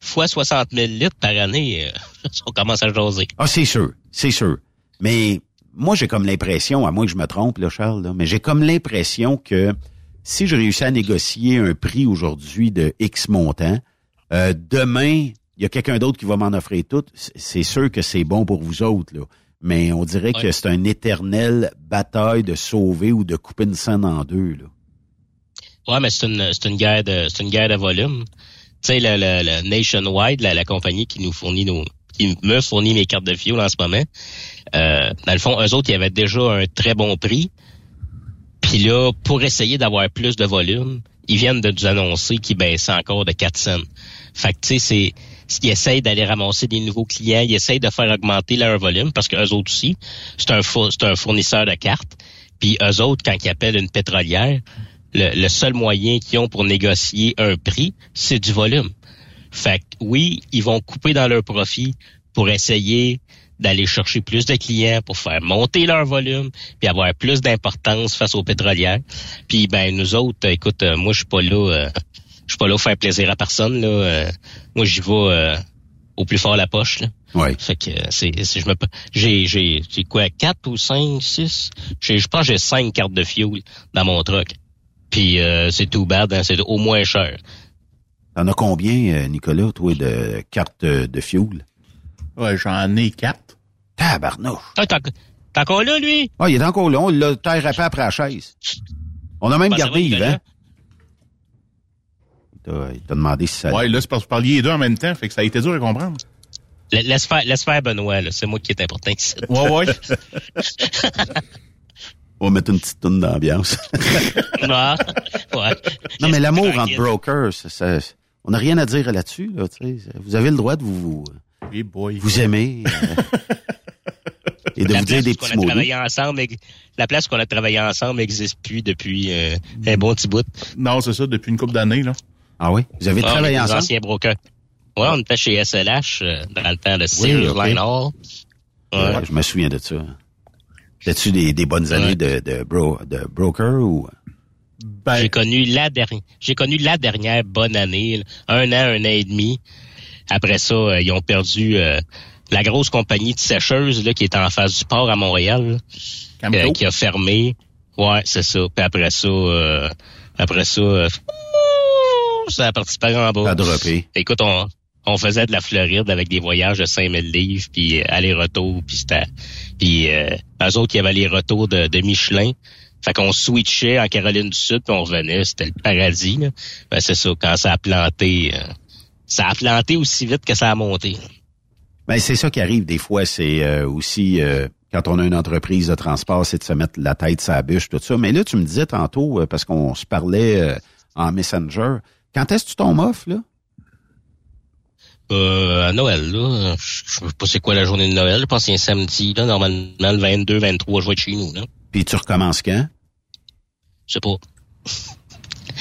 fois 60 000 litres par année, euh, on commence à jaser. Ah, c'est sûr, c'est sûr. Mais moi, j'ai comme l'impression, à moins que je me trompe, là, Charles, là, mais j'ai comme l'impression que si je réussis à négocier un prix aujourd'hui de X montant, euh, demain, il y a quelqu'un d'autre qui va m'en offrir tout. C'est sûr que c'est bon pour vous autres, là. Mais on dirait que c'est un éternel bataille de sauver ou de couper une scène en deux, là. Ouais, mais c'est une, c'est une guerre de, c'est une guerre de volume. sais, le, le, le Nationwide, la, la compagnie qui nous fournit nos, qui me fournit mes cartes de fioul en ce moment, euh, dans le fond, eux autres, ils avaient déjà un très bon prix. Puis là, pour essayer d'avoir plus de volume, ils viennent de nous annoncer qu'ils baissent encore de 4 cents. Fait que, tu sais, c'est, ils essayent d'aller ramasser des nouveaux clients, ils essayent de faire augmenter leur volume parce qu'eux autres aussi, c'est un, un fournisseur de cartes. Puis eux autres, quand ils appellent une pétrolière, le, le seul moyen qu'ils ont pour négocier un prix, c'est du volume. Fait que oui, ils vont couper dans leur profit pour essayer d'aller chercher plus de clients, pour faire monter leur volume, puis avoir plus d'importance face aux pétrolières. Puis ben nous autres, écoute, euh, moi je suis pas là, euh, je suis pas là pour faire plaisir à personne là. Euh, moi j'y vais euh, au plus fort la poche là. Ouais. Fait que c'est, c'est- je me, j'ai, j'ai, j'ai quoi, quatre ou cinq, six? J'ai, je pense que j'ai cinq cartes de fuel dans mon truck. Puis euh, c'est tout bad, hein, c'est au moins cher. T'en as combien, Nicolas, toi, de cartes de fuel? Ouais, j'en ai quatre. Tabarnouche. Ah, t'es encore là, lui? Ah, il est encore là. On l'a terre après après la chaise. On a même Ben, gardé va? Yvan. Il t'a- Il t'a demandé si ça Ouais, là, c'est parce que vous parliez les deux en même temps, fait que ça a été dur à comprendre. La- Laisse faire, laisse faire Benoît, là. C'est moi qui est important ici. Ouais, ouais. On va mettre une petite toune d'ambiance. Ah, ouais. non, mais l'amour entre brokers, ça, ça- on n'a rien à dire là-dessus. Là, vous avez le droit de vous, vous, Hey boy. vous aimer euh, et de la vous dire des petits mots. ensemble, la place qu'on a travaillé ensemble n'existe plus depuis euh, un bon petit bout. Non, c'est ça, depuis une couple d'années, là. Ah oui? Vous avez Ah, on travaillé ensemble? anciens brokers. Ouais, on était chez SLH euh, dans le temps de Sears. Line Hall. Ouais. Ouais, je me souviens de ça. T'as-tu des, des bonnes années de, de, bro, de broker ou... Ben, J'ai connu la dernière, j'ai connu la dernière bonne année, là. un an, un an et demi. Après ça, euh, ils ont perdu euh, la grosse compagnie de sécheuse là, qui était en face du port à Montréal, là, euh, qui a fermé. Ouais, c'est ça. Puis après ça, euh, après ça, euh, ça a parti par en bas. A droppé. Écoute, on, on faisait de la Floride avec des voyages de 5000 livres, puis aller-retour, puis c'était... Puis euh, eux autres, il y avait les retours de, de Michelin. Fait qu'on switchait en Caroline du Sud, puis on revenait. C'était le paradis. Là. Ben, c'est ça, quand ça a planté... ça a planté aussi vite que ça a monté. Ben, c'est ça qui arrive des fois. C'est euh, aussi euh, quand on a une entreprise de transport, c'est de se mettre la tête la bûche, tout ça. Mais là, tu me disais tantôt, euh, parce qu'on se parlait euh, en Messenger, quand est-ce que tu tombes off, là? Euh, à Noël, là, je je sais pas c'est quoi la journée de Noël. Je pense que c'est un samedi, là. Normalement, le 22, 23, je vais être chez nous, là. Puis tu recommences quand? Je sais pas.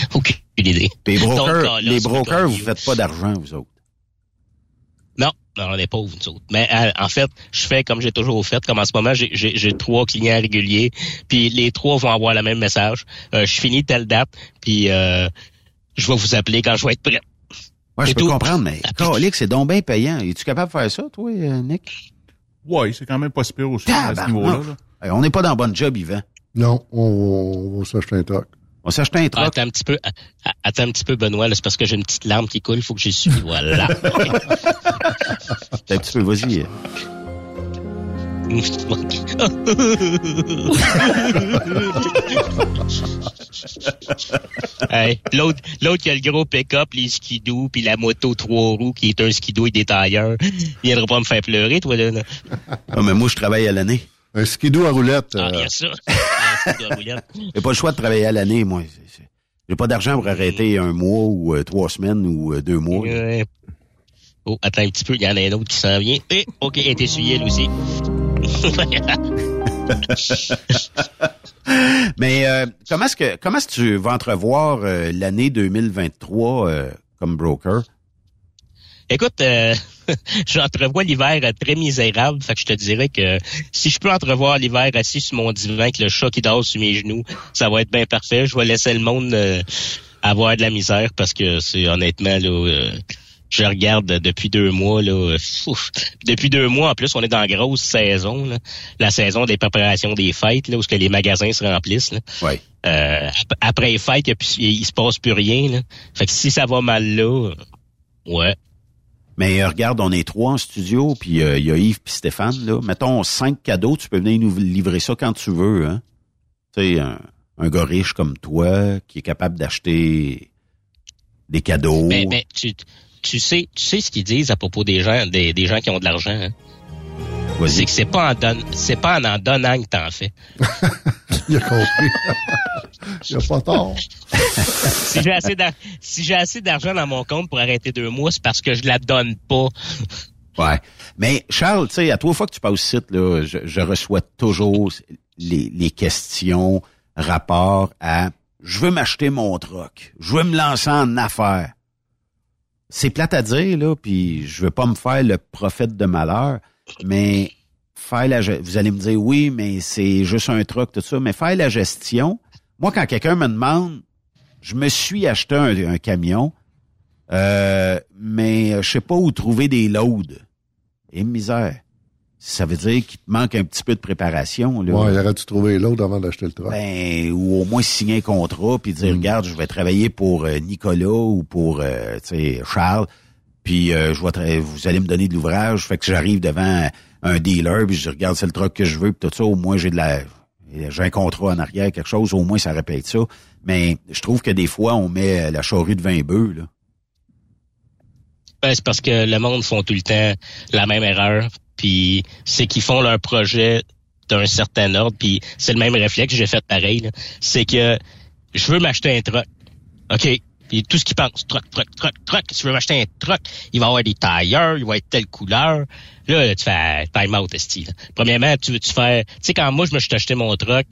Aucune Les Donc, brokers, là, les brokers, vous faites pas d'argent, vous autres. Non, non, on est pauvres, nous autres. Mais euh, en fait, je fais comme j'ai toujours fait. Comme en ce moment, j'ai- trois clients réguliers, puis les trois vont avoir le même message. Euh, je finis telle date, puis euh, je vais vous appeler quand je vais être prêt. Ouais, je C'est peux tout. comprendre, mais Calique, c'est donc bien payant. Es-tu capable de faire ça, toi, Nick? Ouais, c'est quand même pas si pire aussi à ce niveau-là. Tabarnak. là. Hey, on n'est pas dans le bon job, Yvan. Non, on, on va s'acheter un truck. On s'achète un Ah, truck. attends un petit peu, attends un petit peu, Benoît. là, C'est parce que j'ai une petite larme qui coule. Il faut que j'y suis. Voilà. un petit peu, vas-y. Hey, l'autre, l'autre qui a le gros pick-up, les skidoo, puis la moto trois roues qui est un skidoo et des tailleurs. Il viendra pas me faire pleurer, toi, là. là. Ah, mais moi, je travaille à l'année. Un skidoo à roulette. Ah, euh, il J'ai pas le choix de travailler à l'année, moi. J'ai pas d'argent pour arrêter un mois ou euh, trois semaines ou euh, deux mois. Oh, attends un petit peu, il y en a un autre qui s'en vient. Eh, OK, elle est essuyée, elle aussi. Mais euh, comment est-ce que comment est-ce que tu vas entrevoir l'année 2023 euh, comme broker? Écoute, euh, j'entrevois l'hiver très misérable. Fait que je te dirais que si je peux entrevoir l'hiver assis sur mon divan avec le chat qui dort sur mes genoux, ça va être bien parfait. Je vais laisser le monde euh, avoir de la misère parce que c'est honnêtement là. euh, je regarde depuis deux mois là. euh, ouf. depuis deux mois en plus, on est dans la grosse saison, là. la saison des préparations des fêtes, là, où ce que les magasins se remplissent. Là. Ouais. Euh, ap- après les fêtes, il, plus- il se passe plus rien. Là. Fait que si ça va mal là, ouais. Mais euh, regarde, on est trois en studio, puis euh, il y a Yves puis Stéphane. Là. Mettons cinq cadeaux, tu peux venir nous livrer ça quand tu veux. Hein? Tu sais, un, un gars riche comme toi qui est capable d'acheter des cadeaux. Mais, mais tu, tu sais, tu sais ce qu'ils disent à propos des gens, des gens qui ont de l'argent. Hein? C'est que c'est pas en don, c'est pas en en donnant que t'en fais. Il a compris. Il a pas tort. si j'ai assez si d'argent dans mon compte pour arrêter deux mois, c'est parce que je la donne pas. Ouais. Mais Charles, tu sais, à trois fois que tu passes au site, là, je, je reçois toujours les, les questions, rapport à je veux m'acheter mon truck, je veux me lancer en affaires. C'est plate à dire, là, puis je veux pas me faire le prophète de malheur, mais faire la vous allez me dire oui, mais c'est juste un truck, tout ça, mais faire la gestion, moi, quand quelqu'un me demande, je me suis acheté un, un camion, euh, mais je sais pas où trouver des loads. Et misère. Ça veut dire qu'il te manque un petit peu de préparation. Là. Ouais, il aurait dû trouver l'autre avant d'acheter le truck. Ben, ou au moins signer un contrat puis dire regarde, je vais travailler pour euh, Nicolas ou pour euh, Charles. Puis euh, je vais tra- vous allez me donner de l'ouvrage, fait que j'arrive devant un dealer puis je regarde, c'est le truck que je veux puis tout ça, au moins j'ai de la j'ai un contrat en arrière, quelque chose, au moins ça répète ça. Mais je trouve que des fois on met la charrue de 20 bœufs là. Ben, c'est parce que le monde font tout le temps la même erreur. Puis c'est qu'ils font leur projet d'un certain ordre. Puis c'est le même réflexe j'ai fait pareil. C'est que je veux m'acheter un truck. OK. Puis tout ce qu'ils pensent, truck, truck, truck, truck. Si tu veux m'acheter un truck, il va avoir des tailleurs, il va être telle couleur. Là, tu fais time out, esti, là. Premièrement, tu veux-tu faire... Tu sais, quand moi, je me suis acheté mon truck,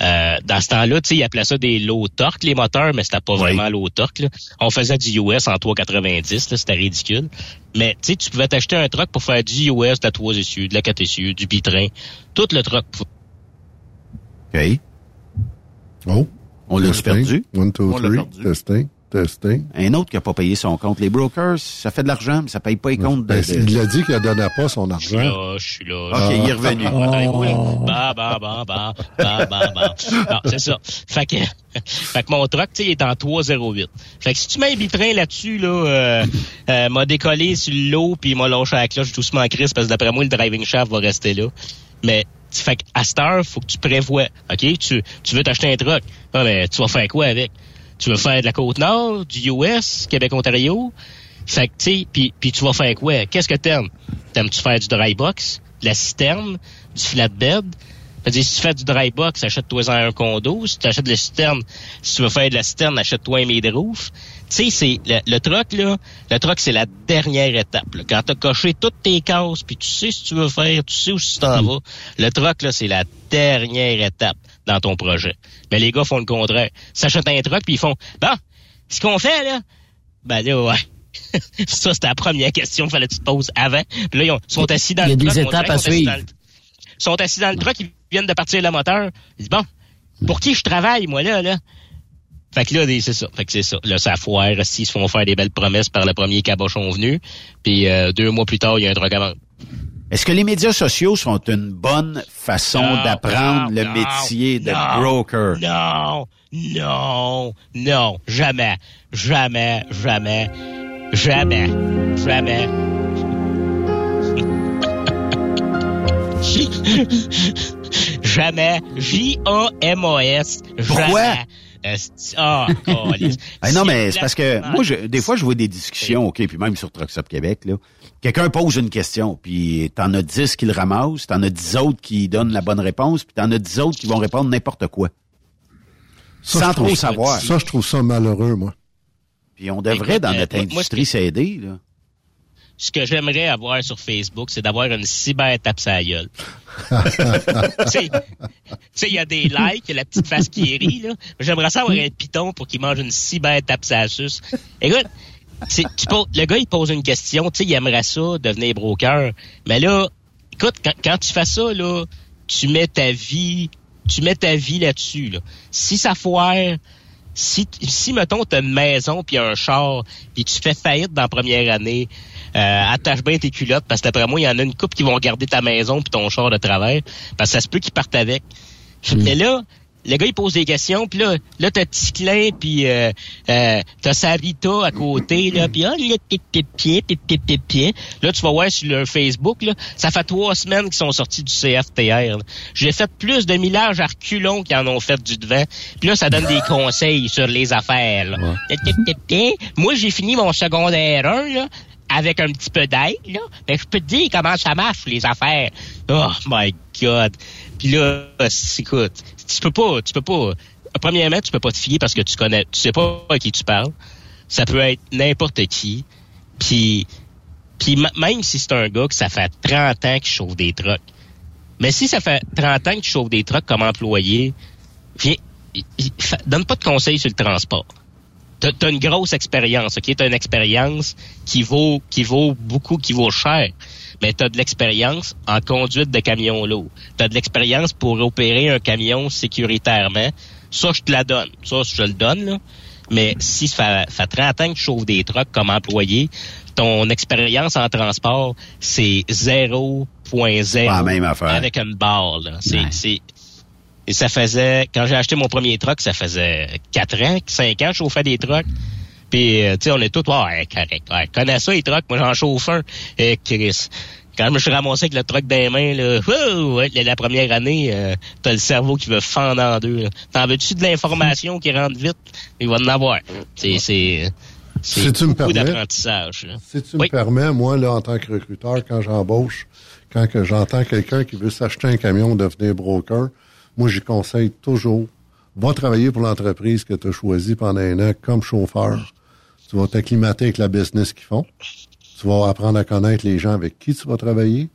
euh, dans ce temps-là, tu sais, ils appelaient ça des low torque, les moteurs, mais c'était pas vraiment low torque. Là. On faisait du US en 3,90, là, c'était ridicule. Mais tu sais, tu pouvais t'acheter un truck pour faire du US, de la 3 essieux, de la 4 essieux, du bitrain. Tout le truck. OK. Oh. On l'a perdu. One, two, On l'a three. perdu. Testing. Testing. Un autre qui a pas payé son compte. Les brokers, ça fait de l'argent, mais ça paye pas les comptes de... Ben, de- Il a dit qu'il ne donnait pas son argent. Là, je suis là. OK, il est revenu. Bah, bah, bah, bah, bah, bah, bah. Non, c'est ça. Fait que, fait que mon truck, tu sais, il est en 3,08. Fait que si tu mets un bitrain là-dessus, là, euh, euh, m'a décollé sur le lot, puis m'a lâché la cloche doucement en crise, parce que d'après moi, le driving shaft va rester là. Mais, fait à cette heure, faut que tu prévois. OK? Tu, tu veux t'acheter un truck. Ah, mais tu vas faire quoi avec? Tu veux faire de la Côte-Nord, du US, Québec-Ontario? Fait que, tu sais, puis puis tu vas faire quoi? Qu'est-ce que t'aimes? T'aimes-tu faire du dry box, de la citerne, du flatbed? C'est-à-dire, si tu fais du dry box, achète-toi un condo. Si tu achètes de la citerne, si tu veux faire de la citerne, achète-toi un mid-roof. Tu sais, c'est le, le truck, là, le truck, c'est la dernière étape. là. Quand t'as coché toutes tes cases, puis tu sais ce que tu veux faire, tu sais où tu t'en vas, le truck, là, c'est la dernière étape dans ton projet. Mais les gars font le contraire. Ils s'achètent un truck, puis ils font, bon, ce qu'on fait, là, ben là, ouais. ça, c'était la première question qu'il fallait que tu te poses avant. Puis là, ils ont- sont assis dans Il y a le des truck. étapes à suivre. le- sont assis dans le truck, ils viennent de partir le moteur. Ils disent, bon, pour qui je travaille, moi, là, là? Fait que là, c'est ça. Fait que c'est ça. Là, ça foire. S'ils se font faire des belles promesses par le premier cabochon venu. Puis euh, deux mois plus tard, il y a un truck à vendre. Est-ce que les médias sociaux sont une bonne façon d'apprendre le non, métier de non, broker? Non, non, non, jamais, jamais, jamais, jamais, jamais. jamais. J-A-M-A-S. Pourquoi? Ah. Ah, non, mais c'est parce que moi, je, des fois, je vois des discussions, OK, puis même sur Truck Stop Québec, là. Quelqu'un pose une question, puis t'en as 10 qui le ramassent, t'en as 10 autres qui donnent la bonne réponse, puis t'en as 10 autres qui vont répondre n'importe quoi. Ça, sans trop savoir. Ça, je trouve ça malheureux, moi. Puis on devrait, Écoute, dans euh, notre industrie, s'aider, là. ce que j'aimerais avoir sur Facebook, c'est d'avoir une cyber tape sa gueule. tu sais, il y a des likes, la petite face qui rit, là. J'aimerais ça avoir un piton pour qu'il mange une cyber tape sa suce. Écoute, c'est- tu poses- le gars, il pose une question, tu sais, il aimerait ça, devenir broker. Mais là, écoute, quand, quand tu fais ça, là, tu mets ta vie, tu mets ta vie là-dessus, là. Si ça foire, si, si mettons, t'as une maison puis un char, puis tu fais faillite dans la première année, euh, attache bien tes culottes, parce que d'après moi, il y en a une couple qui vont garder ta maison puis ton char de travers, parce que ça se peut qu'ils partent avec. Mais là, le gars, il pose des questions, puis là, là t'as Ticlin, puis euh, euh, t'as Sarita à côté, là, puis ah, là, pip, pip, pip, pip, pip, pip, pip. Là, tu vas voir sur leur Facebook, là, ça fait trois semaines qu'ils sont sortis du CFTR. J'ai fait plus de millages à reculons qui en ont fait du devant. Puis là, ça donne des conseils sur les affaires. là. Pip. Moi, j'ai fini mon secondaire 1, là, avec un petit peu d'aide, là. Mais je peux te dire comment ça marche, les affaires. Oh my God. Puis là, écoute, tu peux pas, tu peux pas. Premièrement, tu peux pas te fier parce que tu connais, tu sais pas à qui tu parles. Ça peut être n'importe qui. Puis, puis même si c'est un gars que ça fait 30 ans qu'il chauffe des trucks. Mais si ça fait 30 ans que tu chauffes des trucks comme employé, viens, donne pas de conseils sur le transport. T'as as une grosse expérience, ok? T'as une expérience qui vaut, qui vaut beaucoup, qui vaut cher. Mais t'as de l'expérience en conduite de camion lourd. T'as de l'expérience pour opérer un camion sécuritairement. Ça, je te la donne. Ça, je le donne, là. Mais si ça fait, fait 30 ans que tu chauffes des trucks comme employé, ton expérience en transport, c'est 0.0 Pas la même affaire. avec une barre. Ouais. c'est, et ça faisait, quand j'ai acheté mon premier truck, ça faisait 4 ans, 5 ans que je chauffais des trucks. Puis, euh, tu sais, on est tous, ouais, correct, ouais, connais ça, les trucks, moi j'en chauffe un. Et Chris, quand je me suis ramassé avec le truck dans les mains, là, wouh, ouais, la- la première année, euh, t'as le cerveau qui veut fendre en deux. là. T'en veux-tu de l'information qui rentre vite? Il va en avoir. C'est, c'est, c'est Si tu me beaucoup permets, d'apprentissage. là. Si tu me permets, moi, là, en tant que recruteur, quand j'embauche, quand que j'entends quelqu'un qui veut s'acheter un camion, devenir broker, moi, j'y conseille toujours, va travailler pour l'entreprise que tu as choisie pendant un an comme chauffeur. Tu vas t'acclimater avec la business qu'ils font. Tu vas apprendre à connaître les gens avec qui tu vas travailler.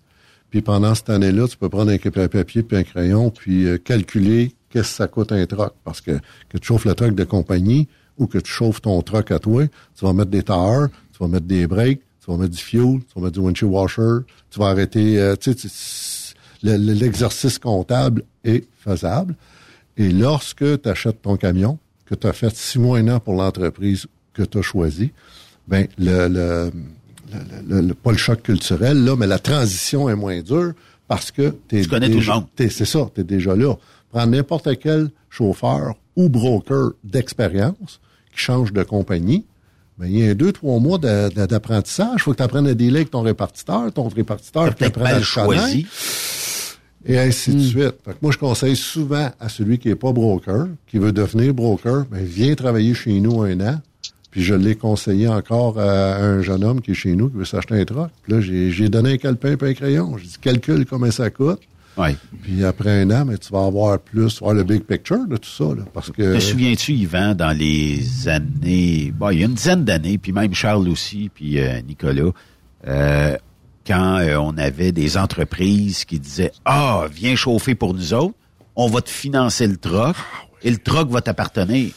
Puis pendant cette année-là, tu peux prendre un papier puis un crayon puis euh, calculer qu'est-ce que ça coûte un truck. Parce que que tu chauffes le truck de compagnie ou que tu chauffes ton truck à toi, tu vas mettre des tires, tu vas mettre des breaks, tu vas mettre du fuel, tu vas mettre du windshield washer, tu vas arrêter... euh, l'exercice comptable est faisable. Et lorsque tu achètes ton camion, que tu as fait six mois, un an pour l'entreprise que tu as choisi, ben le, le, le- le- le- pas le choc culturel, là, mais la transition est moins dure parce que Tu connais tout le déjà- monde. t'es- C'est ça, tu es déjà là. Prends n'importe quel chauffeur ou broker d'expérience qui change de compagnie, ben, il y a deux, trois mois d'apprentissage. Il faut que tu apprennes à dealer avec ton répartiteur, ton répartiteur, peut-être apprennes à mal le connaître choisi. et ainsi de suite. Fait que moi, je conseille souvent à celui qui est pas broker, qui veut devenir broker, ben, viens travailler chez nous un an. Puis je l'ai conseillé encore à un jeune homme qui est chez nous, qui veut s'acheter un truck. Puis là, j'ai j'ai donné un calepin et un crayon. J'ai dit, calcule combien ça coûte. Ouais. Puis après un an, ben, tu vas avoir plus, avoir le big picture de tout ça. Là, parce que... Te souviens-tu, Yvan, dans les années, bon, il y a une dizaine d'années, puis même Charles aussi, puis euh, Nicolas, euh, quand euh, on avait des entreprises qui disaient, ah, viens chauffer pour nous autres, on va te financer le troc, et le troc va t'appartenir.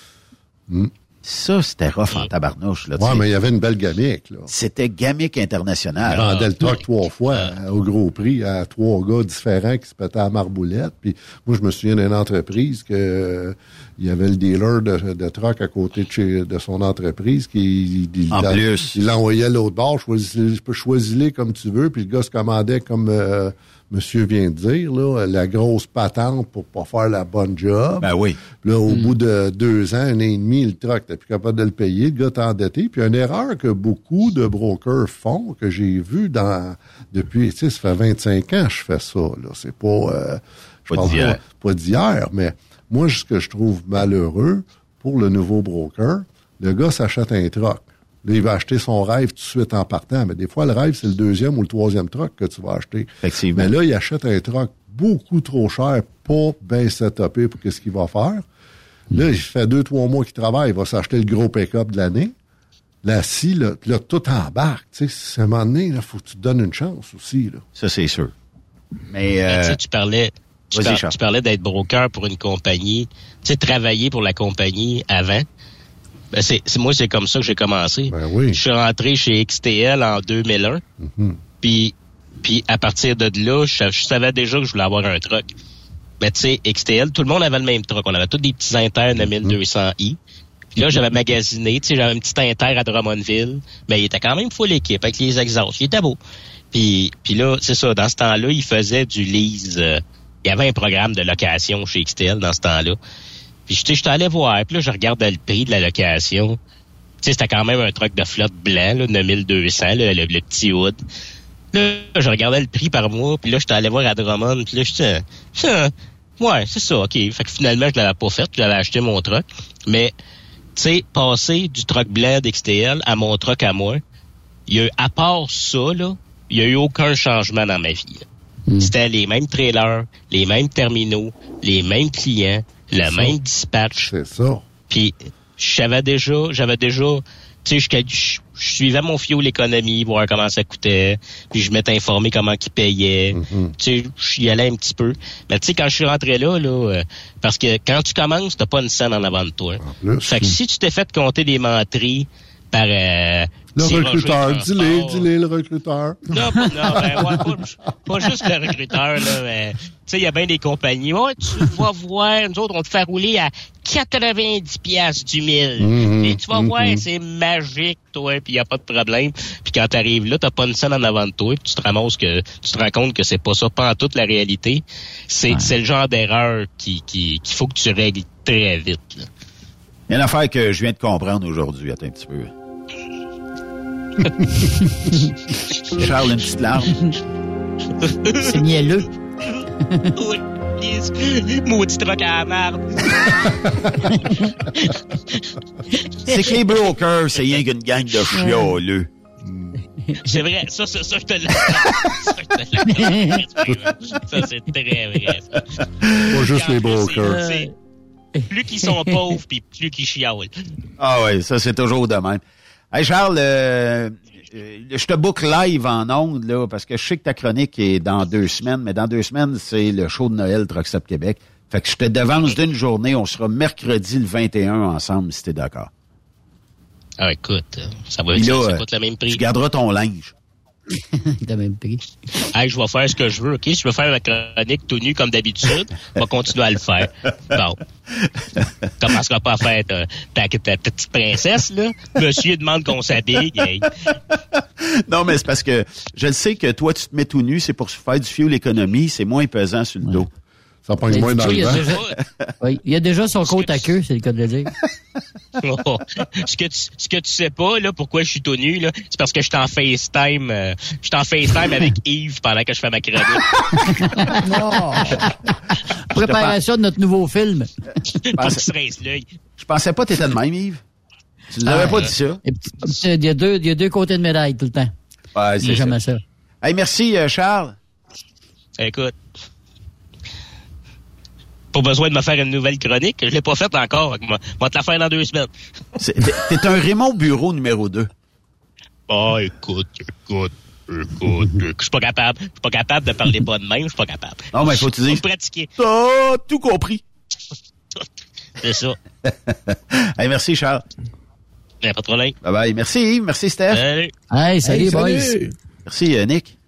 Ça, c'était rough en tabarnouche. Là, Ouais, mais il y avait une belle gamique. Là. C'était gamique international. Il rendait le truck trois fois euh, au gros prix à trois gars différents qui se pétaient à marboulette. Puis moi, je me souviens d'une entreprise que euh, il y avait le dealer de, de truck à côté de, chez, de son entreprise qui il, En il- plus. il l'envoyait à l'autre bord. Choisis, je peux choisir comme tu veux. Puis le gars se commandait comme euh, Monsieur vient de dire là, la grosse patente pour pas faire la bonne job. Ben oui. Puis Là, au bout de deux ans, un an et demi, le truck, t'es plus capable de le payer, le gars t'a endetté. Puis une erreur que beaucoup de brokers font, que j'ai vu dans depuis, tu sais, ça fait 25 ans que je fais ça. Là, c'est pas, euh, je Pas parle d'hier. pas, pas d'hier, mais moi, ce que je trouve malheureux pour le nouveau broker, le gars s'achète un truck. Là, il va acheter son rêve tout de suite en partant. Mais des fois, le rêve, c'est le deuxième ou le troisième truck que tu vas acheter. Effectivement. Mais là, il achète un truck beaucoup trop cher, pas bien setupé pour qu'est-ce qu'il va faire. Là, il fait deux, trois mois qu'il travaille, il va s'acheter le gros pick-up de l'année. Là, si, là, là, tout embarque. Tu sais, à un moment donné, il faut que tu te donnes une chance aussi. Là. Ça, c'est sûr. Mais, tu euh, sais, tu parlais, par- tu parlais d'être broker pour une compagnie, tu sais, travailler pour la compagnie avant. Ben, c'est, moi, c'est comme ça que j'ai commencé. Je suis rentré chez XTL en 2001. Puis, puis à partir de là, je, je savais déjà que je voulais avoir un truck. Mais tu sais, XTL, tout le monde avait le même truck. On avait tous des petits internes de 1200i. Puis là, j'avais magasiné, tu sais, j'avais un petit inter à Drummondville, mais il était quand même full équipe avec les exhausts. Il était beau. Puis, puis là, c'est ça, dans ce temps-là, il faisait du lease, euh, il y avait un programme de location chez XTL dans ce temps-là. Puis je suis allé voir, puis là, je regarde le prix de la location. Tu sais, c'était quand même un truck de flotte blanc, là, 9200, là, le, le petit hood. Là, je regardais le prix par mois, puis là, j'étais allé voir à Drummond, puis là, j'étais... Ouais, c'est ça, OK. Fait que finalement, je l'avais pas fait, j'avais acheté mon truck. Mais, tu sais, passer du truck blanc d'XTL à mon truck à moi, il y a eu, à part ça, là, il y a eu aucun changement dans ma vie. là. C'était les mêmes trailers, les mêmes terminaux, les mêmes clients, le même dispatch. C'est ça. Puis j'avais déjà, j'avais déjà, tu sais, je, je- je suivais mon fioul l'économie, voir comment ça coûtait, puis je m'étais informé comment qu'il payait. Tu sais, j'y allais un petit peu. Mais tu sais, quand je suis rentré là, là, euh, parce que quand tu commences, t'as pas une scène en avant de toi. Fait que si tu t'es fait compter des menteries par euh, Le recruteur, dis-le, dis-le, le recruteur. non, pas, non, ben, ouais, pas, pas juste le recruteur, là, mais, tu sais, il y a bien des compagnies. Ouais, tu vas voir, nous autres, on te fait rouler à 90 piastres du mille. Mhm, Et tu vas voir, c'est magique, toi, puis il y a pas de problème. Puis quand t'arrives là, t'as pas une scène en avant de toi, puis tu te ramasses que, tu te rends compte que c'est pas ça, pas en toute la réalité. C'est, c'est le genre d'erreur qui, qui, qu'il faut que tu règles très vite, là. Il y a une affaire que je viens de comprendre aujourd'hui. Attends un petit peu. Charles, une petite larme. C'est mielleux. oui. Maudit truc à la merde. C'est que les brokers, c'est rien qu'une gang de chioleux. C'est vrai, ça, ça, ça, je te l'accorde. Ça, c'est très vrai, ça. Pas juste les brokers. Plus qu'ils sont pauvres, puis plus qu'ils chiolent. Ah oui, ça c'est toujours de même. Hey Charles, euh, euh, je te book live en ondes, là, parce que je sais que ta chronique est dans deux semaines, mais dans deux semaines, c'est le show de Noël Truck Stop Québec. Fait que je te devance d'une journée, on sera mercredi le 21 ensemble, si t'es d'accord. Ah, écoute, ça va Puis là, ça euh, coûte le même prix. Tu garderas ton linge. T'as même prix. Hey, je vais faire ce que je veux, OK? Si je veux faire ma chronique tout nu comme d'habitude, on va continuer à le faire. Bon. Commencera pas à faire ta, ta, ta- ta petite princesse, là? Monsieur demande qu'on s'habille. hey. Non, mais c'est parce que je le sais que toi, tu te mets tout nu, c'est pour faire du fuel économie, c'est moins pesant sur le dos. Ça il y a déjà- Oui, il y a déjà son côte à queue, c'est le cas de le dire. Oh. ce que tu, ce que tu sais pas, là, pourquoi je suis tout nu, là, c'est parce que je suis en FaceTime, euh, je suis en FaceTime avec Yves pendant que je fais ma chronique. Préparation de notre nouveau film. Je pensais pas que t'étais de même, Yves. Tu nous avais Ah, pas dit ça. Il y, a deux, il y a deux côtés de médaille tout le temps. Ouais, c'est jamais ça. Hey, merci, euh, Charles. Écoute. Pas besoin de me faire une nouvelle chronique. Je l'ai pas faite encore. Je vais te la faire dans deux semaines. C'est- T'es un Raymond Bureau numéro 2. Ah, écoute, écoute, écoute. Je suis pas capable. Je suis pas capable de parler pas de même. Je suis pas capable. Non, mais faut que tu dises. Faut pratiquer. T'as tout compris. C'est ça. hey, merci, Charles. Pas de problème. Bye bye. Merci, Yves. Merci, Steph. Salut. Hey, salut, Hey, boys. salut. Merci, euh, Nick.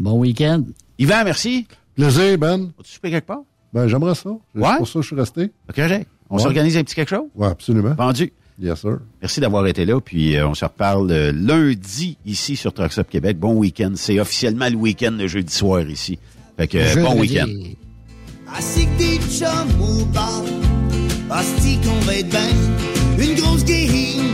Bon week-end. Yvan, merci. Plaisir, Ben. Tu souper quelque part? Ben, j'aimerais ça. C'est Ouais? pour ça que je suis resté. OK, Jacques. On Ouais. s'organise un petit quelque chose? Oui, absolument. Vendu. Yes, sir. Merci d'avoir été là, puis euh, on se reparle euh, lundi ici sur Trucks Up Québec. Bon week-end. C'est officiellement le week-end de jeudi soir ici. Fait que euh, bon week-end. Assis que des chums au bar Asti qu'on va être bien Une grosse game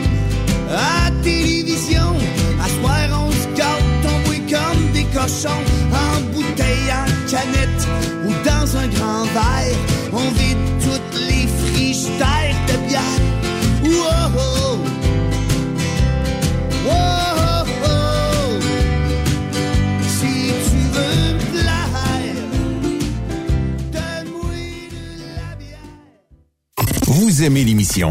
À télévision À soir on se gâte Tombé comme des cochons En bouteille, en canette un grand verre. On vide toutes les frigidaires de bière. Wow Wow Si tu veux me plaire Vous aimez l'émission?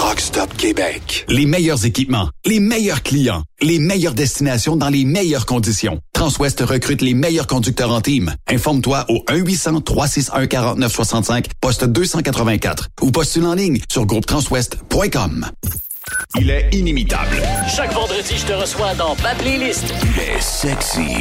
Truck Stop Québec. Les meilleurs équipements, les meilleurs clients, les meilleures destinations dans les meilleures conditions. Transwest recrute les meilleurs conducteurs en team. Informe-toi au 1-800-361-4965, poste 284 ou postule en ligne sur groupetranswest.com. Il est inimitable. Chaque vendredi, je te reçois dans ma playlist. Il est sexy.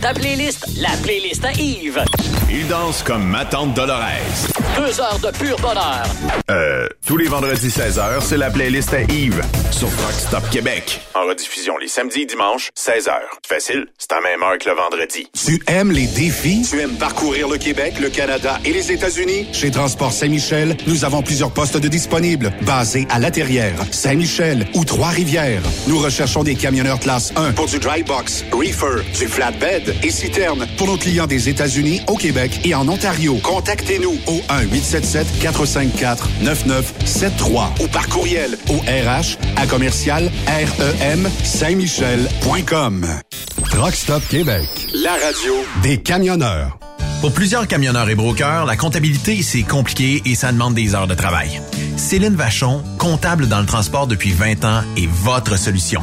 Ta playlist, la playlist à Yves. Il danse comme ma tante Dolores. Deux heures de pur bonheur. Euh, tous les vendredis 16h, c'est la playlist à Yves sur Rock Stop Québec. En rediffusion les samedis et dimanches, 16h. Facile, c'est à même heure que le vendredi. Tu aimes les défis? Tu aimes parcourir le Québec, le Canada et les États-Unis? Chez Transport Saint-Michel, nous avons plusieurs postes de disponibles, basés à La Terrière, Saint-Michel ou Trois-Rivières. Nous recherchons des camionneurs classe 1 pour du dry box, reefer, du flatbed et citerne pour nos clients des États-Unis, au Québec et en Ontario. Contactez-nous au 1-877-454-9973 ou par courriel au RH à commercial REM Saint-Michel.com. Truck Stop Québec. La radio des camionneurs. Pour plusieurs camionneurs et brokers, la comptabilité, c'est compliqué et ça demande des heures de travail. Céline Vachon, comptable dans le transport depuis 20 ans, est votre solution.